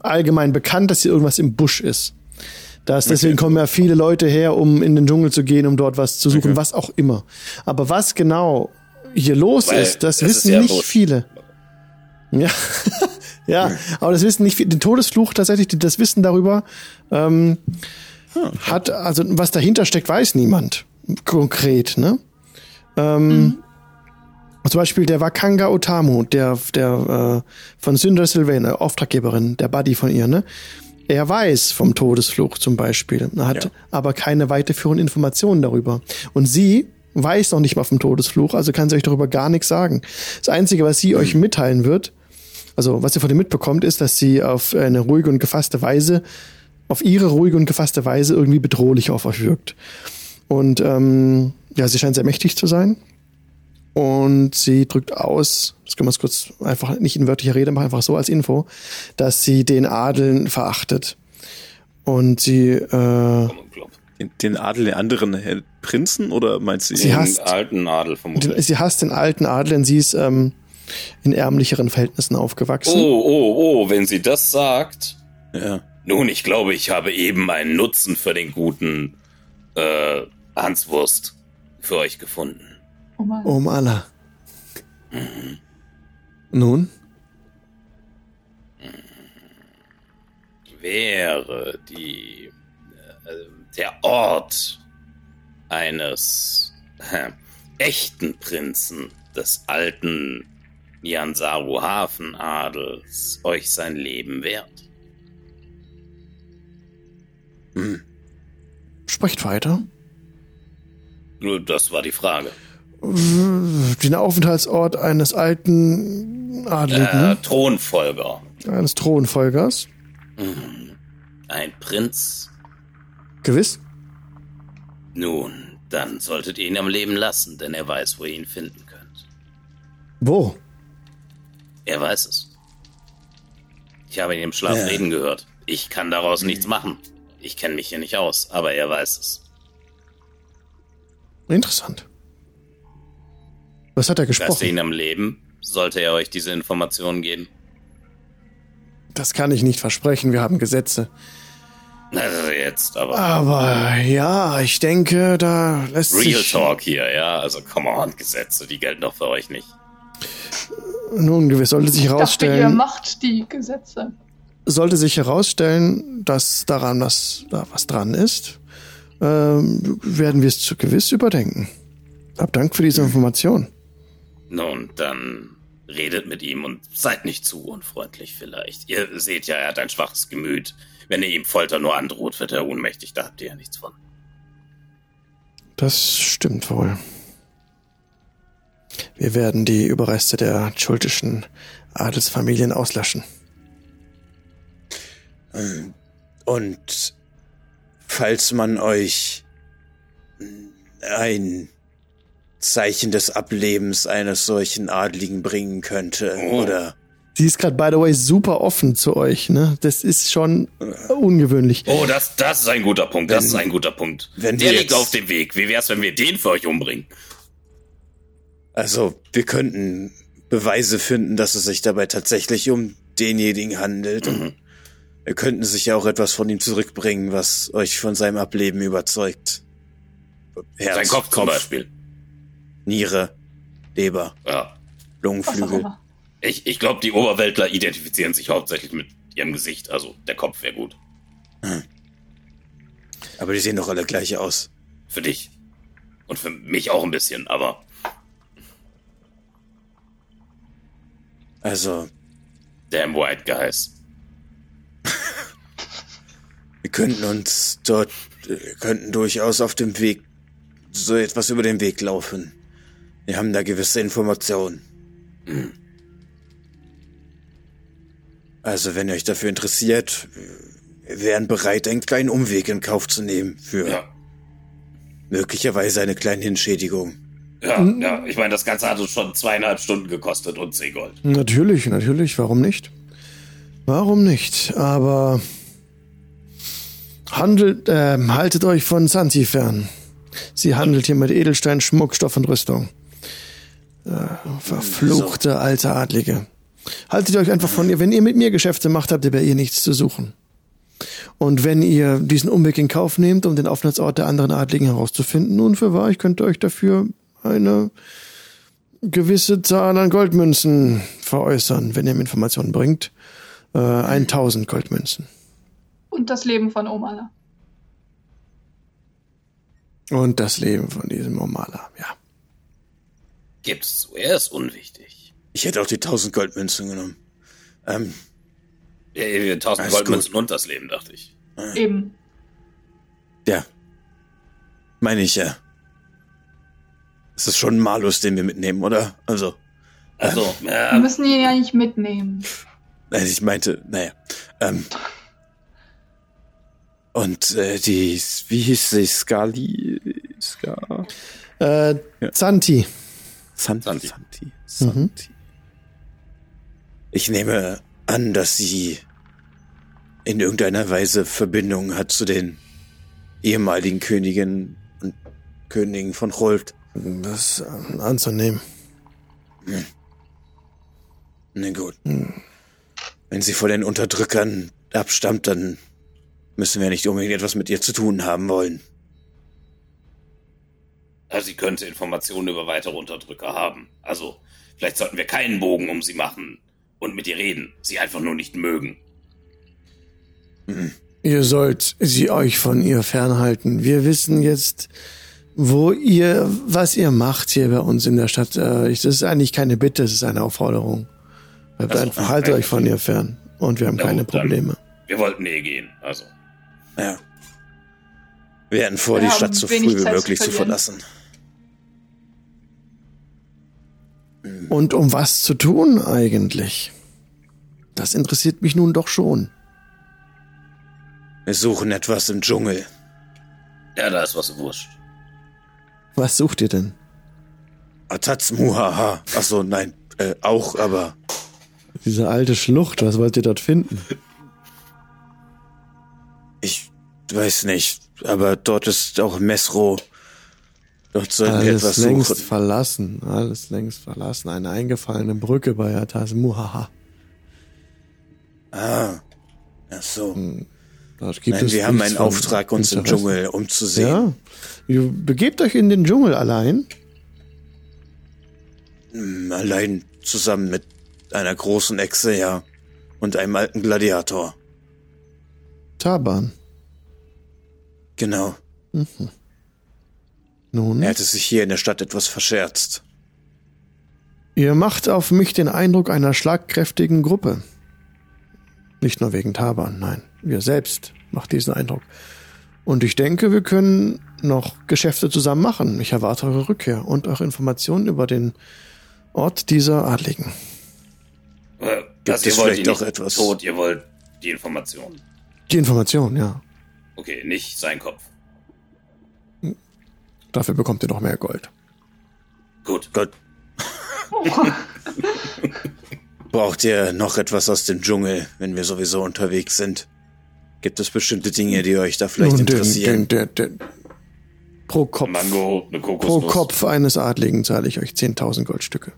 Speaker 1: allgemein bekannt, dass hier irgendwas im Busch ist. Das, deswegen kommen ja viele Leute her, um in den Dschungel zu gehen, um dort was zu suchen,
Speaker 2: Okay.
Speaker 1: was auch immer. Aber was genau hier los
Speaker 3: Weil
Speaker 1: ist, das
Speaker 3: ist
Speaker 1: wissen
Speaker 3: ja
Speaker 1: nicht
Speaker 3: Busch.
Speaker 1: viele. Ja, (laughs) ja, aber das wissen nicht viele. Den Todesfluch tatsächlich, das Wissen darüber ähm, hat, also was dahinter steckt, weiß niemand konkret. Ne? Ähm, Zum Beispiel der Wakanga Otamu, der, der äh, von Syndra Sylvain, Auftraggeberin, der Buddy von ihr, ne? Er weiß vom Todesfluch zum Beispiel, hat
Speaker 2: Ja.
Speaker 1: aber keine weiterführenden Informationen darüber. Und sie weiß noch nicht mal vom Todesfluch, also kann sie euch darüber gar nichts sagen. Das Einzige, was sie euch mitteilen wird, also was ihr von ihr mitbekommt, ist, dass sie auf eine ruhige und gefasste Weise, auf ihre ruhige und gefasste Weise irgendwie bedrohlich auf euch wirkt. Und ähm, ja, sie scheint sehr mächtig zu sein. Und sie drückt aus, das können wir uns kurz einfach nicht in wörtlicher Rede machen, einfach so als Info, dass sie den Adeln verachtet. Und sie, äh.
Speaker 2: Den, den Adel der anderen Prinzen oder meinst du
Speaker 1: Sie
Speaker 2: den-
Speaker 1: hasst-
Speaker 3: Den alten Adel vermutlich.
Speaker 1: den, sie hasst den alten Adel, denn sie ist ähm, in ärmlicheren Verhältnissen aufgewachsen.
Speaker 3: Oh, oh, oh, wenn sie das sagt.
Speaker 2: Ja.
Speaker 3: Nun, ich glaube, ich habe eben einen Nutzen für den guten äh, Hanswurst für euch gefunden.
Speaker 4: Oh Mann.
Speaker 1: Um Allah. Nun?
Speaker 3: Wäre die äh, der Ort eines äh, echten Prinzen des alten Jansaru Hafenadels euch sein Leben wert?
Speaker 1: Sprecht weiter.
Speaker 3: Nur das war die Frage.
Speaker 1: Den Aufenthaltsort eines alten
Speaker 3: Äh,
Speaker 1: Adligen,
Speaker 3: Thronfolger.
Speaker 1: eines Thronfolgers.
Speaker 3: Ein Prinz?
Speaker 1: Gewiss?
Speaker 3: Nun, dann solltet ihr ihn am Leben lassen, denn er weiß, wo ihr ihn finden könnt.
Speaker 1: Wo?
Speaker 3: Er weiß es. Ich habe ihn im Schlaf
Speaker 6: Ja.
Speaker 3: reden gehört. Ich kann daraus nichts machen. Ich kenne mich hier nicht aus, aber er weiß es.
Speaker 1: Interessant. Was hat er
Speaker 3: Lasst
Speaker 1: gesprochen?
Speaker 3: ihn am Leben? Sollte er euch diese Informationen geben?
Speaker 1: Das kann ich nicht versprechen, wir haben Gesetze.
Speaker 3: Also jetzt, aber
Speaker 1: Aber ja, ich denke, da lässt
Speaker 3: Real
Speaker 1: sich...
Speaker 3: Talk hier, ja? Also come on, Gesetze, die gelten doch für euch nicht.
Speaker 1: Nun, gewiss, sollte sich
Speaker 4: Ich dachte, ihr
Speaker 1: herausstellen,
Speaker 4: macht die Gesetze.
Speaker 1: sollte sich herausstellen, dass daran was, da was dran ist, ähm, werden wir es zu gewiss überdenken. Hab Dank für diese Information.
Speaker 3: Nun, dann redet mit ihm und seid nicht zu unfreundlich vielleicht. Ihr seht ja, er hat ein schwaches Gemüt. Wenn ihr ihm Folter nur androht, wird er ohnmächtig, da habt ihr ja nichts von.
Speaker 1: Das stimmt wohl. Wir werden die Überreste der schultischen Adelsfamilien auslöschen.
Speaker 6: Und falls man euch ein Zeichen des Ablebens eines solchen Adligen bringen könnte,
Speaker 3: Oh.
Speaker 6: oder
Speaker 1: Sie ist gerade, by the way, super offen zu euch, ne? Das ist schon ungewöhnlich.
Speaker 3: Oh, das, das ist ein guter Punkt. Das ist ein guter Punkt.
Speaker 6: wenn
Speaker 3: Der liegt auf dem Weg. Wie wär's, wenn wir den für euch umbringen?
Speaker 6: also wir könnten Beweise finden, dass es sich dabei tatsächlich um denjenigen handelt. Und wir könnten sicher auch etwas von ihm zurückbringen, was euch von seinem Ableben überzeugt. Herz,
Speaker 3: Sein Kopf zum Beispiel.
Speaker 6: Niere, Leber,
Speaker 3: Ja.
Speaker 6: Lungenflügel.
Speaker 3: Ich, ich glaube, die Oberweltler identifizieren sich hauptsächlich mit ihrem Gesicht. Also der Kopf wäre gut.
Speaker 6: Aber die sehen doch alle gleich aus.
Speaker 3: Für dich. Und für mich auch ein bisschen, aber
Speaker 6: Also,
Speaker 3: damn white guys. (laughs)
Speaker 6: wir könnten uns dort, wir könnten durchaus auf dem Weg so etwas über den Weg laufen. Wir haben da gewisse Informationen. Also, wenn ihr euch dafür interessiert, wir wären bereit, einen kleinen Umweg in Kauf zu nehmen für
Speaker 3: Ja.
Speaker 6: möglicherweise eine kleine Entschädigung.
Speaker 3: Ja, ja. Ich meine, das Ganze hat uns schon zweieinhalb Stunden gekostet und 10 Gold.
Speaker 1: Natürlich, natürlich, warum nicht? Warum nicht? Aber handelt, ähm, haltet euch von Santi fern. Sie handelt hier mit Edelstein, Schmuck, Stoff und Rüstung. Äh, verfluchte alte Adlige. haltet euch einfach von ihr. Wenn ihr mit mir Geschäfte macht, habt ihr bei ihr nichts zu suchen. Und wenn ihr diesen Umweg in Kauf nehmt, um den Aufenthaltsort der anderen Adligen herauszufinden, nun für wahr, ich könnte euch dafür eine gewisse Zahl an Goldmünzen veräußern, wenn ihr mir Informationen bringt. Äh, 1000 Goldmünzen.
Speaker 4: Und das Leben von Omala.
Speaker 1: Und das Leben von diesem Omala, ja.
Speaker 3: Gibt's zu, er ist unwichtig.
Speaker 2: Ich hätte auch die 1000 Goldmünzen genommen. Ähm,
Speaker 3: Ja, ja, 1000
Speaker 2: Alles
Speaker 3: Goldmünzen und das Leben, dachte ich.
Speaker 4: Eben.
Speaker 2: ja. Meine ich ja. Es ist schon ein Malus, den wir mitnehmen, oder? Also,
Speaker 3: Also,
Speaker 4: Wir
Speaker 3: ja,
Speaker 4: müssen ihn ja nicht mitnehmen.
Speaker 2: nein, ich meinte, naja. Ähm, und äh, die, wie hieß sie? Skali? Ska?
Speaker 1: Äh,
Speaker 2: Ja.
Speaker 1: Zanti.
Speaker 2: Santi.
Speaker 3: Santi.
Speaker 2: Santi. Santi. Ich nehme an, dass sie in irgendeiner Weise Verbindung hat zu den ehemaligen Königen und Königen von Cholft.
Speaker 1: Das ähm, anzunehmen.
Speaker 2: Na gut. Wenn sie vor den Unterdrückern abstammt, dann müssen wir nicht unbedingt etwas mit ihr zu tun haben wollen.
Speaker 3: Also sie könnte Informationen über weitere Unterdrücker haben. Also, vielleicht sollten wir keinen Bogen um sie machen und mit ihr reden. Sie einfach nur nicht mögen.
Speaker 1: Ihr sollt sie euch von ihr fernhalten. Wir wissen jetzt, wo ihr, was ihr macht hier bei uns in der Stadt. Äh, das ist eigentlich keine Bitte, es ist eine Aufforderung. Bleibt
Speaker 3: Also,
Speaker 1: einfach, haltet
Speaker 3: okay.
Speaker 1: euch von ihr fern. Und wir haben
Speaker 3: Na
Speaker 1: keine
Speaker 3: gut, dann.
Speaker 1: Probleme.
Speaker 3: Wir wollten eh gehen, also.
Speaker 2: Ja. Wir hatten vor,
Speaker 4: Wir
Speaker 2: die Stadt so früh wie möglich zu verlassen.
Speaker 1: Und um was zu tun eigentlich? Das interessiert mich nun doch schon.
Speaker 2: Wir suchen etwas im Dschungel.
Speaker 3: Ja, da ist was wurscht.
Speaker 1: Was sucht ihr denn?
Speaker 2: Atatz Muhaha. Ach so, nein, äh, auch, aber
Speaker 1: Diese alte Schlucht, was wollt ihr dort finden?
Speaker 2: ich weiß nicht. Aber dort ist auch Mesro. Dort sollten wir
Speaker 1: Alles
Speaker 2: etwas
Speaker 1: längst
Speaker 2: suchen.
Speaker 1: verlassen, alles längst verlassen. Eine eingefallene Brücke bei Atas Muhaha.
Speaker 2: Ah. Ach so.
Speaker 1: Dort gibt
Speaker 2: Nein,
Speaker 1: es
Speaker 2: wir haben einen Auftrag, uns im. Dschungel umzusehen.
Speaker 1: Ja. Ihr begebt euch in den Dschungel allein.
Speaker 2: Hm, Allein zusammen mit einer großen Echse, ja. Und einem alten Gladiator.
Speaker 1: Taban.
Speaker 2: Genau.
Speaker 1: Nun,
Speaker 2: Er hatte sich hier in der Stadt etwas verscherzt.
Speaker 1: ihr macht auf mich den Eindruck einer schlagkräftigen Gruppe. Nicht nur wegen Taban, nein. Wir selbst macht diesen Eindruck. Und ich denke, wir können noch Geschäfte zusammen machen. Ich erwarte eure Rückkehr und eure Informationen über den Ort dieser Adligen.
Speaker 3: Äh, also ihr wollt nicht
Speaker 2: etwas?
Speaker 3: tot, ihr wollt die Informationen.
Speaker 1: Die Information, ja.
Speaker 3: Okay, nicht sein Kopf.
Speaker 1: Dafür bekommt ihr noch mehr Gold.
Speaker 3: Gut.
Speaker 2: Gott. (laughs) Braucht ihr noch etwas aus dem Dschungel, wenn wir sowieso unterwegs sind? Gibt es bestimmte Dinge, die euch da vielleicht
Speaker 1: Nun,
Speaker 2: interessieren?
Speaker 1: den, den, den, pro Kopf,
Speaker 3: Mango, eine
Speaker 1: pro. Kopf eines Adligen zahle ich euch 10.000 Goldstücke.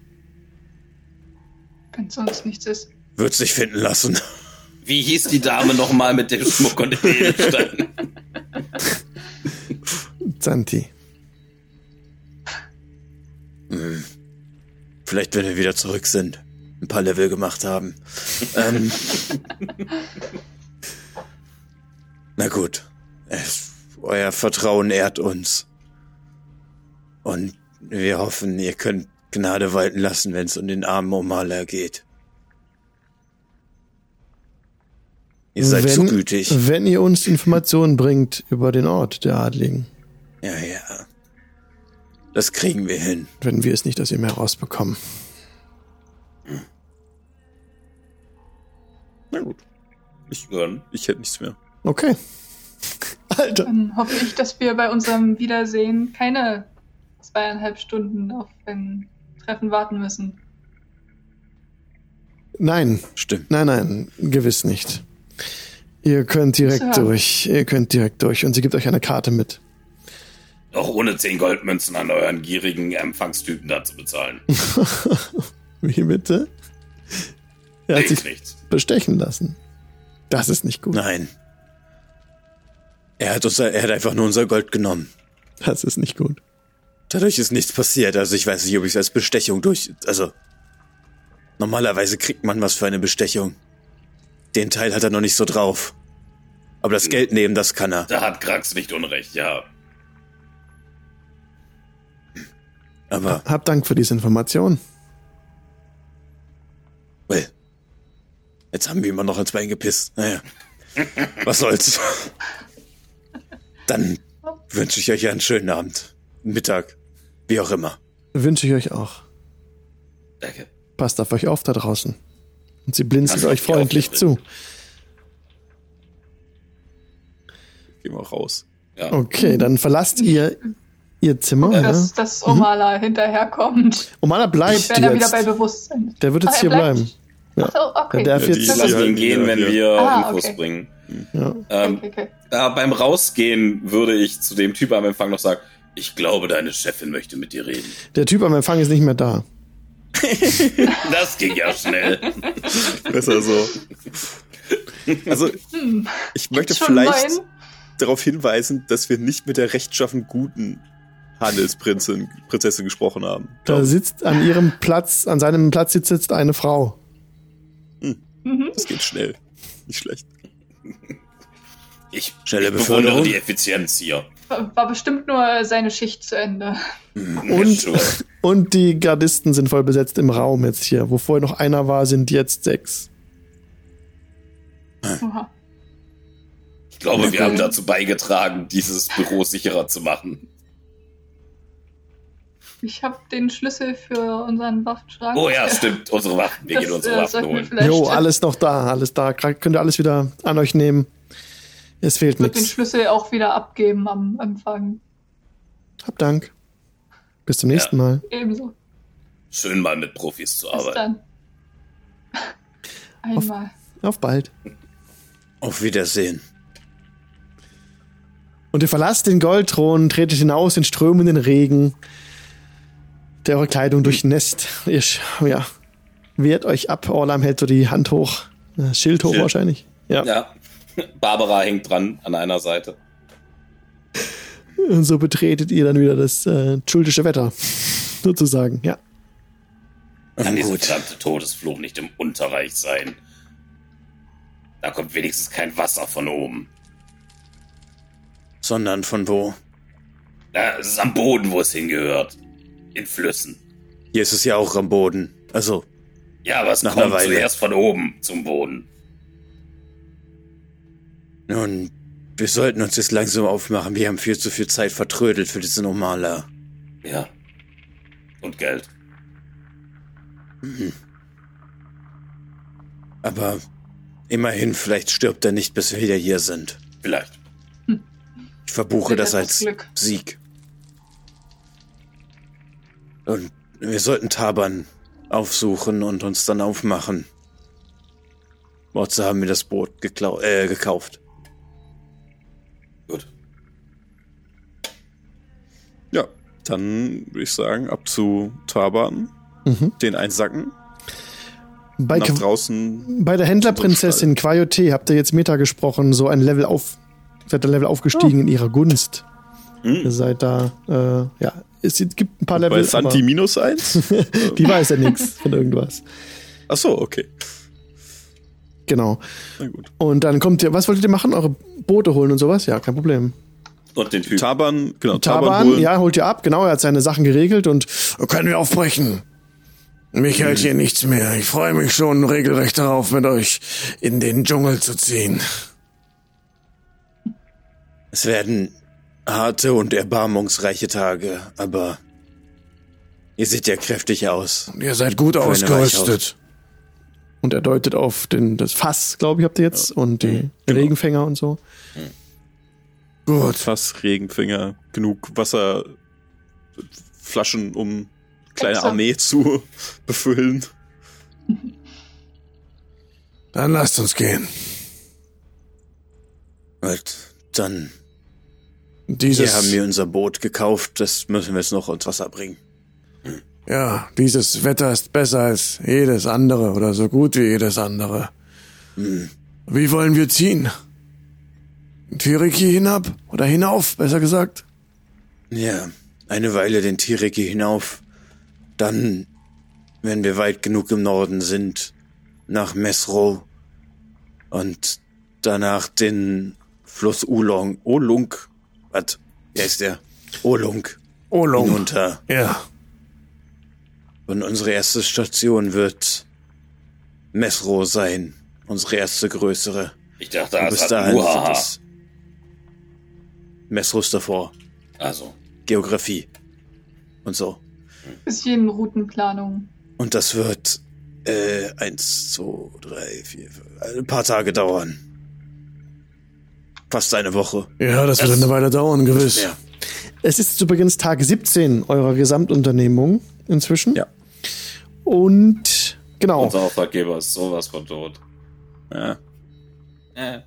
Speaker 4: Wenn sonst nichts ist.
Speaker 2: Wird sich finden lassen.
Speaker 3: Wie hieß die Dame nochmal mit dem Schmuck und den (laughs) Edelsteinen?
Speaker 1: Zanti.
Speaker 2: Vielleicht, wenn wir wieder zurück sind, ein paar Level gemacht haben. ähm, (laughs) na gut. Es, euer Vertrauen ehrt uns. Und wir hoffen, ihr könnt Gnade walten lassen, wenn es um den armen Omala geht. Ihr seid
Speaker 1: wenn,
Speaker 2: zu gütig.
Speaker 1: Wenn ihr uns Informationen bringt über den Ort der Adligen,
Speaker 2: Ja, ja. Das kriegen wir hin.
Speaker 1: wenn wir es nicht aus ihm herausbekommen.
Speaker 2: Na gut.
Speaker 9: Ich, ich hätte nichts mehr.
Speaker 1: Okay. (laughs) Alter.
Speaker 4: Dann hoffe ich, dass wir bei unserem Wiedersehen keine zweieinhalb Stunden auf ein Treffen warten müssen.
Speaker 1: Nein,
Speaker 2: Stimmt.
Speaker 1: nein, nein, gewiss nicht. Ihr könnt direkt
Speaker 4: So.
Speaker 1: durch. Ihr könnt direkt durch. Und sie gibt euch eine Karte mit.
Speaker 3: Doch ohne 10 Goldmünzen an euren gierigen Empfangstypen da zu bezahlen. (laughs)
Speaker 1: Wie bitte? Er hat sich
Speaker 3: nichts.
Speaker 1: bestechen lassen. Das ist nicht gut.
Speaker 6: Nein. Er hat, unser, er hat einfach nur unser Gold genommen.
Speaker 1: Das ist nicht gut.
Speaker 6: Dadurch ist nichts passiert. Also ich weiß nicht, ob ich es als Bestechung durch. Also. Normalerweise kriegt man was für eine Bestechung. Den Teil hat er noch nicht so drauf. Aber das Geld nehmen, das kann er.
Speaker 3: Da hat Krax nicht unrecht, ja.
Speaker 6: Aber,
Speaker 1: Hab Dank für diese Information.
Speaker 6: well. Jetzt haben wir immer noch ins Bein gepisst. Naja. Was soll's. Dann wünsche ich euch einen schönen Abend. Mittag. Wie auch immer.
Speaker 1: Wünsche ich euch auch.
Speaker 3: Danke.
Speaker 1: Passt auf euch auf da draußen. Und sie blinzelt euch freundlich zu.
Speaker 2: Gehen wir raus.
Speaker 3: Ja.
Speaker 1: Okay, dann verlasst ihr ihr Zimmer. Ja.
Speaker 4: dass, dass Omala hinterherkommt.
Speaker 1: Omala bleibt
Speaker 4: Wenn er wieder bei
Speaker 1: jetzt.
Speaker 4: Bewusstsein.
Speaker 1: Der wird jetzt
Speaker 4: Ah, er
Speaker 1: hier bleiben. Ja.
Speaker 4: Ach so, okay.
Speaker 1: Der darf
Speaker 2: Ja,
Speaker 1: jetzt.
Speaker 2: die-
Speaker 3: Lass
Speaker 2: die-
Speaker 3: ihn gehen, wenn wir
Speaker 4: Ah,
Speaker 3: Infos
Speaker 4: okay.
Speaker 3: bringen.
Speaker 1: ja.
Speaker 3: Ähm,
Speaker 4: okay, okay.
Speaker 3: äh, beim Rausgehen würde ich zu dem Typ am Empfang noch sagen, ich glaube, deine Chefin möchte mit dir reden. (laughs)
Speaker 1: Der Typ am Empfang ist nicht mehr da.
Speaker 3: Das ging ja schnell. (laughs)
Speaker 2: Besser so. Also, ich möchte
Speaker 4: Hm.
Speaker 2: Vielleicht
Speaker 4: neun?
Speaker 2: darauf hinweisen, dass wir nicht mit der rechtschaffen guten Handelsprinzessin Prinzessin gesprochen haben.
Speaker 1: Da sitzt an ihrem Platz, an seinem Platz sitzt jetzt eine Frau.
Speaker 2: Das geht schnell. Nicht schlecht.
Speaker 3: Ich,
Speaker 6: Schnelle
Speaker 3: ich bewundere die Effizienz hier.
Speaker 4: War, war bestimmt nur seine Schicht zu Ende.
Speaker 1: Und,
Speaker 3: Sure. (laughs)
Speaker 1: und die Gardisten sind voll besetzt im Raum jetzt hier. Wo vorher noch einer war, sind jetzt sechs.
Speaker 4: Oha.
Speaker 3: Ich glaube, wir haben dazu beigetragen, dieses Büro sicherer zu machen.
Speaker 4: Ich habe den Schlüssel für unseren Waffenschrank.
Speaker 3: Oh ja, stimmt, unsere Waffen. Wir
Speaker 4: Das,
Speaker 3: gehen unsere
Speaker 4: äh,
Speaker 3: Waffen holen.
Speaker 1: Jo, alles noch da, alles da. Könnt ihr alles wieder an euch nehmen. Es fehlt
Speaker 4: Ich würde den
Speaker 1: nichts.
Speaker 4: Schlüssel auch wieder abgeben am Empfang.
Speaker 1: Hab Dank. Bis zum nächsten Mal.
Speaker 4: Ebenso.
Speaker 3: Schön mal mit Profis zu
Speaker 4: Bis
Speaker 3: arbeiten.
Speaker 4: dann. (laughs) Einmal.
Speaker 1: Auf bald.
Speaker 6: Auf Wiedersehen.
Speaker 1: Und ihr verlasst den Goldthron, tretet hinaus in strömenden Regen, der eure Kleidung durchnässt. Ihr, sch- ja, wehrt euch ab. Orlam hält so die Hand hoch. Äh, Schild hoch
Speaker 2: Schild.
Speaker 1: wahrscheinlich. Ja.
Speaker 3: Ja. Barbara hängt dran an einer Seite.
Speaker 1: Und so betretet ihr dann wieder das äh, schuldische Wetter. Sozusagen, ja.
Speaker 3: Kann dieser verdammte Todesfluch nicht im Unterreich sein. Da kommt wenigstens kein Wasser von oben.
Speaker 6: Sondern von wo?
Speaker 3: Na, es ist am Boden, wo es hingehört. In Flüssen.
Speaker 6: Hier ist es ja auch am Boden. Also,
Speaker 3: Ja, aber es
Speaker 6: Nach einer
Speaker 3: kommt
Speaker 6: Weile.
Speaker 3: zuerst von oben zum Boden.
Speaker 6: nun, wir sollten uns jetzt langsam aufmachen. Wir haben viel zu viel Zeit vertrödelt für diese normale.
Speaker 3: Ja. Und Geld.
Speaker 6: Aber immerhin, vielleicht stirbt er nicht, bis wir wieder hier sind.
Speaker 3: Vielleicht.
Speaker 6: Ich verbuche das als
Speaker 4: Glück.
Speaker 6: Sieg. Und wir sollten Taban aufsuchen und uns dann aufmachen. Morze haben wir das Boot geklau äh, gekauft.
Speaker 3: Gut.
Speaker 2: Ja, dann würde ich sagen, ab zu Taban,
Speaker 1: Mhm.
Speaker 2: den einsacken,
Speaker 1: Bei,
Speaker 2: nach draußen.
Speaker 1: bei der Händlerprinzessin Quayote habt ihr jetzt Meta gesprochen, so ein Level auf, seid ein Level aufgestiegen in ihrer Gunst. Ihr
Speaker 3: Hm.
Speaker 1: seid da, äh, ja, es gibt ein paar Level,
Speaker 2: Bei Santi minus eins? (laughs)
Speaker 1: die weiß ja nichts von irgendwas.
Speaker 2: Ach so, okay.
Speaker 1: Genau.
Speaker 2: Na gut.
Speaker 1: Und dann kommt ihr, was wolltet ihr machen? Eure Boote holen und sowas? Ja, kein Problem.
Speaker 3: Und den Typ.
Speaker 2: Taban, genau, Taban,
Speaker 1: Taban,
Speaker 2: holen.
Speaker 1: ja, holt ihr ab, genau, er hat seine Sachen geregelt und können wir aufbrechen. Mich hält hier nichts mehr. Ich freue mich schon regelrecht darauf, mit euch in den Dschungel zu ziehen.
Speaker 6: Es werden harte und erbarmungsreiche Tage, aber ihr seht ja kräftig aus.
Speaker 1: Ihr seid gut ausgerüstet. Und er deutet auf den, das Fass, glaube ich, habt ihr jetzt, und die
Speaker 2: Genau.
Speaker 1: Regenfänger und so.
Speaker 2: Gut. Fass, Regenfinger, genug Wasserflaschen, um kleine. Armee zu (laughs) befüllen.
Speaker 1: Dann lasst uns gehen.
Speaker 6: Und dann,
Speaker 1: Dieses,
Speaker 6: hier haben wir unser Boot gekauft, das müssen wir jetzt noch ins Wasser bringen.
Speaker 10: Ja, dieses Wetter ist besser als jedes andere oder so gut wie jedes andere. Wie wollen wir ziehen? Tiriki hinab oder hinauf, besser gesagt?
Speaker 6: Ja, eine Weile den Tireki hinauf. Dann, wenn wir weit genug im Norden sind, nach Mesro. Und danach den Fluss Ulong, Olung, was? Wer ist der? Olung
Speaker 10: Olong.
Speaker 6: hinunter.
Speaker 10: Ja.
Speaker 6: Und unsere erste Station wird Mesro sein. Unsere erste größere.
Speaker 3: Ich dachte, das
Speaker 6: bis
Speaker 3: hat
Speaker 6: dahin sind
Speaker 3: Uhaha.
Speaker 6: es Mesro ist davor.
Speaker 3: Also,
Speaker 6: Geografie. Und so.
Speaker 4: Bisschen Routenplanung.
Speaker 6: Und das wird äh, eins, zwei, drei, vier, fünf, ein paar Tage dauern. Fast eine Woche.
Speaker 10: Ja, das wird eine Weile dauern, gewiss.
Speaker 6: Ja.
Speaker 1: Es ist übrigens Tag 17 eurer Gesamtunternehmung inzwischen.
Speaker 6: Ja.
Speaker 1: Und genau.
Speaker 3: unser Auftraggeber ist sowas von tot.
Speaker 2: Ja.
Speaker 3: Äh.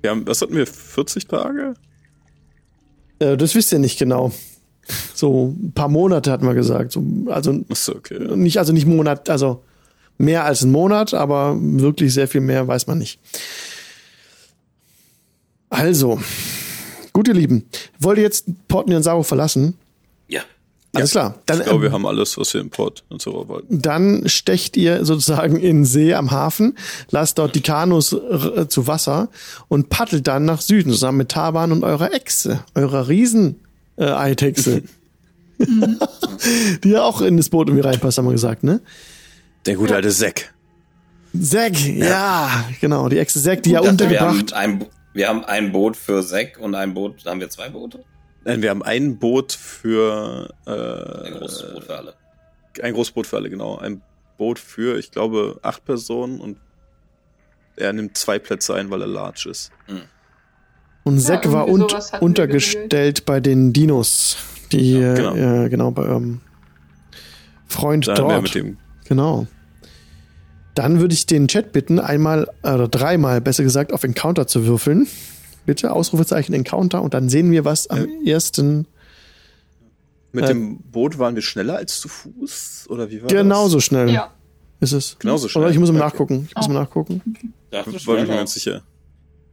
Speaker 2: Wir haben, was hatten wir? 40 Tage?
Speaker 1: Äh, das wisst ihr nicht genau. So ein paar Monate hatten wir gesagt. So, also
Speaker 2: Achso, okay.
Speaker 1: nicht, also nicht Monat, also mehr als ein Monat, aber wirklich sehr viel mehr weiß man nicht. Also, gut, ihr Lieben, wollt ihr jetzt Port Niansaro verlassen?
Speaker 3: Ja.
Speaker 1: Alles klar. Dann,
Speaker 2: Ich glaube,
Speaker 1: ähm,
Speaker 2: wir haben alles, was wir im Port und so wollten.
Speaker 1: dann stecht ihr sozusagen in See am Hafen, lasst dort die Kanus äh, zu Wasser und paddelt dann nach Süden zusammen mit Taban und eurer Echse, eurer riesen äh, Eidechse. (laughs) die ja auch in das Boot irgendwie reinpasst, haben wir gesagt, ne?
Speaker 6: Der gute alte Zack.
Speaker 1: Zack, ja. genau, die Echse Zack, die ja
Speaker 3: dachte, wir, haben
Speaker 1: untergebracht.
Speaker 3: ein, wir haben ein Boot für Zack und ein Boot, haben wir zwei Boote?
Speaker 2: Nein, wir haben ein Boot für
Speaker 3: Ein
Speaker 2: äh,
Speaker 3: großes Boot für alle.
Speaker 2: ein großes Boot für alle, genau. Ein Boot für, ich glaube, acht Personen und er nimmt zwei Plätze ein, weil er large ist.
Speaker 1: Und Zack
Speaker 4: Ja,
Speaker 1: war un untergestellt bei den Dinos, die
Speaker 2: Ja,
Speaker 1: genau,
Speaker 2: genau.
Speaker 1: äh, genau bei eurem Freund
Speaker 2: Da haben wir
Speaker 1: dort.
Speaker 2: mit dem
Speaker 1: Genau. Dann würde ich den Chat bitten, einmal oder dreimal, besser gesagt, auf Encounter zu würfeln. Bitte Ausrufezeichen Encounter und dann sehen wir, was am ersten
Speaker 2: mit
Speaker 1: Äh,
Speaker 2: dem Boot waren wir schneller als zu Fuß oder wie war
Speaker 1: genauso
Speaker 2: das?
Speaker 1: schnell
Speaker 4: Ja.
Speaker 1: ist es.
Speaker 2: Genauso schnell.
Speaker 1: Oder ich muss mal
Speaker 2: Okay.
Speaker 1: nachgucken. Ich muss mal nachgucken.
Speaker 3: Dachte
Speaker 2: War mir
Speaker 3: schneller.
Speaker 2: nicht ganz sicher.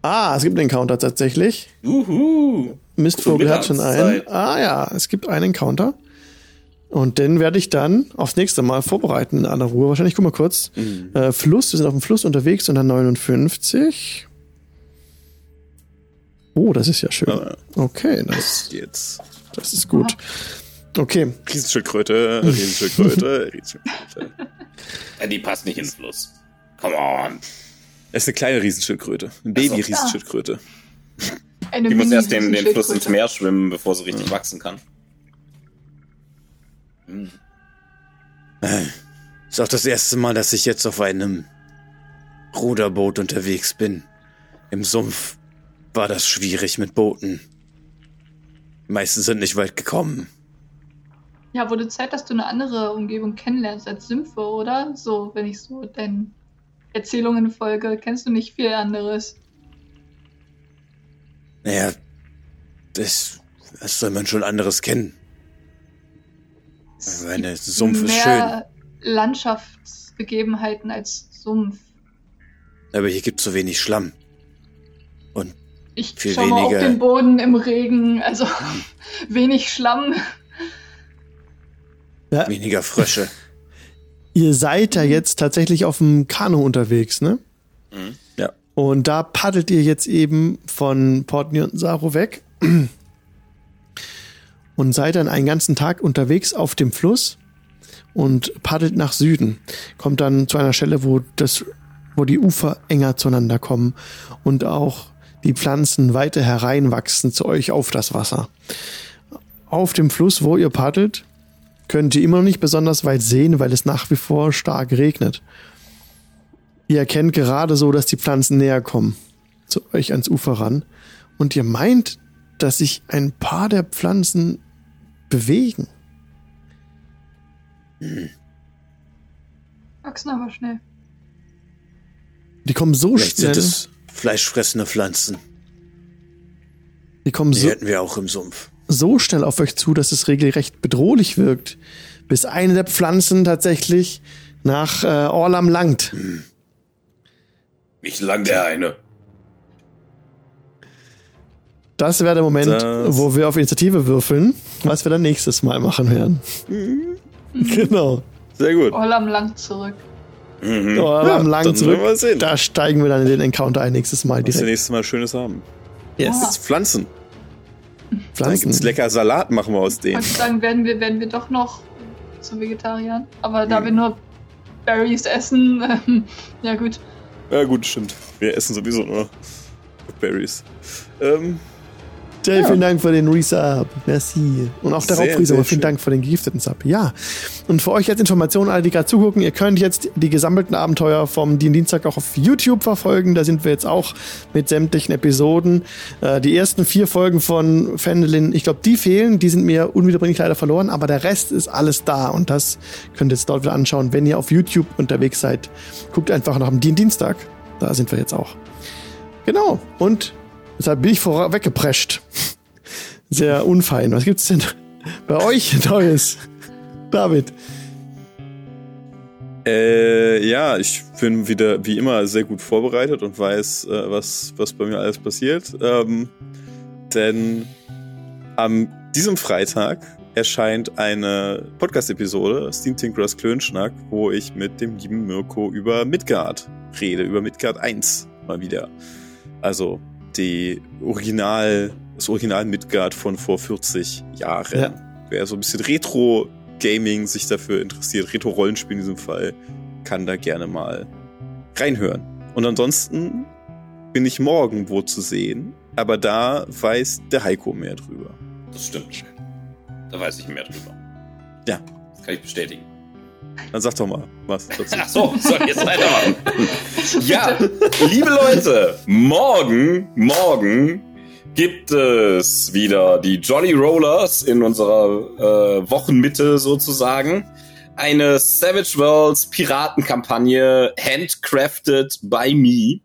Speaker 1: Ah, es gibt einen Encounter tatsächlich.
Speaker 3: Juhu.
Speaker 1: Mistvogel hat schon einen. Ah ja, es gibt einen Encounter. Und den werde ich dann aufs nächste Mal vorbereiten in aller Ruhe. Wahrscheinlich, guck mal kurz. Äh, Fluss, wir sind auf dem Fluss unterwegs und dann 59. Oh, das ist ja schön.
Speaker 2: Ja,
Speaker 1: Okay, das,
Speaker 2: Jetzt.
Speaker 1: das ist gut. Okay,
Speaker 2: Riesenschildkröte, Riesenschildkröte, (laughs) Riesenschildkröte.
Speaker 3: Ja, die passt nicht ins Fluss. Come on.
Speaker 2: Es ist eine kleine Riesenschildkröte. Eine Baby-Riesenschildkröte.
Speaker 3: Die muss erst den, den Fluss ins. Meer schwimmen, bevor sie richtig wachsen kann. Hm.
Speaker 6: Ist auch das erste Mal, dass ich jetzt auf einem Ruderboot unterwegs bin. Im Sumpf war das schwierig mit Booten. Die meisten sind nicht weit gekommen.
Speaker 4: Ja, wurde Zeit, dass du eine andere Umgebung kennenlernst als Sümpfe, oder? So, wenn ich so deinen Erzählungen folge, kennst du nicht viel anderes.
Speaker 6: Naja, das, das soll man schon anderes kennen.
Speaker 4: Es
Speaker 6: Aber eine
Speaker 4: gibt
Speaker 6: Sumpf ist
Speaker 4: mehr Landschaftsgegebenheiten als Sumpf.
Speaker 6: Aber hier gibt's so wenig Schlamm. Und
Speaker 4: Ich
Speaker 6: Viel
Speaker 4: schau mal auf
Speaker 6: weniger.
Speaker 4: den Boden im Regen, also (laughs) wenig Schlamm.
Speaker 1: ja,
Speaker 6: weniger Frösche. (laughs)
Speaker 1: ihr seid ja jetzt tatsächlich auf dem Kanu unterwegs, ne?
Speaker 3: Mhm.
Speaker 2: Ja.
Speaker 1: Und da paddelt ihr jetzt eben von Port Nionsaro weg (clears throat) und seid dann einen ganzen Tag unterwegs auf dem Fluss und paddelt nach Süden. Kommt dann zu einer Stelle, wo das, wo die Ufer enger zueinander kommen und auch die Pflanzen weiter hereinwachsen zu euch auf das Wasser. Auf dem Fluss, wo ihr paddelt, könnt ihr immer noch nicht besonders weit sehen, weil es nach wie vor stark regnet. Ihr erkennt gerade so, dass die Pflanzen näher kommen zu euch ans Ufer ran. Und ihr meint, dass sich ein paar der Pflanzen bewegen.
Speaker 4: Wachsen aber schnell.
Speaker 1: Die kommen so
Speaker 6: Vielleicht
Speaker 1: schnell.
Speaker 6: sind es fleischfressende Pflanzen.
Speaker 1: Die kommen
Speaker 6: Die
Speaker 1: so,
Speaker 6: hätten wir auch im Sumpf.
Speaker 1: so schnell auf euch zu, dass es regelrecht bedrohlich wirkt, bis eine der Pflanzen tatsächlich nach äh, Orlam langt.
Speaker 3: Wie lang der eine?
Speaker 1: Das wäre der Moment,
Speaker 2: Das-
Speaker 1: wo wir auf Initiative würfeln, was wir dann nächstes Mal machen werden. genau.
Speaker 2: Sehr gut.
Speaker 4: Orlam lang zurück.
Speaker 3: Mhm.
Speaker 1: Orlam lang
Speaker 2: dann
Speaker 1: zurück.
Speaker 2: werden wir sehen.
Speaker 1: Da steigen wir dann in den Encounter ein nächstes Mal
Speaker 2: Was wir
Speaker 1: direkt.
Speaker 2: nächstes Mal Schönes haben.
Speaker 1: Yes.
Speaker 4: Ah.
Speaker 2: Jetzt Pflanzen. Dann
Speaker 1: Pflanzen.
Speaker 2: gibt's lecker Salat, machen wir aus denen.
Speaker 4: Ich sagen, werden wir, werden wir doch noch zu Vegetariern. Aber da
Speaker 2: Hm.
Speaker 4: wir nur Berries essen, ähm, ja gut.
Speaker 2: Ja, gut, stimmt. Wir essen sowieso nur Berries. Ähm,
Speaker 1: Jay, vielen Dank für den Resub. Merci. Und auch der
Speaker 2: Sehr,
Speaker 1: Raubfriese,
Speaker 2: sehr
Speaker 1: aber vielen. Dank für den gegifteten Sub. Ja. Und für euch als Information, alle, die gerade zugucken, ihr könnt jetzt die gesammelten Abenteuer vom DIN Dienstag auch auf YouTube verfolgen. Da sind wir jetzt auch mit sämtlichen Episoden. Äh, die ersten vier Folgen von Fendelin, ich glaube, die fehlen. Die sind mir unwiederbringlich leider verloren, aber der Rest ist alles da. Und das könnt ihr jetzt dort wieder anschauen, wenn ihr auf YouTube unterwegs seid. Guckt einfach nach dem DIN Dienstag. Da sind wir jetzt auch. Genau. Und deshalb bin ich vorweggeprescht. Sehr unfein. Was gibt's denn bei euch Neues? David.
Speaker 2: äh, ja, ich bin wieder wie immer sehr gut vorbereitet und weiß, äh, was, was bei mir alles passiert. Ähm, denn am diesem Freitag erscheint eine Podcast-Episode, Steam Tinkerers Klönschnack, wo ich mit dem lieben Mirko über Midgard rede, über Midgard 1 mal wieder. Also die Original, das Original Midgard von vor 40 Jahren.
Speaker 1: Ja.
Speaker 2: Wer so ein bisschen Retro-Gaming sich dafür interessiert, Retro-Rollenspiel in diesem Fall, kann da gerne mal reinhören. Und ansonsten bin ich morgen wo zu sehen, aber da weiß der Heiko mehr drüber.
Speaker 3: Das stimmt. Da weiß ich mehr drüber.
Speaker 2: Ja.
Speaker 3: Das kann ich bestätigen.
Speaker 2: Dann sag doch mal was dazu.
Speaker 3: Ach so, soll ich jetzt weitermachen? (laughs) ja, liebe Leute, morgen, morgen gibt es wieder die Jolly Rollers in unserer äh, Wochenmitte sozusagen. Eine Savage Worlds Piratenkampagne handcrafted by me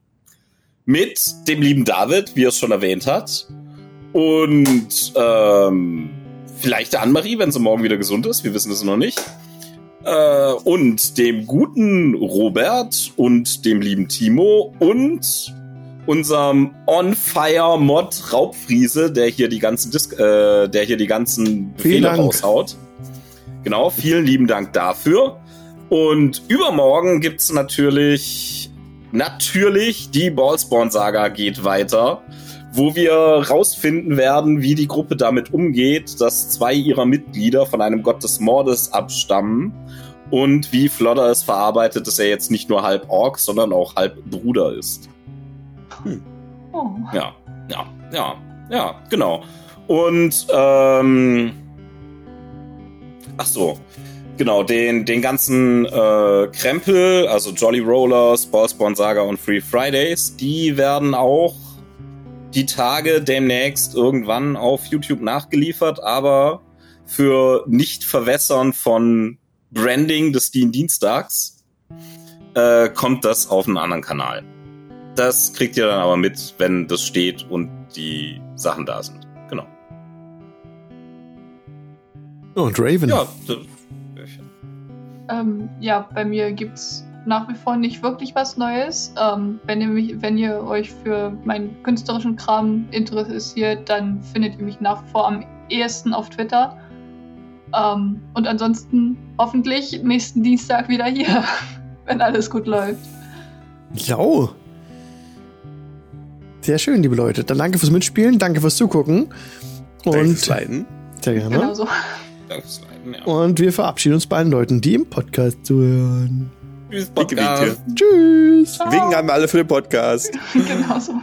Speaker 3: mit dem lieben David, wie er es schon erwähnt hat. Und ähm, vielleicht der Annemarie, wenn sie morgen wieder gesund ist. Wir wissen es noch nicht. Äh, und dem guten Robert und dem lieben Timo und unserem On-Fire-Mod Raubfriese, der hier die ganzen Dis äh, der hier die ganzen Befehle raushaut. Genau, vielen lieben Dank dafür. Und übermorgen gibt's natürlich, natürlich die Ballspawn-Saga geht weiter, wo wir rausfinden werden, wie die Gruppe damit umgeht, dass zwei ihrer Mitglieder von einem Gott des Mordes abstammen und wie Flodder es verarbeitet, dass er jetzt nicht nur halb Ork, sondern auch halb Bruder ist.
Speaker 4: Oh.
Speaker 3: Ja, ja, ja, ja, genau. Und, ähm, ach so, genau, den, den ganzen äh, Krempel, also Jolly Rollers, Ballspawn Saga und Free Fridays, die werden auch die Tage demnächst irgendwann auf YouTube nachgeliefert, aber für Nicht-Verwässern von Branding des Dienstags äh, kommt das auf einen anderen Kanal. Das kriegt ihr dann aber mit, wenn das steht und die Sachen da sind. Genau.
Speaker 1: Und Raven.
Speaker 3: Ja,
Speaker 4: Ähm, ja, bei mir gibt's nach wie vor nicht wirklich was Neues. Ähm, wenn, ihr mich, wenn ihr euch für meinen künstlerischen Kram interessiert, dann findet ihr mich nach wie vor am ehesten auf Twitter. Ähm, und ansonsten hoffentlich nächsten Dienstag wieder hier, (laughs) wenn alles gut läuft.
Speaker 1: Jo. Sehr schön, liebe Leute. Dann danke fürs Mitspielen, danke fürs Zugucken.
Speaker 2: Danke
Speaker 1: Und
Speaker 2: fürs Leiten.
Speaker 1: sehr gerne.
Speaker 4: Genau so.
Speaker 3: danke fürs Leiten, ja.
Speaker 1: Und wir verabschieden uns bei allen Leuten, die im Podcast zuhören.
Speaker 3: Tschüss, Podcast.
Speaker 1: Tschüss.
Speaker 4: Ciao.
Speaker 2: Winken haben wir alle für den Podcast. (laughs)
Speaker 4: genau so.